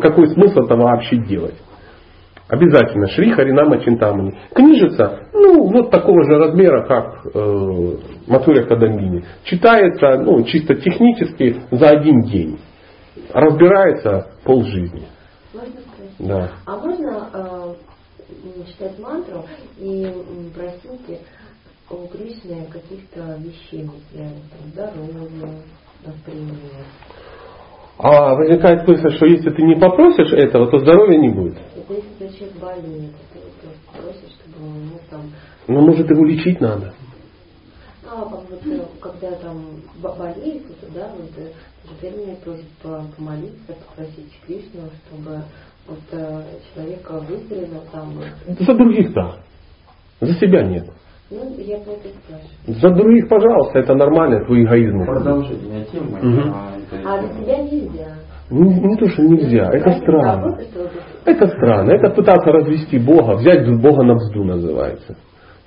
какой смысл это вообще делать? Обязательно. Шри Харинама Чинтамани. Книжица, ну, вот такого же размера, как э, Матуря Кадамбини. Читается, ну, чисто технически за один день разбирается. Можно спросить? Да. А можно э, читать мантру и просить у Кришны каких-то вещей материальных, здоровья, например? А возникает мысль, что если ты не попросишь этого, то здоровья не будет. Это если человек болеет, ты просишь, чтобы он ну, там... Ну, может, его лечить надо. А вот, э, когда там болеет, да, вот, э, время просит помолиться, попросить Кришну, чтобы вот э, человека выздоровел там. За других да. За себя нет. Ну, я про это спрашиваю. За других, пожалуйста, это нормально, твой эгоизм. Продолжительная тема. Угу. А за себя нельзя. Не, не то, что нельзя, это странно. Это странно. Это пытаться развести Бога, взять Бога на взду называется.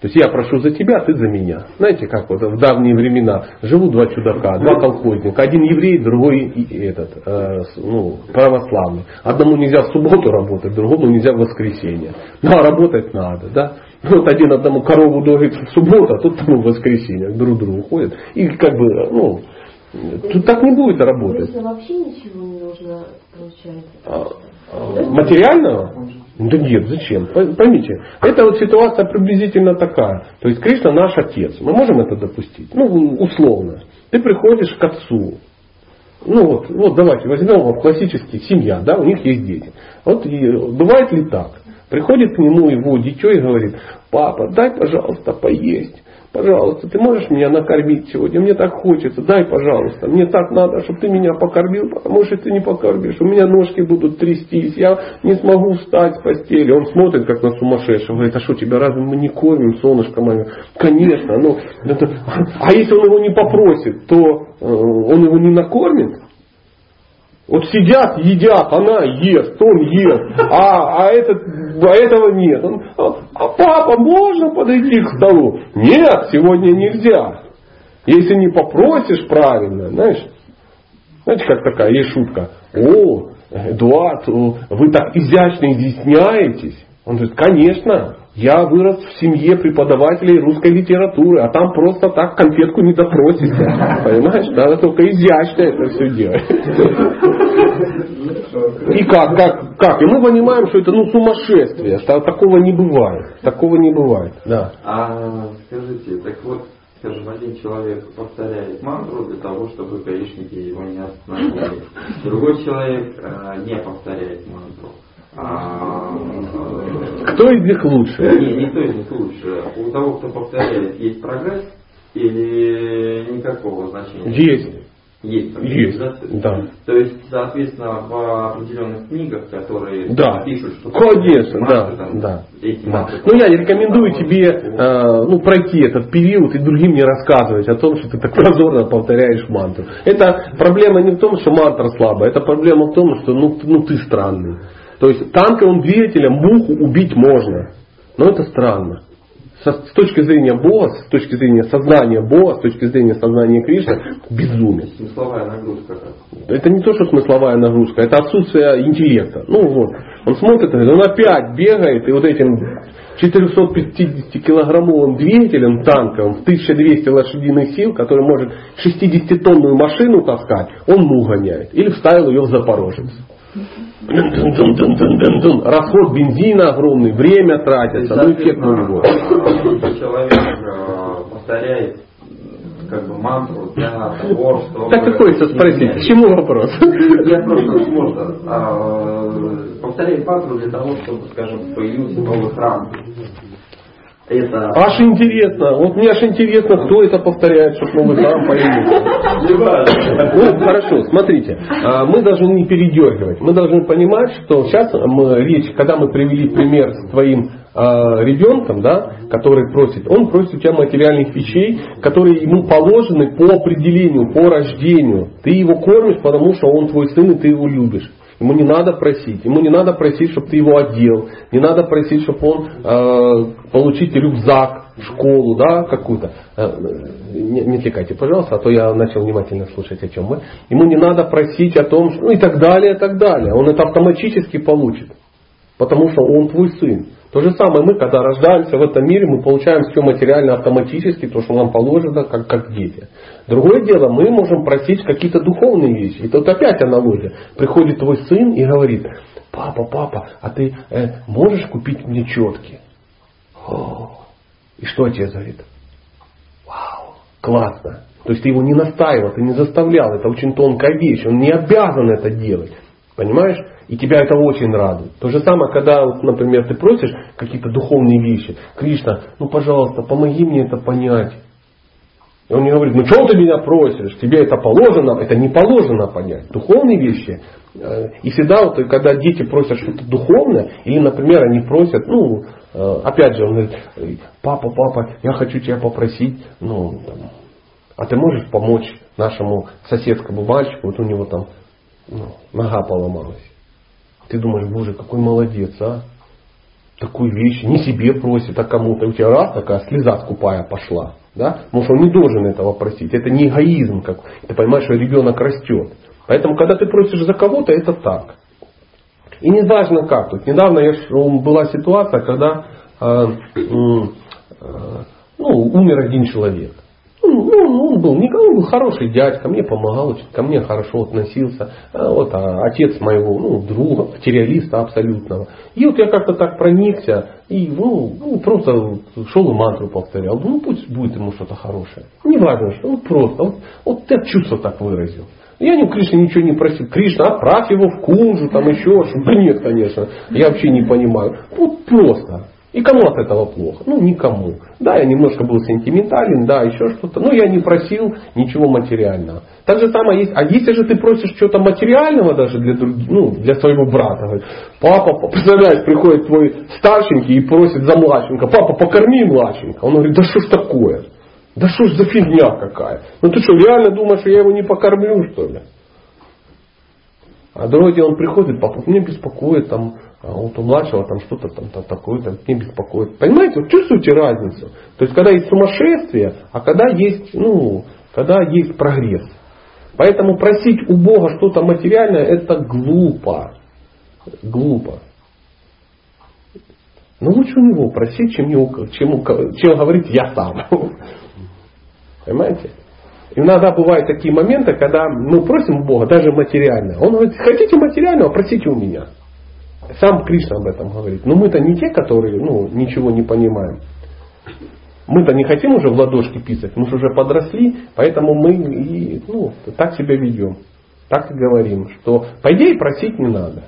То есть я прошу за тебя, ты за меня. Знаете, как вот в давние времена живут два чудака, два колхозника. Один еврей, другой этот, э, ну, православный. Одному нельзя в субботу работать, другому нельзя в воскресенье. Но ну, а работать надо, да? Вот один одному корову доит в субботу, а тот тому в воскресенье друг другу ходят. И как бы, ну, Тут так не будет работать. вообще ничего не нужно, получается. А, а, материального? Да нет, зачем? Поймите, это вот ситуация приблизительно такая. То есть Кришна наш отец. Мы можем это допустить? Ну, условно. Ты приходишь к отцу. Ну вот, вот давайте возьмем вот классический семья, да, у них есть дети. Вот и бывает ли так? Приходит к нему его дитё и говорит, папа, дай, пожалуйста, поесть. Пожалуйста, ты можешь меня накормить сегодня? Мне так хочется. Дай, пожалуйста. Мне так надо, чтобы ты меня покормил, потому что ты не покормишь. У меня ножки будут трястись. Я не смогу встать с постели. Он смотрит, как на сумасшедшего. Говорит, а что, тебя разве мы не кормим, солнышко мое? Конечно. Но это... А если он его не попросит, то э, он его не накормит? Вот сидят, едят, она ест, он ест, а, а, этот, а этого нет. Он, а, а папа, можно подойти к столу? Нет, сегодня нельзя. Если не попросишь правильно, знаешь, знаете, как такая есть шутка. О, Эдуард, вы так изящно изъясняетесь. Он говорит, конечно, я вырос в семье преподавателей русской литературы, а там просто так конфетку не допросишься. Понимаешь? Надо только изящно это все делать. И как, как, как? И мы понимаем, что это ну сумасшествие, такого не бывает. Такого не бывает. Да. А скажите, так вот, скажем, один человек повторяет мантру для того, чтобы гаишники его не остановили. Другой человек э, не повторяет мантру. Кто из них лучше? Не, никто из них лучше. У того, кто повторяет, есть прогресс или никакого значения? Есть. Есть, есть, да. То есть, соответственно, в определенных книгах, которые да. пишут, что конечно, да, там, да, эти да. Ну я рекомендую тебе э, ну, пройти этот период и другим не рассказывать о том, что ты так прозорно повторяешь мантру. Это проблема не в том, что мантра слабая, это проблема в том, что ну, ну ты странный. То есть танковым двигателем муху убить можно. Но это странно. Со, с точки зрения Бога, с точки зрения сознания Бога, с точки зрения сознания Кришны, безумие. Смысловая нагрузка. Это не то, что смысловая нагрузка, это отсутствие интеллекта. Ну вот, он смотрит, он опять бегает, и вот этим 450-килограммовым двигателем танковым в 1200 лошадиных сил, который может 60-тонную машину таскать, он мух гоняет. Или вставил ее в Запорожец. Расход бензина огромный, время тратится, ну эффект нулевой. Человек э, повторяет как бы мантру для того, что... Так и хочется спросить, к чему вопрос? Я просто можно а, повторяет мантру для того, чтобы, скажем, появился новый храм. Это... Аж интересно. Вот мне аж интересно, кто это повторяет, чтобы новый храм появился. Ну, хорошо, смотрите. А, мы должны не передергивать. Мы должны понимать, что сейчас мы, речь, когда мы привели пример с твоим а, ребенком, да, который просит, он просит у тебя материальных вещей, которые ему положены по определению, по рождению. Ты его кормишь, потому что он твой сын, и ты его любишь. Ему не надо просить. Ему не надо просить, чтобы ты его одел. Не надо просить, чтобы он э, получить рюкзак школу, да, какую-то. Э, не, не отвлекайте, пожалуйста, а то я начал внимательно слушать, о чем мы. Ему не надо просить о том, ну и так далее, и так далее. Он это автоматически получит. Потому что он твой сын. То же самое мы, когда рождаемся в этом мире, мы получаем все материально автоматически, то, что нам положено, как, как дети. Другое дело, мы можем просить какие-то духовные вещи. И тут опять аналогия. Приходит твой сын и говорит, папа, папа, а ты э, можешь купить мне четки? О, и что отец говорит? Вау, классно. То есть ты его не настаивал, ты не заставлял, это очень тонкая вещь, он не обязан это делать. Понимаешь? И тебя это очень радует. То же самое, когда, например, ты просишь какие-то духовные вещи. Кришна, ну пожалуйста, помоги мне это понять. И он не говорит, ну что ты меня просишь, тебе это положено, это не положено понять. Духовные вещи. Э, и всегда, вот, когда дети просят что-то духовное, или, например, они просят, ну, э, опять же, он говорит, папа, папа, я хочу тебя попросить, ну, там, а ты можешь помочь нашему соседскому мальчику, вот у него там ну, нога поломалась. Ты думаешь, боже, какой молодец, а? Такую вещь не себе просит, а кому-то. У тебя раз такая слеза скупая пошла. Да? Что он не должен этого просить. Это не эгоизм. Как... Ты понимаешь, что ребенок растет. Поэтому, когда ты просишь за кого-то, это так. И не важно как. Тут недавно я, была ситуация, когда э, э, ну, умер один человек. Ну, ну, он был, никого, он был хороший дядька, мне помогал, ко мне хорошо относился. А вот а, отец моего ну, друга, материалиста абсолютного. И вот я как-то так проникся и ну, ну, просто шел и мантру повторял. Ну пусть будет ему что-то хорошее. Не важно, что, ну просто. Вот, вот я чувство так выразил. Я не у Кришны ничего не просил. Кришна, отправь его в кунжу, там еще что-то. Да нет, конечно. Я вообще не понимаю. Вот просто. И кому от этого плохо? Ну, никому. Да, я немножко был сентиментален, да, еще что-то. Но я не просил ничего материального. Так же самое есть. А если же ты просишь чего-то материального даже для, других, ну, для своего брата, говорит, папа, представляешь, приходит твой старшенький и просит за младшенька, папа, покорми младшенька. Он говорит, да что ж такое? Да что ж за фигня какая? Ну ты что, реально думаешь, что я его не покормлю, что ли? А день он приходит, папа, мне беспокоит там а вот у младшего там что-то там, там такое там не беспокоит. Понимаете, вот чувствуете разницу? То есть когда есть сумасшествие, а когда есть, ну, когда есть прогресс. Поэтому просить у Бога что-то материальное это глупо. Глупо. Но лучше у него просить, чем, чем, чем говорить я сам. Понимаете? Иногда бывают такие моменты, когда мы просим у Бога даже материально. Он говорит, хотите материального, просите у меня. Сам Кришна об этом говорит. Но мы-то не те, которые ну, ничего не понимаем. Мы-то не хотим уже в ладошки писать, мы же уже подросли, поэтому мы и, ну, так себя ведем. Так и говорим, что по идее просить не надо.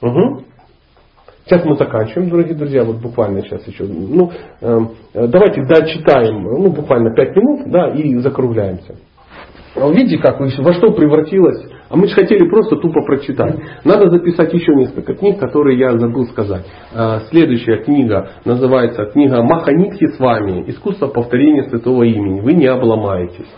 Угу. Сейчас мы заканчиваем, дорогие друзья, вот буквально сейчас еще. Ну, э, давайте дочитаем, ну, буквально 5 минут, да, и закругляемся. Видите, как во что превратилось а мы же хотели просто тупо прочитать. Надо записать еще несколько книг, которые я забыл сказать. А, следующая книга называется книга Маханикхи с вами. Искусство повторения святого имени. Вы не обломаетесь.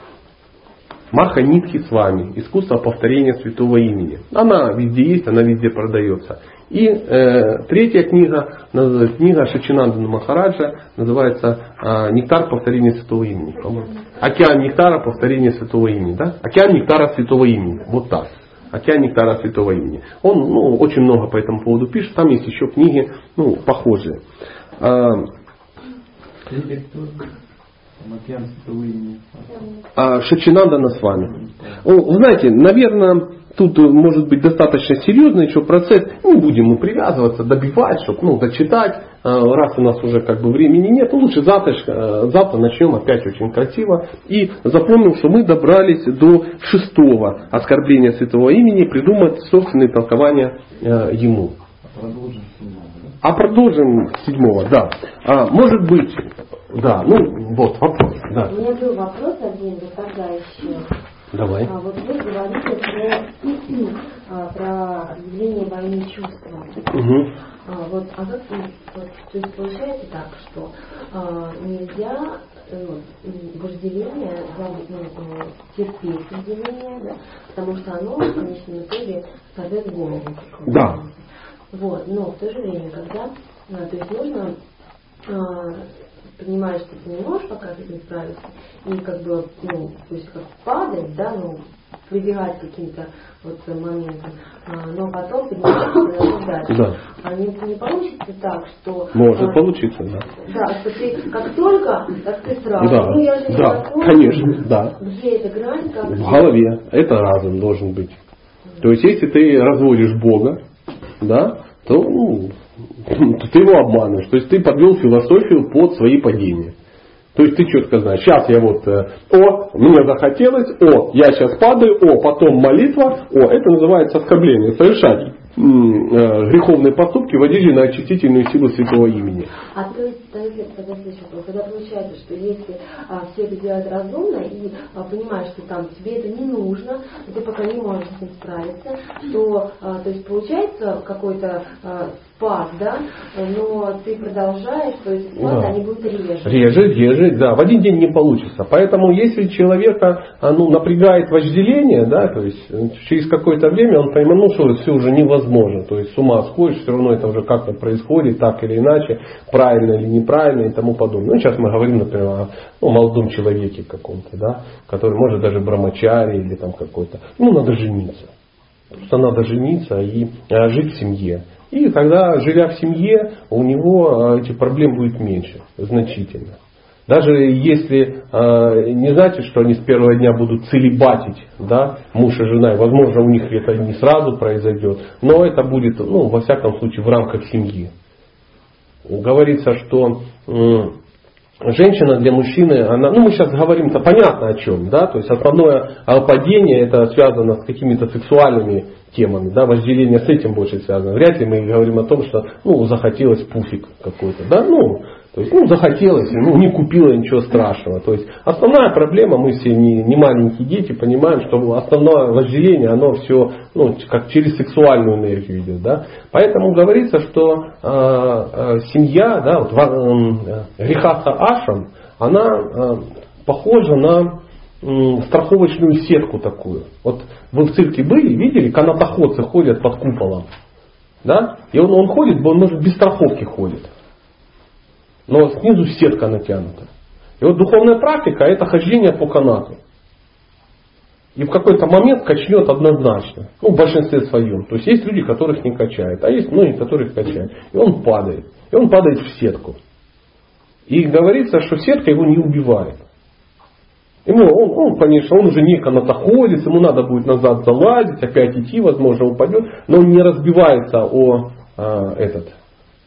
Маха Нитхи с вами. Искусство повторения святого имени. Она везде есть, она везде продается. И э, третья книга, книга Шачинандана Махараджа, называется э, «Нектар повторения святого имени». Океан нектара повторения святого имени. Да? Океан нектара святого имени. Вот так. Океан нектара святого имени. Он ну, очень много по этому поводу пишет. Там есть еще книги ну, похожие. А, а, Шачинандана с вами. Вы знаете, наверное, тут может быть достаточно серьезный еще процесс. Не будем мы привязываться, добивать, чтобы ну, дочитать. А, раз у нас уже как бы времени нет, лучше завтра, э, завтра начнем опять очень красиво. И запомним, что мы добрались до шестого оскорбления святого имени, придумать собственные толкования э, ему. А продолжим седьмого, да. А, может быть, да, ну вот вопрос. Да. У меня был вопрос один, еще. Давай. А, вот вы говорите про, а, про объявление войны чувства. Угу. А, вот, а как вот, то есть получается так, что а, нельзя ну, вожделение, ну, терпеть вожделение, да, потому что оно в конечном итоге сорвет голову. Да. Вот, но в то же время, когда, а, то есть нужно а, понимаешь, что ты не можешь пока с этим справиться, и как бы, ну, то есть как падать, да, ну, прибегать к каким-то вот моментам, а, но потом подниматься дальше. Да. А не, не получится так, что... Может а, получиться, да. Да, что ты как только, так ты сразу. Да, ну, я же да, закончу, конечно, да. Где эта грань? Как В голове. Это разум должен быть. То есть, если ты разводишь Бога, да, то ну, ты его обманываешь. То есть ты подвел философию под свои падения. То есть ты четко знаешь, сейчас я вот, э, о, мне захотелось, о, я сейчас падаю, о, потом молитва, о, это называется оскорбление. Совершать греховные поступки водили на очистительную силу святого имени. А то есть подожди, когда получается, что если а, все это делать разумно и а, понимаешь, что там тебе это не нужно, ты пока не можешь с этим справиться, то, а, то есть получается какой-то а, спад, да, но ты продолжаешь, то есть спад, да. они будут реже. Реже, реже, да, в один день не получится. Поэтому если человека а, ну, напрягает вожделение, да, то есть э, через какое-то время он поймет, ну что все уже невозможно, то есть с ума сходишь, все равно это уже как-то происходит, так или иначе, правильно или неправильно и тому подобное. Ну, сейчас мы говорим, например, о ну, молодом человеке каком-то, да, который может даже брамачари или там какой-то, ну, надо жениться. Просто надо жениться и а, жить в семье. И тогда, живя в семье, у него а, этих проблем будет меньше, значительно. Даже если э, не значит, что они с первого дня будут целебатить да, муж и жена, возможно, у них это не сразу произойдет, но это будет, ну, во всяком случае, в рамках семьи. Говорится, что э, женщина для мужчины, она, ну мы сейчас говорим-то понятно о чем, да, то есть основное падение это связано с какими-то сексуальными темами, да, вожделение с этим больше связано. Вряд ли мы говорим о том, что, ну, захотелось пуфик какой-то, да, ну, то есть, ну, захотелось, ну, не купила ничего страшного. То есть, основная проблема, мы все не, не маленькие дети, понимаем, что основное вожделение, оно все, ну, как через сексуальную энергию идет, да. Поэтому говорится, что э, э, семья, да, вот, э, Рихаса Ашам, она э, похожа на э, страховочную сетку такую. Вот вы в цирке были, видели, канатоходцы ходят под куполом. Да? И он, он ходит, он может без страховки ходит но снизу сетка натянута. И вот духовная практика это хождение по канату. И в какой-то момент качнет однозначно. Ну, в большинстве своем. То есть есть люди, которых не качает, а есть многие, которых качает. И он падает. И он падает в сетку. И говорится, что сетка его не убивает. Ему, он, он, конечно, он уже не канатоходец, ему надо будет назад залазить, опять идти, возможно, упадет, но он не разбивается о а, этот,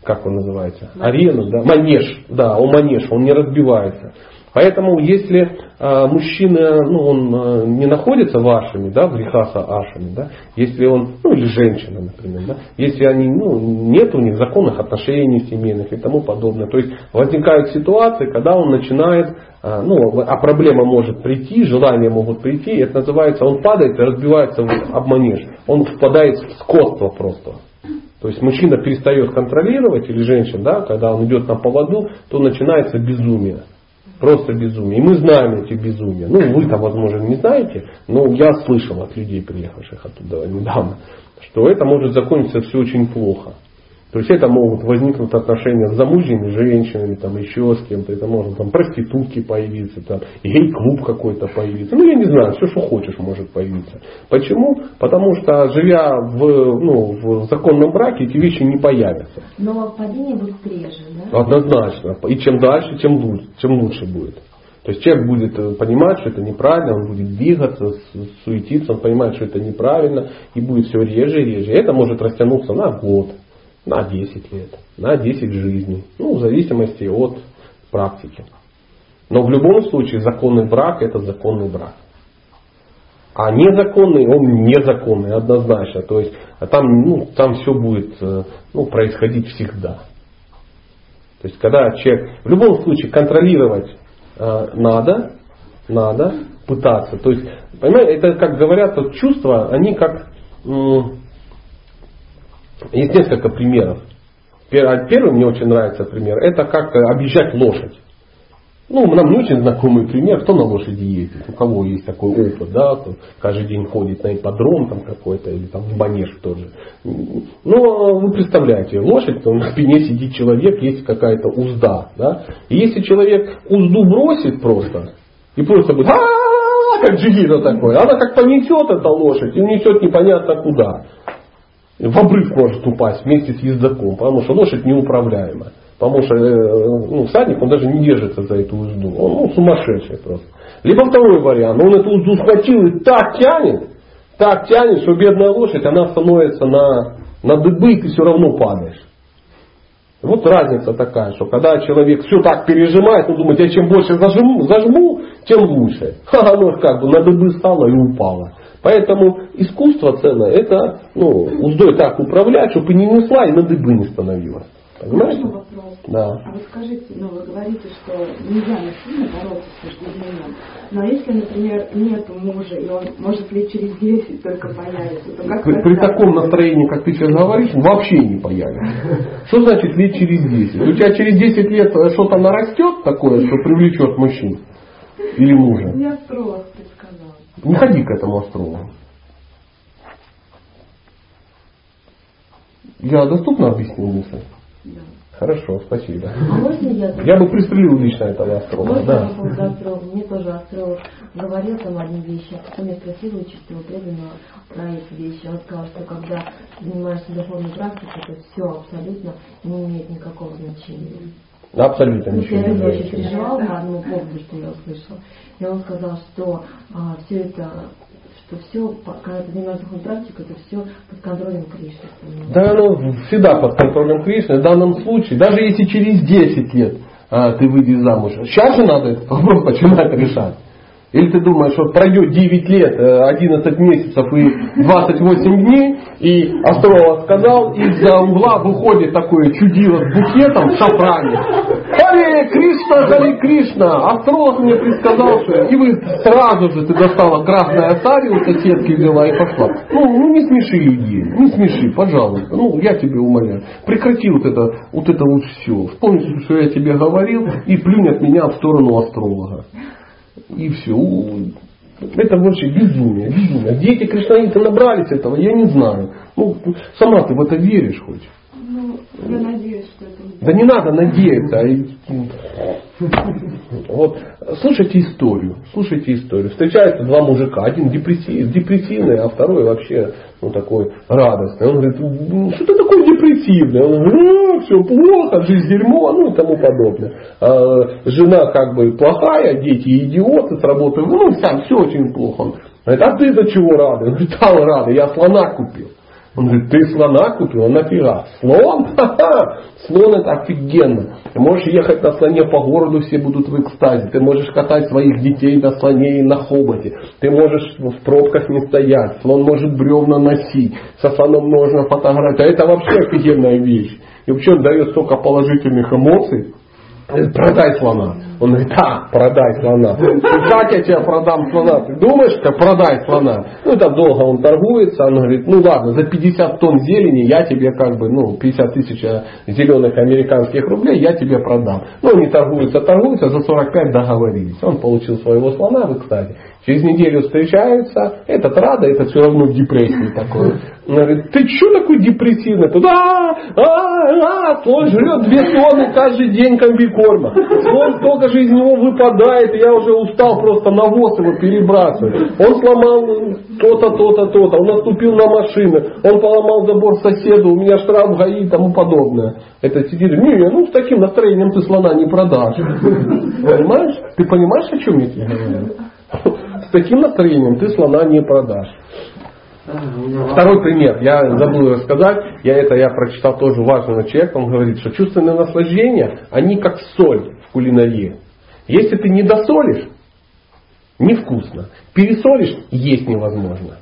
как он называется, арену, да, манеж, да, он манеж, он не разбивается. Поэтому если э, мужчина, ну, он э, не находится вашими, да, в рихаса ашами, да, если он, ну, или женщина, например, да, если они, ну, нет у них законных отношений семейных и тому подобное, то есть возникают ситуации, когда он начинает, э, ну, а проблема может прийти, желания могут прийти, это называется, он падает и разбивается об манеж, он впадает в скотство просто. То есть мужчина перестает контролировать, или женщина, да, когда он идет на поводу, то начинается безумие. Просто безумие. И мы знаем эти безумия. Ну, вы там, возможно, не знаете, но я слышал от людей, приехавших оттуда недавно, что это может закончиться все очень плохо. То есть это могут возникнуть отношения с замужними женщинами, там еще с кем-то, это может там проститутки появиться, там гей-клуб какой-то появиться. Ну я не знаю, все, что хочешь может появиться. Почему? Потому что живя в, ну, в законном браке, эти вещи не появятся. Но падение будет реже, да? Однозначно. И чем дальше, тем лучше, тем лучше будет. То есть человек будет э, понимать, что это неправильно, он будет двигаться, суетиться, он понимает, что это неправильно, и будет все реже и реже. И это может растянуться на год, на 10 лет, на 10 жизней. Ну, в зависимости от практики. Но в любом случае законный брак это законный брак. А незаконный, он незаконный, однозначно. То есть а там, ну, там все будет э, ну, происходить всегда. То есть когда человек, в любом случае контролировать э, надо, надо пытаться. То есть, понимаете, это как говорят, вот чувства, они как, есть несколько примеров. А первый мне очень нравится пример. Это как объезжать лошадь. Ну, нам не очень знакомый пример, кто на лошади ездит, у кого есть такой опыт, да, кто каждый день ходит на ипподром там какой-то, или там в манеж тоже. Но вы представляете, лошадь, там, на спине сидит человек, есть какая-то узда, да, и если человек узду бросит просто, и просто будет, а как джигита такой, она как понесет эта лошадь и унесет непонятно куда в обрыв может упасть вместе с ездаком, потому что лошадь неуправляема. Потому что э, ну, всадник, он даже не держится за эту узду. Он ну, сумасшедший просто. Либо второй вариант. Он эту узду схватил и так тянет, так тянет, что бедная лошадь, она становится на, на дыбы, и ты все равно падаешь. Вот разница такая, что когда человек все так пережимает, он думает, я чем больше зажму, зажму тем лучше. А оно как бы на дыбы стало и упало. Поэтому искусство ценное, это ну, уздой так управлять, чтобы не несла и на дыбы не становилась. Понимаете? Вопрос? Да. А вы скажите, ну вы говорите, что нельзя насильно бороться с вожделением. Но если, например, нет мужа, и он может ли через 10 только появится, то как При, при таком настроении, как ты сейчас говоришь, вообще не появится. Что значит лет через 10? У тебя через 10 лет что-то нарастет такое, что привлечет мужчин? Или мужа? Я предсказал. Не ходи к этому астрологу. Я доступно объяснил мысль? Да. Хорошо, спасибо. А можно я... Я бы пристрелил лично этого астролога. Можно Да. по поводу астролога? Мне тоже астролог говорил там одни вещи, а потом я спросила у чистого преданного про эти вещи. Он сказал, что когда занимаешься духовной практикой, то все абсолютно не имеет никакого значения. Абсолютно Ну, ничего я не очень переживала по одному поводу, что я услышала. И он сказал, что все это, что все, когда ты занимаешься духовной практикой, это все под контролем Кришны. Да, оно всегда под контролем Кришны. В данном случае, даже если через 10 лет а, ты выйдешь замуж, сейчас же надо этот вопрос начинать решать. Или ты думаешь, вот пройдет 9 лет, э, 11 месяцев и 28 дней, и астролог сказал, из-за угла выходит такое чудило с букетом в шафране. Харе Кришна, Харе Кришна! Астролог мне предсказал, что... И вы сразу же ты достала красное сари у соседки взяла и пошла. Ну, ну не смеши людей, не смеши, пожалуйста. Ну, я тебе умоляю. Прекрати вот это, вот это вот все. Вспомни, что я тебе говорил, и плюнь от меня в сторону астролога. И все. Это больше безумие, безумие. Дети кришнаиты набрались этого, я не знаю. Ну, сама ты в это веришь хоть? Я надеюсь, что это Да не надо надеяться. а Вот, слушайте историю, слушайте историю. Встречаются два мужика, один депрессив, депрессивный, а второй вообще ну, такой радостный. Он говорит, «Ну, что ты такой депрессивный? Он говорит, все плохо, жизнь дерьмо, ну и тому подобное. А жена как бы плохая, дети идиоты с работы, ну сам все очень плохо. Он говорит, а ты за чего рада? Он говорит, да, рада, я слона купил. Он говорит, ты слона купил? Нафига? Слон? Ха-ха! Слон это офигенно. Ты можешь ехать на слоне по городу, все будут в экстазе. Ты можешь катать своих детей на слоне и на хоботе. Ты можешь в пробках не стоять. Слон может бревна носить. Со слоном можно фотографировать. А это вообще офигенная вещь. И вообще он дает столько положительных эмоций. Продай слона. Он говорит, да, продай слона. Как я тебе продам слона? Ты думаешь, что продай слона? Ну, там долго он торгуется. Он говорит, ну ладно, за 50 тонн зелени я тебе как бы, ну, 50 тысяч зеленых американских рублей я тебе продам. Ну, они торгуются, торгуются, за 45 договорились. Он получил своего слона в экстазе. Через неделю встречаются, этот рада, этот все равно в депрессии такой. Он говорит, ты что такой депрессивный? Тут, а, а, а, слон жрет две тонны каждый день комбикорма. Слон столько же из него выпадает, и я уже устал просто навоз его перебрасывать. Он сломал то-то, то-то, то-то, он наступил на машины, он поломал забор соседу, у меня штраф ГАИ и тому подобное. Это сидит, не, ну с таким настроением ты слона не продашь. Понимаешь? Ты понимаешь, о чем я тебе говорю? С таким настроением ты слона не продашь. Второй пример, я забыл рассказать, я это я прочитал тоже важного человека, он говорит, что чувственные наслаждения, они как соль в кулинарии. Если ты не досолишь, невкусно. Пересолишь, есть невозможно.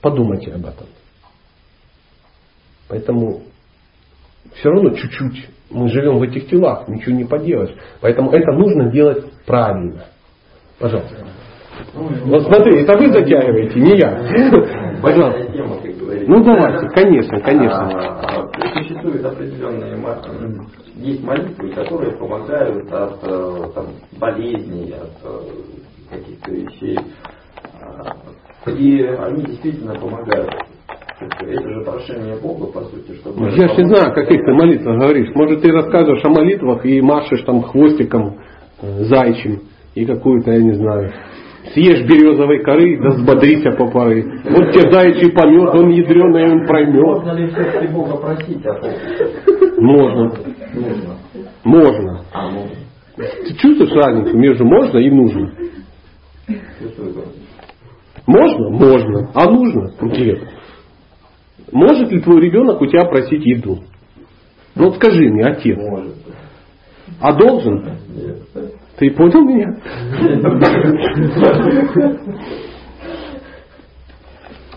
Подумайте об этом. Поэтому все равно чуть-чуть мы живем в этих телах, ничего не поделаешь. Поэтому это нужно делать правильно. Пожалуйста. Вот смотри, это вы затягиваете, не я. Пожалуйста. Тема, как говорится. Ну давайте, конечно, конечно. А, а, Существуют определенные есть молитвы, которые помогают от э, там, болезней, от э, каких-то вещей. А, И они действительно помогают. Это же прошение Бога, по сути, чтобы... Я же не знаю, о каких ты молитвах говоришь. Может, ты рассказываешь о молитвах и машешь там хвостиком э, зайчим и какую-то, я не знаю, съешь березовой коры, да взбодрися по поры. Вот тебе заячий помет, он ядреный, он проймет. Можно ли все-таки Бога просить о? Можно. Нужно. Можно. А, можно. Ты чувствуешь разницу между можно и нужно? Можно? Можно. А нужно? Нет. Может ли твой ребенок у тебя просить еду? Ну вот скажи мне, отец. Может. А должен? Нет. Ты понял меня?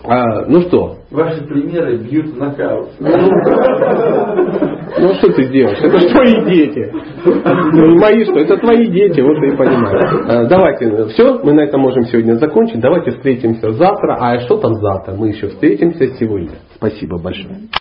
А, ну что? Ваши примеры бьют в нокаут. Ну что ты делаешь? Это же твои дети. Ну, мои что? Это твои дети, вот ты и понимаешь. А, давайте, все, мы на этом можем сегодня закончить. Давайте встретимся завтра. А что там завтра? Мы еще встретимся сегодня. Спасибо большое.